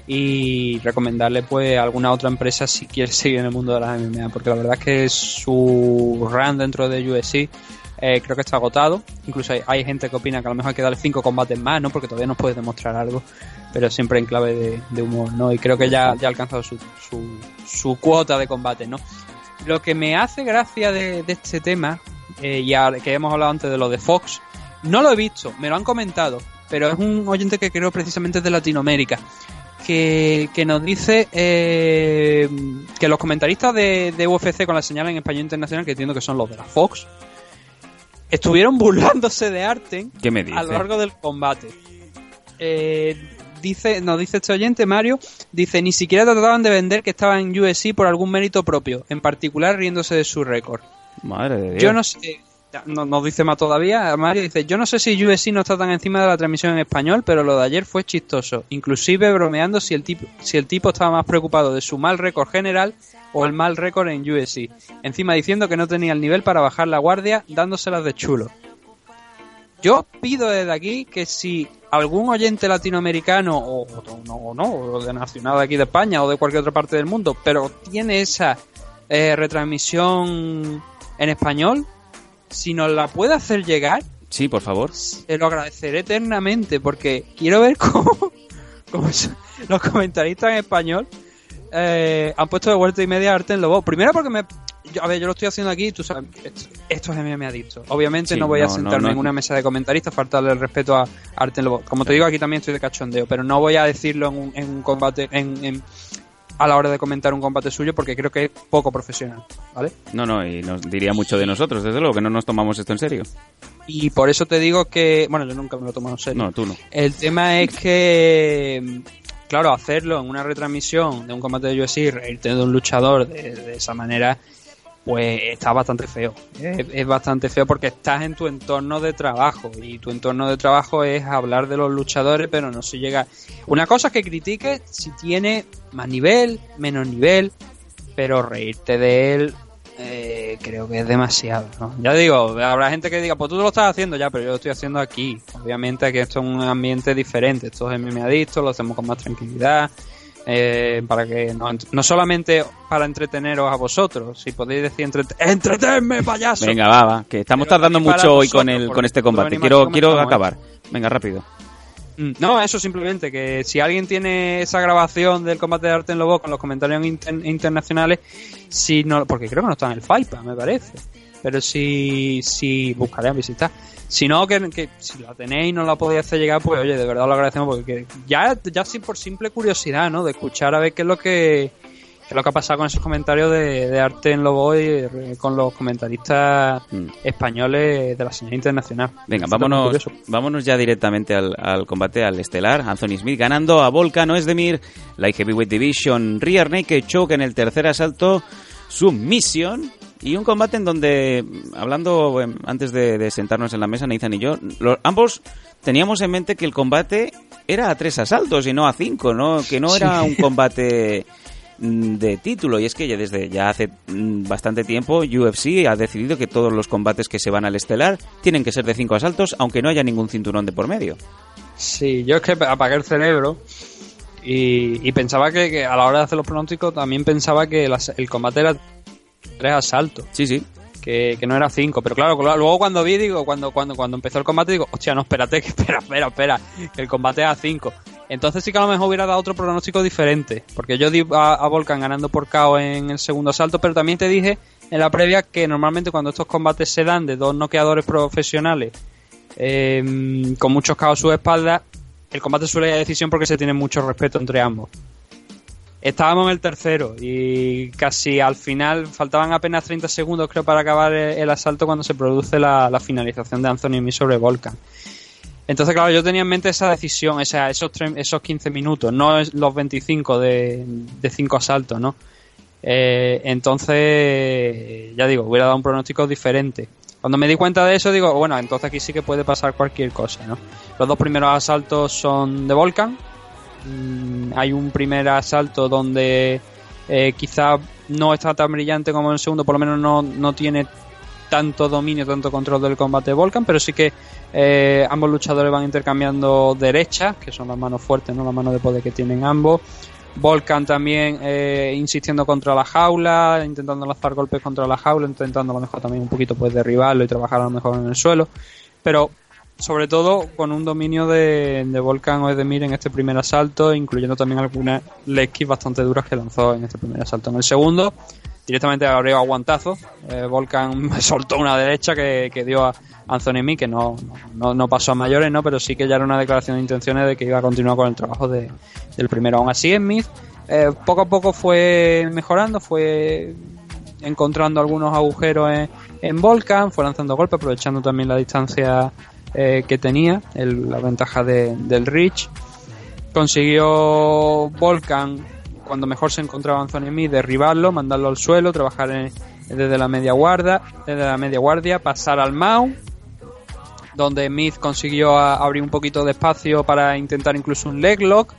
y recomendarle pues alguna otra empresa si quiere seguir en el mundo de las MMA porque la verdad es que su run dentro de USC eh, creo que está agotado. Incluso hay, gente que opina que a lo mejor hay que darle cinco combates más no porque todavía nos puede demostrar algo pero siempre en clave de, humor no y creo que ya, ya ha alcanzado su, su, cuota de combate no lo que me hace gracia de, este tema eh, y ahora que hemos hablado antes de lo de Fox no lo he visto me lo han comentado pero es un oyente que creo precisamente es de Latinoamérica que, que nos dice eh, que los comentaristas de, de UFC con la señal en español internacional, que entiendo que son los de la Fox, estuvieron burlándose de Arten ¿Qué me a lo largo del combate. Eh, dice, nos dice este oyente, Mario, dice, ni siquiera trataban de vender que estaba en UFC por algún mérito propio, en particular riéndose de su récord. Madre de Dios. Yo no sé, no, nos dice más todavía, Mario dice, yo no sé si UFC no está tan encima de la transmisión en español, pero lo de ayer fue chistoso, inclusive bromeando si el tipo, si el tipo estaba más preocupado de su mal récord general o el mal récord en UFC, encima diciendo que no tenía el nivel para bajar la guardia, dándoselas de chulo. Yo pido desde aquí que si algún oyente latinoamericano o no, o no, o de nacional de aquí de España o de cualquier otra parte del mundo, pero tiene esa eh, retransmisión en español, si nos la puede hacer llegar, Sí, por favor. te lo agradeceré eternamente porque quiero ver cómo, cómo los comentaristas en español eh, han puesto de vuelta y media arte en Lobo. Primero porque me... yo- a ver, yo lo estoy haciendo aquí, tú sabes, esto, esto es MMA adicto. Obviamente Sí, no voy a sentarme no, no. en una mesa de comentaristas, faltarle el respeto a Arte en Lobo. Como te digo, aquí también estoy de cachondeo, pero no voy a decirlo en un, en un combate, en, en- a la hora de comentar un combate suyo porque creo que es poco profesional, ¿vale? No, no, y nos diría mucho de nosotros, desde luego, que no nos tomamos esto en serio. Y por eso te digo que, bueno, yo nunca me lo he tomado en serio. No, tú no. El tema es que, claro, hacerlo en una retransmisión de un combate de UFC, reírte de un luchador de, de esa manera, pues está bastante feo. Es, es bastante feo porque estás en tu entorno de trabajo y tu entorno de trabajo es hablar de los luchadores, pero no se llega. Una cosa es que critiques si tiene más nivel, menos nivel, pero reírte de él eh, creo que es demasiado. ¿no? Ya digo, habrá gente que diga, pues tú lo estás haciendo ya, pero yo lo estoy haciendo aquí. Obviamente que esto es un ambiente diferente, esto es MMA adicto, lo hacemos con más tranquilidad. Eh, para que no, no solamente para entreteneros a vosotros, si podéis decir entrete entretenme payaso. Venga, va, va, que estamos Pero tardando mucho hoy con, el, con este combate. Quiero, quiero comentamos acabar. Venga, rápido. Mm, No, eso simplemente, que si alguien tiene esa grabación del combate de arte en Lobo con los comentarios inter- internacionales, si no, porque creo que no está en el FIPA, me parece. Pero si, si buscaré a visitar. Si no, que, que si la tenéis y no la podéis hacer llegar, pues oye, de verdad lo agradecemos porque ya, ya sí por simple curiosidad, ¿no? De escuchar a ver qué es lo que, qué es lo que ha pasado con esos comentarios de, de arte en Lobo y eh, con los comentaristas españoles de la señal internacional. Mm. Venga, vámonos, vámonos ya directamente al, al combate, al estelar. Anthony Smith ganando a Volkan Oezdemir, Light Heavyweight Division, Rear Naked Choke en el tercer asalto, Submission. Y un combate en donde, hablando eh, antes de, de sentarnos en la mesa, Nathan y yo, lo- ambos teníamos en mente que el combate era a tres asaltos y no a cinco, ¿no? Que no era Sí. un combate mm, de título y es que ya desde ya hace mm, bastante tiempo UFC ha decidido que todos los combates que se van al estelar tienen que ser de cinco asaltos aunque no haya ningún cinturón de por medio. Sí, yo es que apagué el cerebro y, y pensaba que, que a la hora de hacer los pronósticos también pensaba que las- el combate era tres asaltos. Sí, sí. Que, que no era cinco, pero claro, luego cuando vi, digo, cuando, cuando, cuando empezó el combate, digo, hostia, no, espérate, que espera, espera, espera, que el combate es a cinco. Entonces sí que a lo mejor hubiera dado otro pronóstico diferente, porque yo di a, a Volkan ganando por KO en el segundo asalto, pero también te dije en la previa que normalmente cuando estos combates se dan de dos noqueadores profesionales eh, con muchos KO a su espalda, el combate suele ir a decisión porque se tiene mucho respeto entre ambos. Estábamos en el tercero y casi al final faltaban apenas 30 segundos creo para acabar el, asalto cuando se produce la, finalización de Anthony Smith sobre Volkan. Entonces, claro, yo tenía en mente esa decisión, o sea, esos, tre- esos 15 minutos, no los 25 de, de 5 asaltos, ¿no? Eh, entonces, ya digo, hubiera dado un pronóstico diferente. Cuando me di cuenta de eso, digo, bueno, entonces aquí sí que puede pasar cualquier cosa, ¿no? Los dos primeros asaltos son de Volcan. Mm, hay un primer asalto donde eh, quizá no está tan brillante como en el segundo, por lo menos no, no tiene tanto dominio, tanto control del combate de Volcan, pero sí que eh, ambos luchadores van intercambiando derechas, que son las manos fuertes, no las manos de poder que tienen ambos. Volcan también eh, insistiendo contra la jaula, intentando lanzar golpes contra la jaula, intentando a lo mejor también un poquito pues derribarlo y trabajar a lo mejor en el suelo. Pero sobre todo con un dominio de, de Volcan o Edemir en este primer asalto, incluyendo también algunas legs bastante duras que lanzó en este primer asalto. En el segundo, directamente abrió aguantazo. Eh, soltó una derecha que, que dio a Anthony Mee, que no, no, no pasó a mayores, ¿no? pero sí que ya era una declaración de intenciones de que iba a continuar con el trabajo de, del primero. Aún así, Smith eh, poco a poco fue mejorando, fue encontrando algunos agujeros en, en fue lanzando golpes, aprovechando también la distancia eh, que tenía, el- la ventaja de- del Reach. Consiguió Volcan, cuando mejor se encontraba Anthony Smith, derribarlo, mandarlo al suelo, trabajar en- desde la media guardia, desde la media guardia, pasar al mount, donde Smith consiguió a- abrir un poquito de espacio para intentar incluso un leg lock.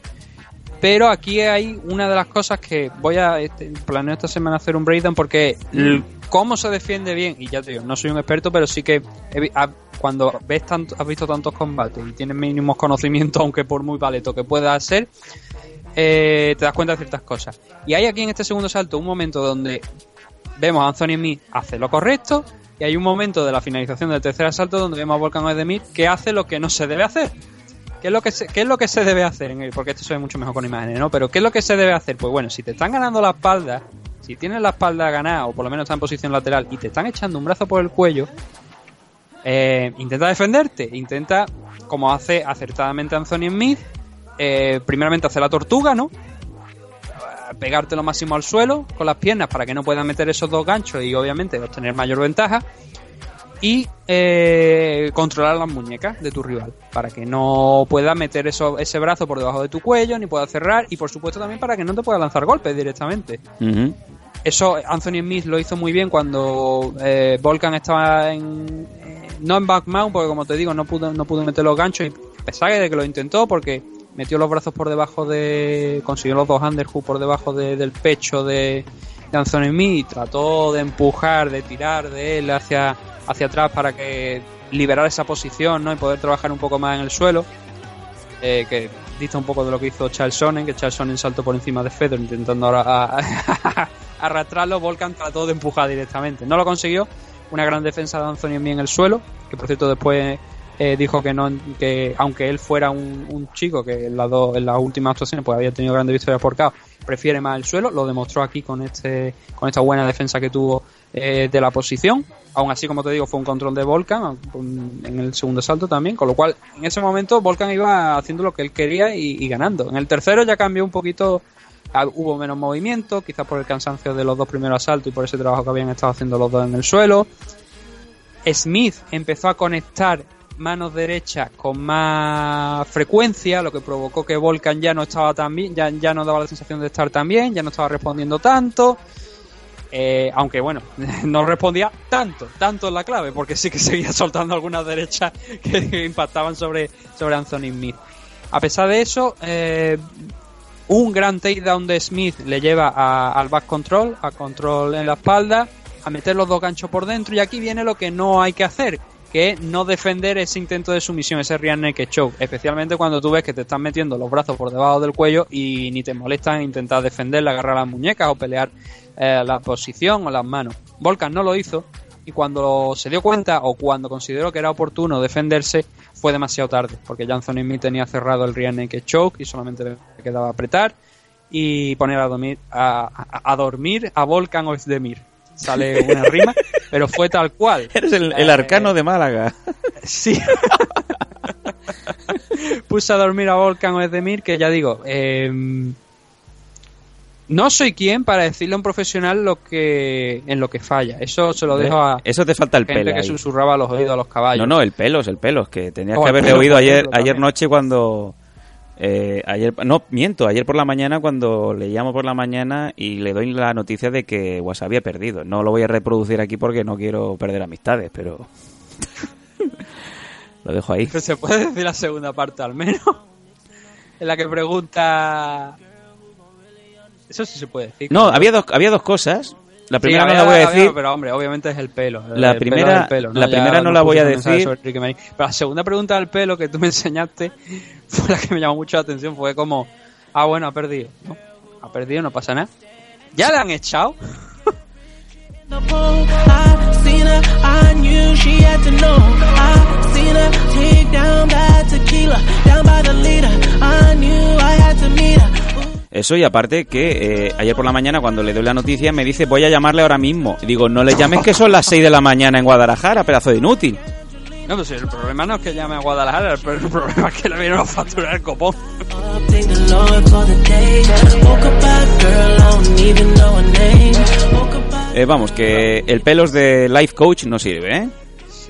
Pero aquí hay una de las cosas que voy a este, planeo esta semana hacer un breakdown porque l- cómo se defiende bien, y ya te digo, no soy un experto, pero sí que he cuando ves tanto, has visto tantos combates y tienes mínimos conocimientos, aunque por muy paleto que pueda ser, eh, te das cuenta de ciertas cosas. Y hay aquí en este segundo salto un momento donde vemos a Anthony Smith hace lo correcto y hay un momento de la finalización del tercer asalto donde vemos a Volkan Oezdemir que hace lo que no se debe hacer. ¿Qué es lo que se, qué es lo que se debe hacer? En el- porque esto se ve mucho mejor con imágenes, ¿no? Pero ¿qué es lo que se debe hacer? Pues bueno, si te están ganando la espalda, si tienes la espalda ganada o por lo menos está en posición lateral y te están echando un brazo por el cuello, eh, intenta defenderte, intenta, como hace acertadamente Anthony Smith, eh, primeramente hacer la tortuga, ¿no? pegarte lo máximo al suelo con las piernas para que no puedan meter esos dos ganchos y obviamente obtener mayor ventaja y eh, controlar las muñecas de tu rival para que no pueda meter eso, ese brazo por debajo de tu cuello ni pueda cerrar y por supuesto también para que no te pueda lanzar golpes directamente. Eso Anthony Smith lo hizo muy bien cuando eh, Volkan estaba en no en back mount porque como te digo no pudo no pudo meter los ganchos y a de que lo intentó porque metió los brazos por debajo de consiguió los dos underhook por debajo de- del pecho de, de Anthony Smith y trató de empujar de tirar de él hacia hacia atrás para que liberar esa posición ¿no? y poder trabajar un poco más en el suelo eh, que dista un poco de lo que hizo Charles Sonnen, que Charles Sonnen saltó por encima de Fedor intentando ahora a- arrastrarlo, Volkan trató de empujar directamente. No lo consiguió, una gran defensa de Anthony en el suelo, que por cierto después eh, dijo que no que aunque él fuera un, un chico que en las, dos- en las últimas actuaciones pues había tenido grandes victorias por KO, prefiere más el suelo, lo demostró aquí con este con esta buena defensa que tuvo eh, de la posición. Aún así, como te digo, fue un control de Volkan un- en el segundo salto también, con lo cual en ese momento Volkan iba haciendo lo que él quería y, ganando. En el tercero ya cambió un poquito, hubo menos movimiento, quizás por el cansancio de los dos primeros asaltos y por ese trabajo que habían estado haciendo los dos en el suelo. Smith empezó a conectar manos derechas con más frecuencia, lo que provocó que Volkan ya no estaba tan bien, ya, ya no daba la sensación de estar tan bien, ya no estaba respondiendo tanto. Eh, aunque bueno, no respondía tanto, tanto es la clave, porque sí que seguía soltando algunas derechas que impactaban sobre, sobre Anthony Smith. A pesar de eso, eh, un gran takedown de Smith le lleva al back control, a control en la espalda, a meter los dos ganchos por dentro, y aquí viene lo que no hay que hacer, que es no defender ese intento de sumisión, ese rear naked choke, especialmente cuando tú ves que te están metiendo los brazos por debajo del cuello y ni te molestan intentar defenderla, agarrar las muñecas o pelear eh, la posición o las manos. Volkan no lo hizo y cuando se dio cuenta o cuando consideró que era oportuno defenderse fue demasiado tarde porque ya Anthony Smith tenía cerrado el rear naked choke y solamente le quedaba apretar y poner a dormir a, a- a dormir a Volkan Ozdemir. Sale una rima, pero fue tal cual. Eres el, el Eh, arcano de Málaga. Sí. Puse a dormir a Volkan Ozdemir, que ya digo, eh, no soy quien para decirle a un profesional lo que en lo que falla. Eso se lo dejo a Eso te falta el gente pelo. que ahí. susurraba a los oídos a los caballos. No, no, el pelo, es el pelo. Es que tenías Oh, que haberle oído ayer, ejemplo, ayer también. noche cuando Eh, ayer, no, miento, ayer por la mañana cuando le llamo por la mañana y le doy la noticia de que WhatsApp había perdido. No lo voy a reproducir aquí porque no quiero perder amistades, pero lo dejo ahí. Pero se puede decir la segunda parte al menos. En la que pregunta. Eso sí se puede decir. No, había dos, había dos cosas. La primera Sí, no la voy a había- decir. Pero hombre, obviamente es el pelo. La el pelo primera- del pelo, la Ya primera no nos la voy a decir. Pero la segunda pregunta del pelo que tú me enseñaste fue la que me llamó mucho la atención. Fue como, ah, bueno, ha perdido. ¿no? Ha perdido, no pasa nada. ¿Ya la han echado? Eso y aparte que eh, ayer por la mañana cuando le doy la noticia me dice voy a llamarle ahora mismo. Y digo, no le llames que son las 6 de la mañana en Guadalajara, pedazo de inútil. No, pues el problema no es que llame a Guadalajara, pero el problema es que le vinieron a facturar el copón. Eh, vamos, que el pelos de life coach no sirve, ¿eh?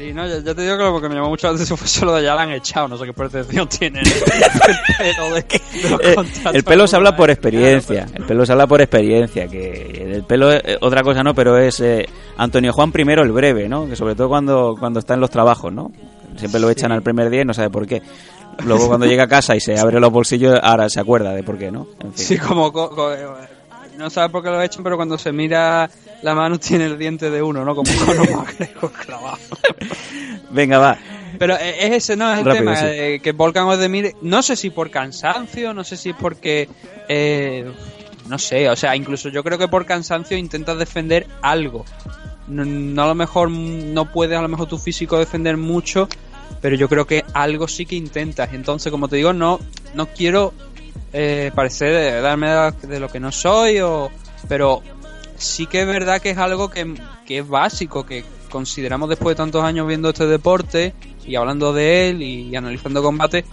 Sí, no, ya, ya te digo que lo que me llamó mucho la atención fue solo de ya la han echado, no sé qué percepción tienen el pelo de, de los Eh, el pelo se habla por experiencia, el pelo se habla por experiencia, que el pelo, eh, otra cosa no, pero es eh, Antonio Juan primero el breve, ¿no? Que sobre todo cuando, cuando está en los trabajos, ¿no? Siempre lo echan al primer día y no sabe por qué. Luego cuando llega a casa y se abre los bolsillos, ahora se acuerda de por qué, ¿no? En fin. Sí, como... co- co- no sabe por qué lo echan, pero cuando se mira la mano tiene el diente de uno, ¿no? Como magreco clavado. Venga, va. Pero eh, es ese, ¿no? Es el Rápido, tema, sí. eh, que Volkan Ozdemir, no sé si por cansancio, no sé si porque... eh, no sé, o sea, incluso yo creo que por cansancio intentas defender algo. No, no a lo mejor no puedes a lo mejor tu físico defender mucho, pero yo creo que algo sí que intentas. Entonces, como te digo, no, no quiero eh, parecer darme de, de lo que no soy, o, pero sí que es verdad que es algo que, que es básico, que consideramos después de tantos años viendo este deporte y hablando de él y, analizando combate,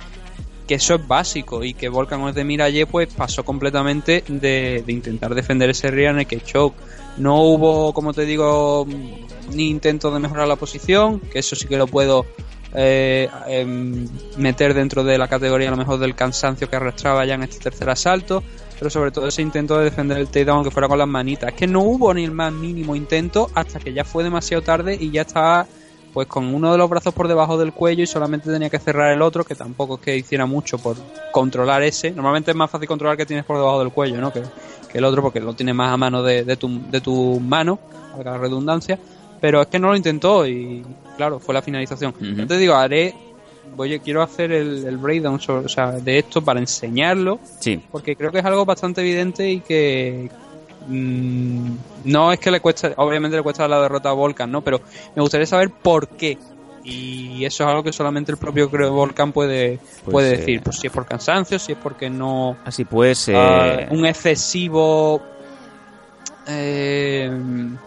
que eso es básico y que Volkan Ozdemir ayer pues pasó completamente de, de intentar defender ese rear naked choke. No hubo, como te digo, ni intento de mejorar la posición, que eso sí que lo puedo eh, em, meter dentro de la categoría a lo mejor del cansancio que arrastraba ya en este tercer asalto, pero sobre todo ese intento de defender el takedown aunque fuera con las manitas. Es que no hubo ni el más mínimo intento hasta que ya fue demasiado tarde y ya estaba pues con uno de los brazos por debajo del cuello y solamente tenía que cerrar el otro, que tampoco es que hiciera mucho por controlar ese. Normalmente es más fácil controlar que tienes por debajo del cuello, ¿no? Que, el otro porque lo tienes más a mano de, tu, mano, valga la redundancia. Pero es que no lo intentó y claro, fue la finalización. Ujú. Yo te digo, haré, voy, a- quiero hacer el, el breakdown sobre- o sea, de esto para enseñarlo, Sí. porque creo que es algo bastante evidente y que mm, no es que le cueste, obviamente le cuesta la derrota a Volcan, ¿no? Pero me gustaría saber por qué. Y eso es algo que solamente el propio Volcan puede, Pues, puede eh, decir. Pues si es por cansancio, si es porque no. Así pues, eh, un excesivo. Eh,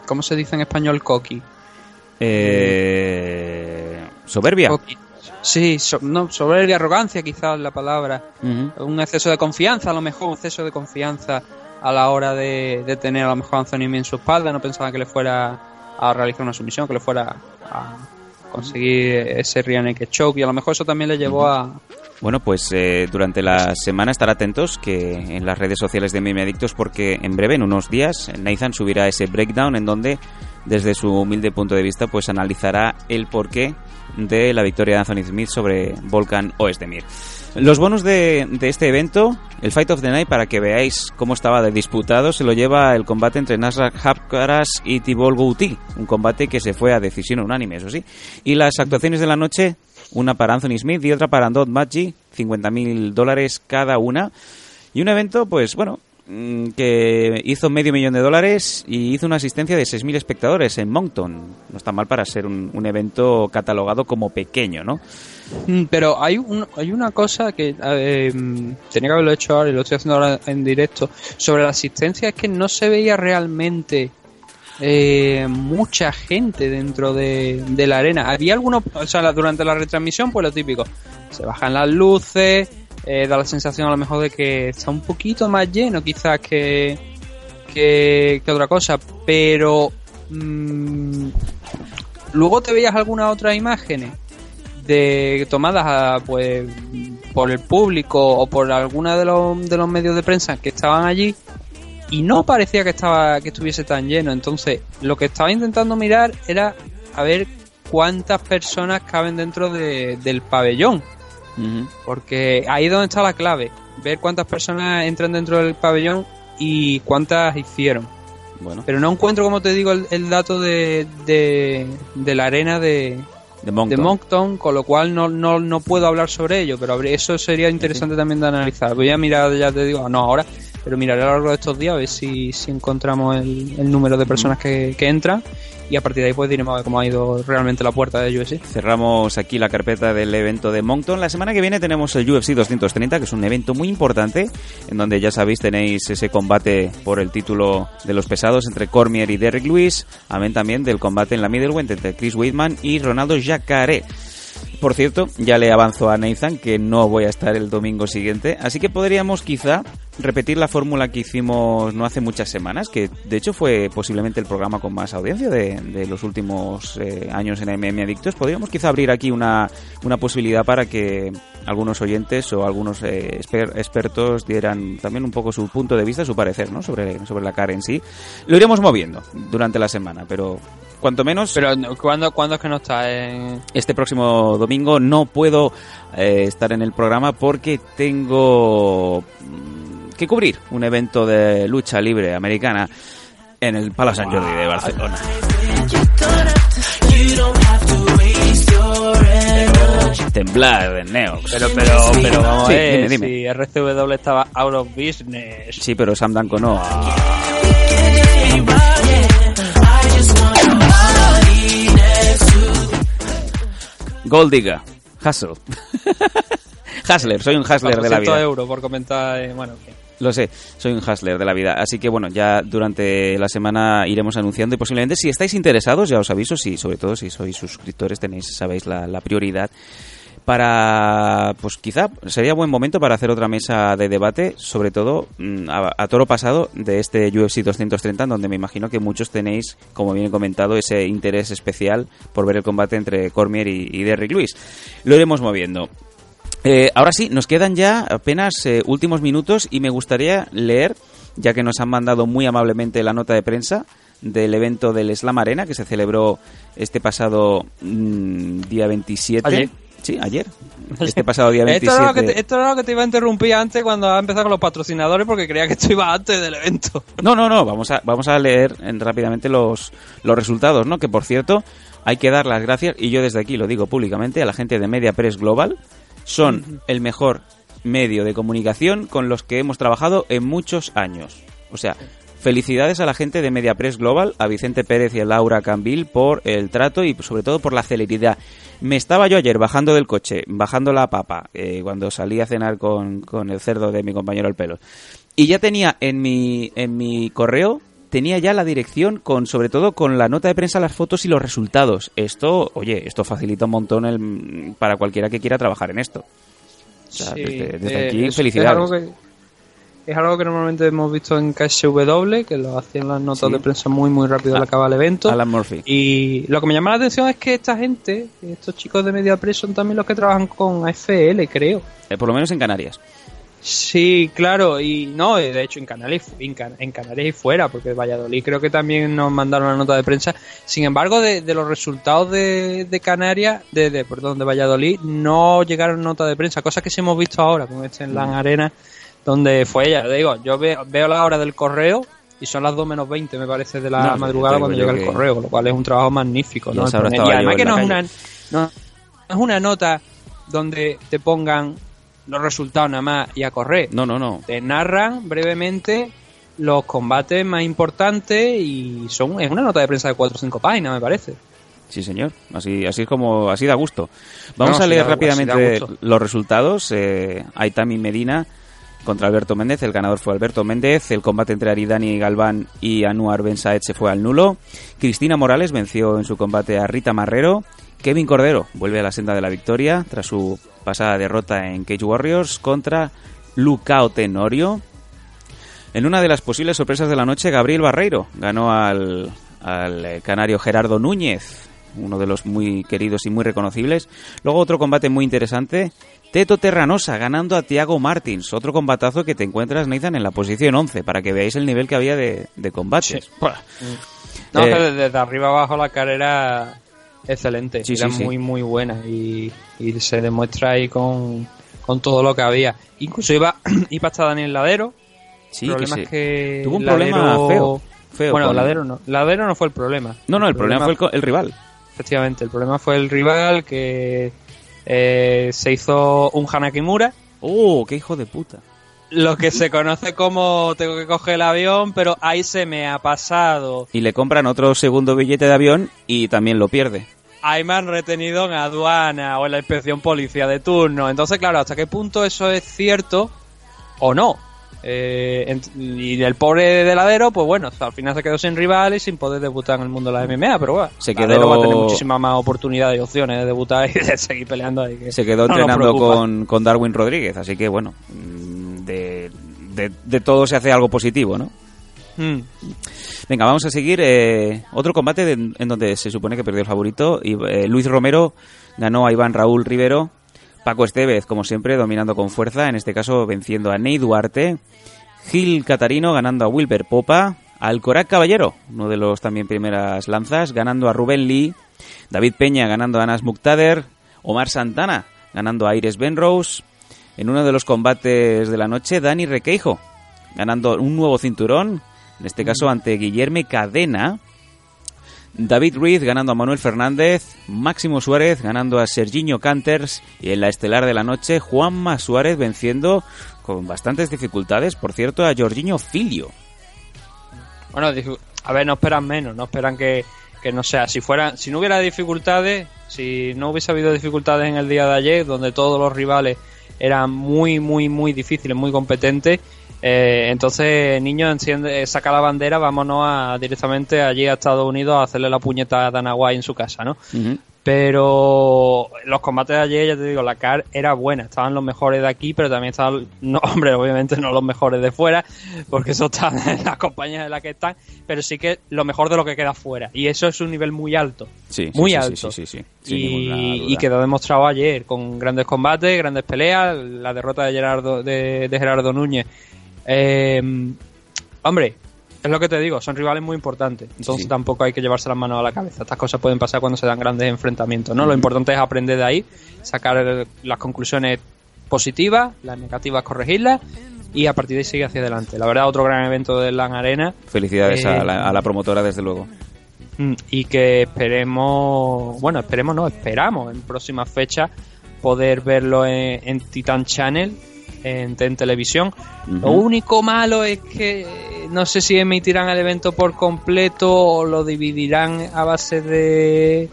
¿Cómo se dice en español coqui? eh, soberbia. Coqui. Sí, so- no, soberbia, arrogancia quizás la palabra. Un exceso de confianza, a lo mejor un exceso de confianza a la hora de, de tener a lo mejor a Anthony en su espalda, no pensaba que le fuera a realizar una sumisión, que le fuera a conseguir ese rear naked choke y a lo mejor eso también le llevó a... Bueno, pues eh, durante la semana estar atentos que en las redes sociales de Meme Adictos porque en breve, en unos días, Nathan subirá ese breakdown en donde, desde su humilde punto de vista, pues analizará el porqué de la victoria de Anthony Smith sobre Volkan Oezdemir. Los bonos de, de este evento, el Fight of the Night, para que veáis cómo estaba de disputado, se lo lleva el combate entre Nasrat Hapkaras y Tibol Gouti, un combate que se fue a decisión unánime, eso sí. Y las actuaciones de la noche, una para Anthony Smith y otra para Andot Maggi, 50.000 dólares cada una. Y un evento, pues bueno, mm, que hizo medio millón de dólares y hizo una asistencia de 6.000 espectadores en Moncton. No está mal para ser un, un evento catalogado como pequeño, ¿no? Mm, Pero hay, un, hay una cosa que eh, tenía que haberlo hecho ahora y lo estoy haciendo ahora en directo sobre la asistencia, es que no se veía realmente eh, mucha gente dentro de, la arena. Había algunos, o sea, durante la retransmisión, pues lo típico, se bajan las luces, eh, da la sensación a lo mejor de que está un poquito más lleno quizás que, que, que otra cosa, pero mm, luego te veías algunas otras imágenes de tomadas a, pues por el público o por alguna de los, de los medios de prensa que estaban allí y no parecía que estaba que estuviese tan lleno. Entonces, lo que estaba intentando mirar era a ver cuántas personas caben dentro de- del pabellón. Porque ahí es donde está la clave. Ver cuántas personas entran dentro del pabellón y cuántas hicieron. Bueno, Pero no encuentro, como te digo, el, el dato de, de, de la arena de, de Moncton. de Moncton, con lo cual no, no, no puedo hablar sobre ello, pero eso sería interesante también de analizar. Voy a mirar, ya te digo, no ahora, pero miraré a lo largo de estos días a ver si, si encontramos el, el número de personas que, que entran y a partir de ahí pues diremos a ver cómo ha ido realmente la puerta de UFC. Cerramos aquí la carpeta del evento de Moncton. La semana que viene tenemos el UFC 230, que es un evento muy importante, en donde ya sabéis tenéis ese combate por el título de los pesados entre Cormier y Derrick Lewis, amén también del combate en la middleweight entre Chris Weidman y Ronaldo Jacare. Por cierto, ya le avanzo a Nathan que no voy a estar el domingo siguiente, así que podríamos quizá repetir la fórmula que hicimos no hace muchas semanas, que de hecho fue posiblemente el programa con más audiencia de, los últimos eh, años en MM Adictos. Podríamos quizá abrir aquí una, una posibilidad para que algunos oyentes o algunos eh, exper- expertos dieran también un poco su punto de vista, su parecer ¿no? sobre, sobre la cara en sí. Lo iremos moviendo durante la semana, pero cuanto menos... Pero ¿cuándo, ¿cuándo es que no está en...? Este próximo domingo no puedo eh, estar en el programa porque tengo mm, que cubrir un evento de lucha libre americana en el Palace San Jordi de Barcelona. Temblar de Neox. Pero, pero, pero vamos Sí, a ver, dime, dime. si RCW estaba out of business. Sí, pero Sam Danko no. Gold Digger. Hustle. Hustler, soy un hustler de la 400 vida. euros por comentar, eh, bueno. Lo sé, soy un hustler de la vida. Así que bueno, ya durante la semana iremos anunciando y posiblemente si estáis interesados, ya os aviso, si sobre todo si sois suscriptores tenéis, sabéis, la, la prioridad para, pues quizá sería buen momento para hacer otra mesa de debate, sobre todo mm, a, toro pasado de este UFC 230, en donde me imagino que muchos tenéis, como bien he comentado, ese interés especial por ver el combate entre Cormier y, Derrick Lewis. Lo iremos moviendo. Eh, ahora sí, nos quedan ya apenas eh, últimos minutos y me gustaría leer, ya que nos han mandado muy amablemente la nota de prensa del evento del Slam Arena que se celebró este pasado mm, día 27. Ayer. Sí, ayer. Este pasado día Esto era, lo que 27. te, esto era lo que te iba a interrumpir antes cuando ha empezado con los patrocinadores porque creía que esto iba antes del evento. No, no, no, vamos a, vamos a leer en- rápidamente los, los resultados, ¿no? Que por cierto, hay que dar las gracias, y yo desde aquí lo digo públicamente, a la gente de Media Press Global. Son el mejor medio de comunicación con los que hemos trabajado en muchos años. O sea, felicidades a la gente de Media Press Global, a Vicente Pérez y a Laura Cambil por el trato y sobre todo por la celeridad. Me estaba yo ayer bajando del coche, bajando la papa, eh, cuando salí a cenar con, con el cerdo de mi compañero el pelo. Y ya tenía en mi, en mi correo, tenía ya la dirección con, sobre todo con la nota de prensa, las fotos y los resultados. Esto, oye, esto facilita un montón el, para cualquiera que quiera trabajar en esto. O sea, Sí, desde, desde eh, aquí, es- felicidades. Es algo, que, normalmente hemos visto en KSW, que lo hacían las notas Sí. de prensa muy, muy rápido al Ah, acabar el evento. Alan Murphy. Y lo que me llama la atención es que esta gente, estos chicos de MediaPress, son también los que trabajan con AFL, creo. Eh, por lo menos en Canarias. Sí, claro, y no, de hecho en Canarias, en, Can- en Canarias y fuera, porque Valladolid creo que también nos mandaron una nota de prensa. Sin embargo, de, de los resultados de, de Canarias, de, de, perdón, de Valladolid, no llegaron nota de prensa, cosas que sí hemos visto ahora con este en LAN Arena, donde fue ella. Digo, yo veo, veo la hora del correo y son las 2 menos 20, me parece, de la No, madrugada cuando llega el correo, lo cual es un trabajo magnífico. ¿no? y además que no es, una, no, no es una nota donde te pongan los resultados nada más y a correr. No, no, no. Te narran brevemente los combates más importantes y son es una nota de prensa de 4 o 5 páginas, me parece. Sí, señor. Así, así es como, así da gusto. Vamos No, a leer sí rápidamente los resultados. Eh, Aitami Medina contra Alberto Méndez. El ganador fue Alberto Méndez. El combate entre Aridani Galván y Anuar Ben Saed se fue al nulo. Cristina Morales venció en su combate a Rita Marrero. Kevin Cordero vuelve a la senda de la victoria tras su pasada derrota en Cage Warriors contra Lucao Tenorio. En una de las posibles sorpresas de la noche, Gabriel Barreiro ganó al, al eh, canario Gerardo Núñez, uno de los muy queridos y muy reconocibles. Luego otro combate muy interesante Teto Terranosa ganando a Tiago Martins. Otro combatazo que te encuentras, Nathan, en la posición 11, para que veáis el nivel que había de, de combates. Buah. No, Eh, desde, arriba abajo la carrera excelente, Sí, era sí, sí. muy muy buena y, y se demuestra ahí con, con todo lo que había. Incluso iba, iba hasta Daniel Ladero. Sí, que problema es que tuvo un Ladero- problema feo, feo bueno, con- Ladero no. Ladero no fue el problema. No, no, el problema fue el, co- el rival. Efectivamente, el problema fue el rival que eh, se hizo un Hanakimura. ¡Oh, qué hijo de puta! Lo que se conoce como tengo que coger el avión, pero ahí se me ha pasado. Y le compran otro segundo billete de avión y también lo pierde. Ahí me han retenido en aduana o en la inspección policía de turno. Entonces, claro, ¿hasta qué punto eso es cierto o no? Eh, y el pobre de Ladero, pues bueno, al final se quedó sin rival y sin poder debutar en el mundo de la MMA, pero bueno, Se Ladero quedó- va a tener muchísimas más oportunidades y opciones de debutar y de seguir peleando ahí. que Se quedó no entrenando con, con Darwin Rodríguez, así que bueno, de, de, de todo se hace algo positivo, ¿no? Mm. Venga, vamos a seguir. eh, otro combate de- en donde se supone que perdió el favorito. Y, eh, Luis Romero ganó a Iván Raúl Rivero. Paco Estevez, como siempre, dominando con fuerza. En este caso, venciendo a Ney Duarte. Gil Catarino ganando a Wilber Popa. Alcoraz Caballero, uno de los también primeras lanzas, ganando a Rubén Lee. David Peña ganando a Anas Muktader. Omar Santana ganando a Aires Benrose. En uno de los combates de la noche, Dani Requeijo ganando un nuevo cinturón, en este caso ante Guillermo Cadena. David Ruiz ganando a Manuel Fernández, Máximo Suárez ganando a Serginho Canters y en la estelar de la noche Juanma Suárez venciendo con bastantes dificultades, por cierto, a Jorginho Filio. Bueno, a ver, no esperan menos, no esperan que, que no sea. Si fuera, si no hubiera dificultades, si no hubiese habido dificultades en el día de ayer, donde todos los rivales eran muy, muy, muy difíciles, muy competentes, eh, entonces, niño, enciende, saca la bandera, vámonos a, directamente allí a Estados Unidos a hacerle la puñeta a Dana White en su casa, ¿no? Pero los combates de ayer, ya te digo, la CAR era buena. Estaban los mejores de aquí, pero también estaban, no, hombre, obviamente no los mejores de fuera, porque eso están en las compañías en las que están, pero sí que lo mejor de lo que queda fuera. Y eso es un nivel muy alto. Sí, muy sí, alto. sí, sí, sí, y, y quedó demostrado ayer con grandes combates, grandes peleas, la derrota de Gerardo, de, de Gerardo Núñez. Eh, hombre, es lo que te digo, son rivales muy importantes. Entonces Sí. tampoco hay que llevarse las manos a la cabeza. Estas cosas pueden pasar cuando se dan grandes enfrentamientos, ¿no? Lo importante es aprender de ahí, sacar eh, las conclusiones positivas, las negativas corregirlas y a partir de ahí seguir hacia adelante. La verdad, otro gran evento de LAN Arena. Felicidades Eh, a, la, a la promotora, desde luego. Mm, y que esperemos, bueno, esperemos no, esperamos en próximas fechas poder verlo en, en Titan Channel, en, en televisión. Lo único malo es que no sé si emitirán el evento por completo o lo dividirán a base de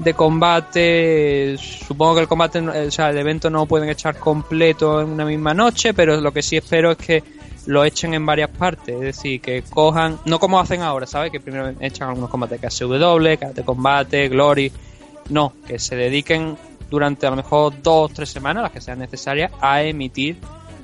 de combate. Supongo que el combate, o sea, el evento no lo pueden echar completo en una misma noche, pero lo que sí espero es que lo echen en varias partes, es decir, que cojan, no como hacen ahora, ¿sabes? Que primero echan algunos combates KSW, Karate Combate, Glory, no, que se dediquen durante a lo mejor dos, tres semanas, las que sean necesarias, a emitir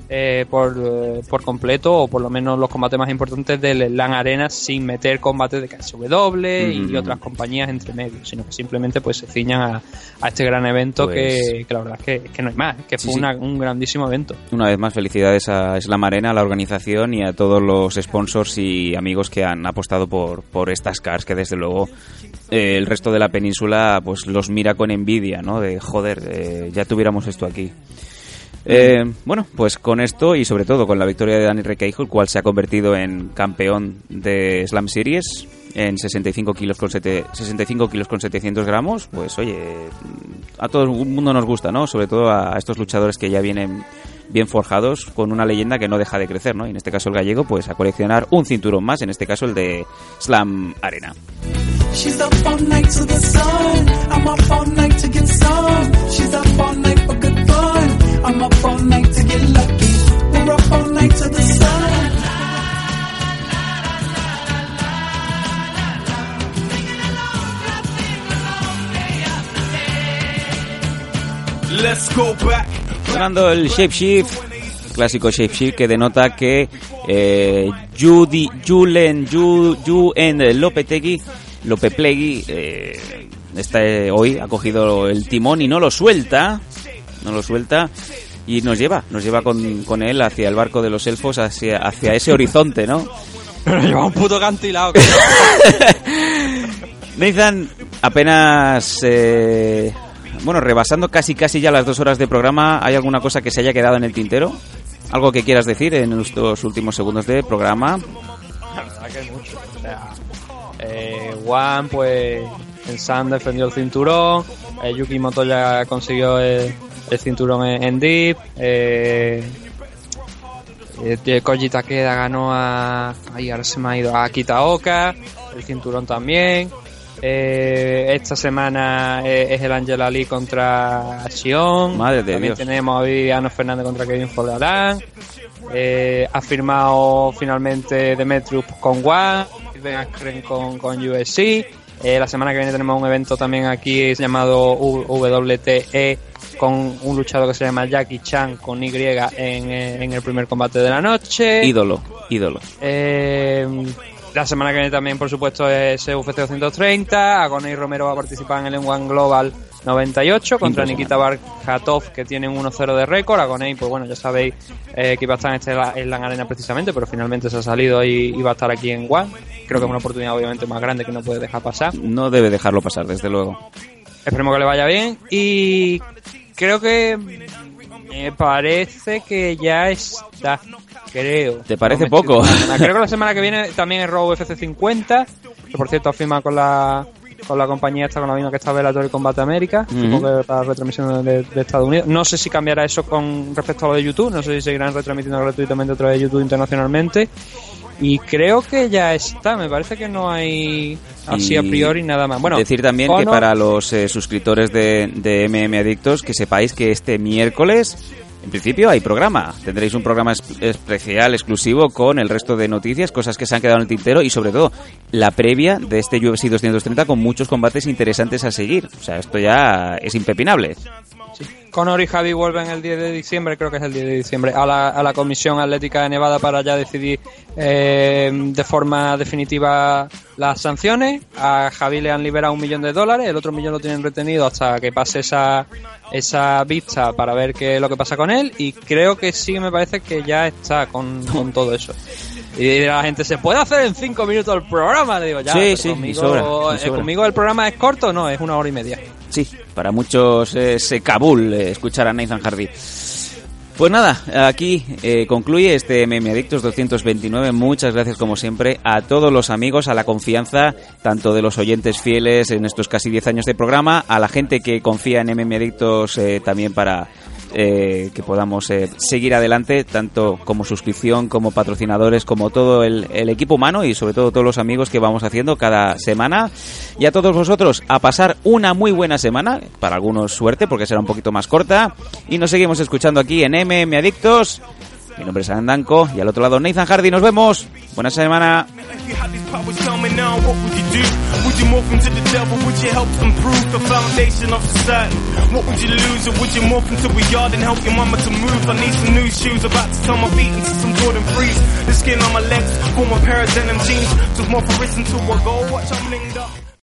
eh, por, eh, por completo o por lo menos los combates más importantes del LAN Arena sin meter combates de KSW y Ujú. otras compañías entre medio, sino que simplemente pues se ciñan a, a este gran evento Pues- que, que la verdad es que, que no hay más, que fue sí. una- un grandísimo evento. Una vez más, felicidades a Slam Arena, a la organización y a todos los sponsors y amigos que han apostado por, por estas cars, que desde luego eh, el resto de la península pues los mira con envidia, ¿no? De joder, eh, ya tuviéramos esto aquí. Eh, bueno, pues con esto y sobre todo con la victoria de Dani Requeijo, el cual se ha convertido en campeón de Slam Series en 65 kilos con, sete- 65 kilos con 700 gramos, pues oye, a todo el mundo nos gusta, ¿no? Sobre todo a, estos luchadores que ya vienen bien forjados con una leyenda que no deja de crecer, ¿no? Y en este caso el gallego, pues a coleccionar un cinturón más, en este caso el de Slam Arena. I'm up all night to get lucky. We're up all night to the sun. Let's go back. Sonando el Shapeshift, clásico Shapeshift que denota que eh, Judy, Julen, Ju, Juen Lopetegui, Lopeplegui, eh, está, eh, hoy ha cogido el timón y no lo suelta. No lo suelta y nos lleva, nos lleva con, con él hacia el barco de los elfos, hacia, hacia ese horizonte, ¿no? Pero lleva un puto cantilado. Nathan, apenas, eh, bueno, rebasando casi casi ya las dos horas de programa, ¿hay alguna cosa que se haya quedado en el tintero? ¿Algo que quieras decir en estos últimos segundos de programa? La verdad que mucho. O sea, eh, Juan, pues, en Sam defendió el cinturón. eh, Yuki Motoya consiguió el, el cinturón en, en Deep. Eh, eh, Koji Takeda ganó a. Ay, ahora se me ha ido. A Kitaoka. El cinturón también. Eh, esta semana eh, es el Angel Ali contra Shion. Madre de También Dios. tenemos a Ano Fernández contra Kevin Fordarán. Eh, ha firmado finalmente Demetrius con One, Ben Askren con, con USC. Eh, la semana que viene tenemos un evento también aquí llamado WTE con un luchador que se llama Jackie Chan con Y en, eh, en el primer combate de la noche. Ídolo, ídolo. Eh, la semana que viene también, por supuesto, es UFC 230. Agoney Romero va a participar en el M1 Global 98 contra. Nikita Barkatov, que tiene un 1-0 de récord. Agoney, pues bueno, ya sabéis eh, que iba a estar en, este, en la arena precisamente, pero finalmente se ha salido y, y va a estar aquí en One. Creo que es una oportunidad obviamente más grande que no puede dejar pasar. No debe dejarlo pasar, desde luego. Esperemos que le vaya bien. Y creo que me parece que ya está. Creo. ¿Te parece No poco? Creo que la semana que viene también es Raw UFC 50. Que por cierto firma con la con la compañía esta con la misma que está Bellator y Combate América, Ujú. supongo que para retransmisión de, de Estados Unidos. No sé si cambiará eso con respecto a lo de YouTube, no sé si seguirán retransmitiendo gratuitamente a través de YouTube internacionalmente. Y creo que ya está, me parece que no hay así Y a priori nada más. Bueno, decir también que para los eh, suscriptores de, de MM Adictos, que sepáis que este miércoles, en principio, hay programa. Tendréis un programa es- especial, exclusivo, con el resto de noticias, cosas que se han quedado en el tintero y, sobre todo, la previa de este UFC 230 con muchos combates interesantes a seguir. O sea, esto ya es impepinable. Conor y Javi vuelven el 10 de diciembre, creo que es el 10 de diciembre, a la, a la Comisión Atlética de Nevada para ya decidir eh, de forma definitiva las sanciones. A Javi le han liberado un millón de dólares, el otro millón lo tienen retenido hasta que pase esa, esa vista para ver qué es lo que pasa con él. Y creo que sí, me parece que ya está con, con todo eso. Y la gente, ¿se puede hacer en cinco minutos el programa? Le digo, ya, Sí, sí, conmigo, sobra, eh, conmigo el programa es corto, no, es una hora y media. Sí, para muchos es eh, Kabul eh, escuchar a Nathan Hardy. Pues nada, aquí eh, concluye este MM Adictos 229. Muchas gracias como siempre a todos los amigos, a la confianza, tanto de los oyentes fieles en estos casi 10 años de programa, a la gente que confía en MM Adictos eh, también para eh, que podamos eh, seguir adelante, tanto como suscripción, como patrocinadores, como todo el, el equipo humano y sobre todo todos los amigos que vamos haciendo cada semana. Y a todos vosotros a pasar una muy buena semana, para algunos suerte porque será un poquito más corta. Y nos seguimos escuchando aquí en MM Adictos. Mi nombre es Andanco y al otro lado Nathan Hardy. Nos vemos. Buena semana.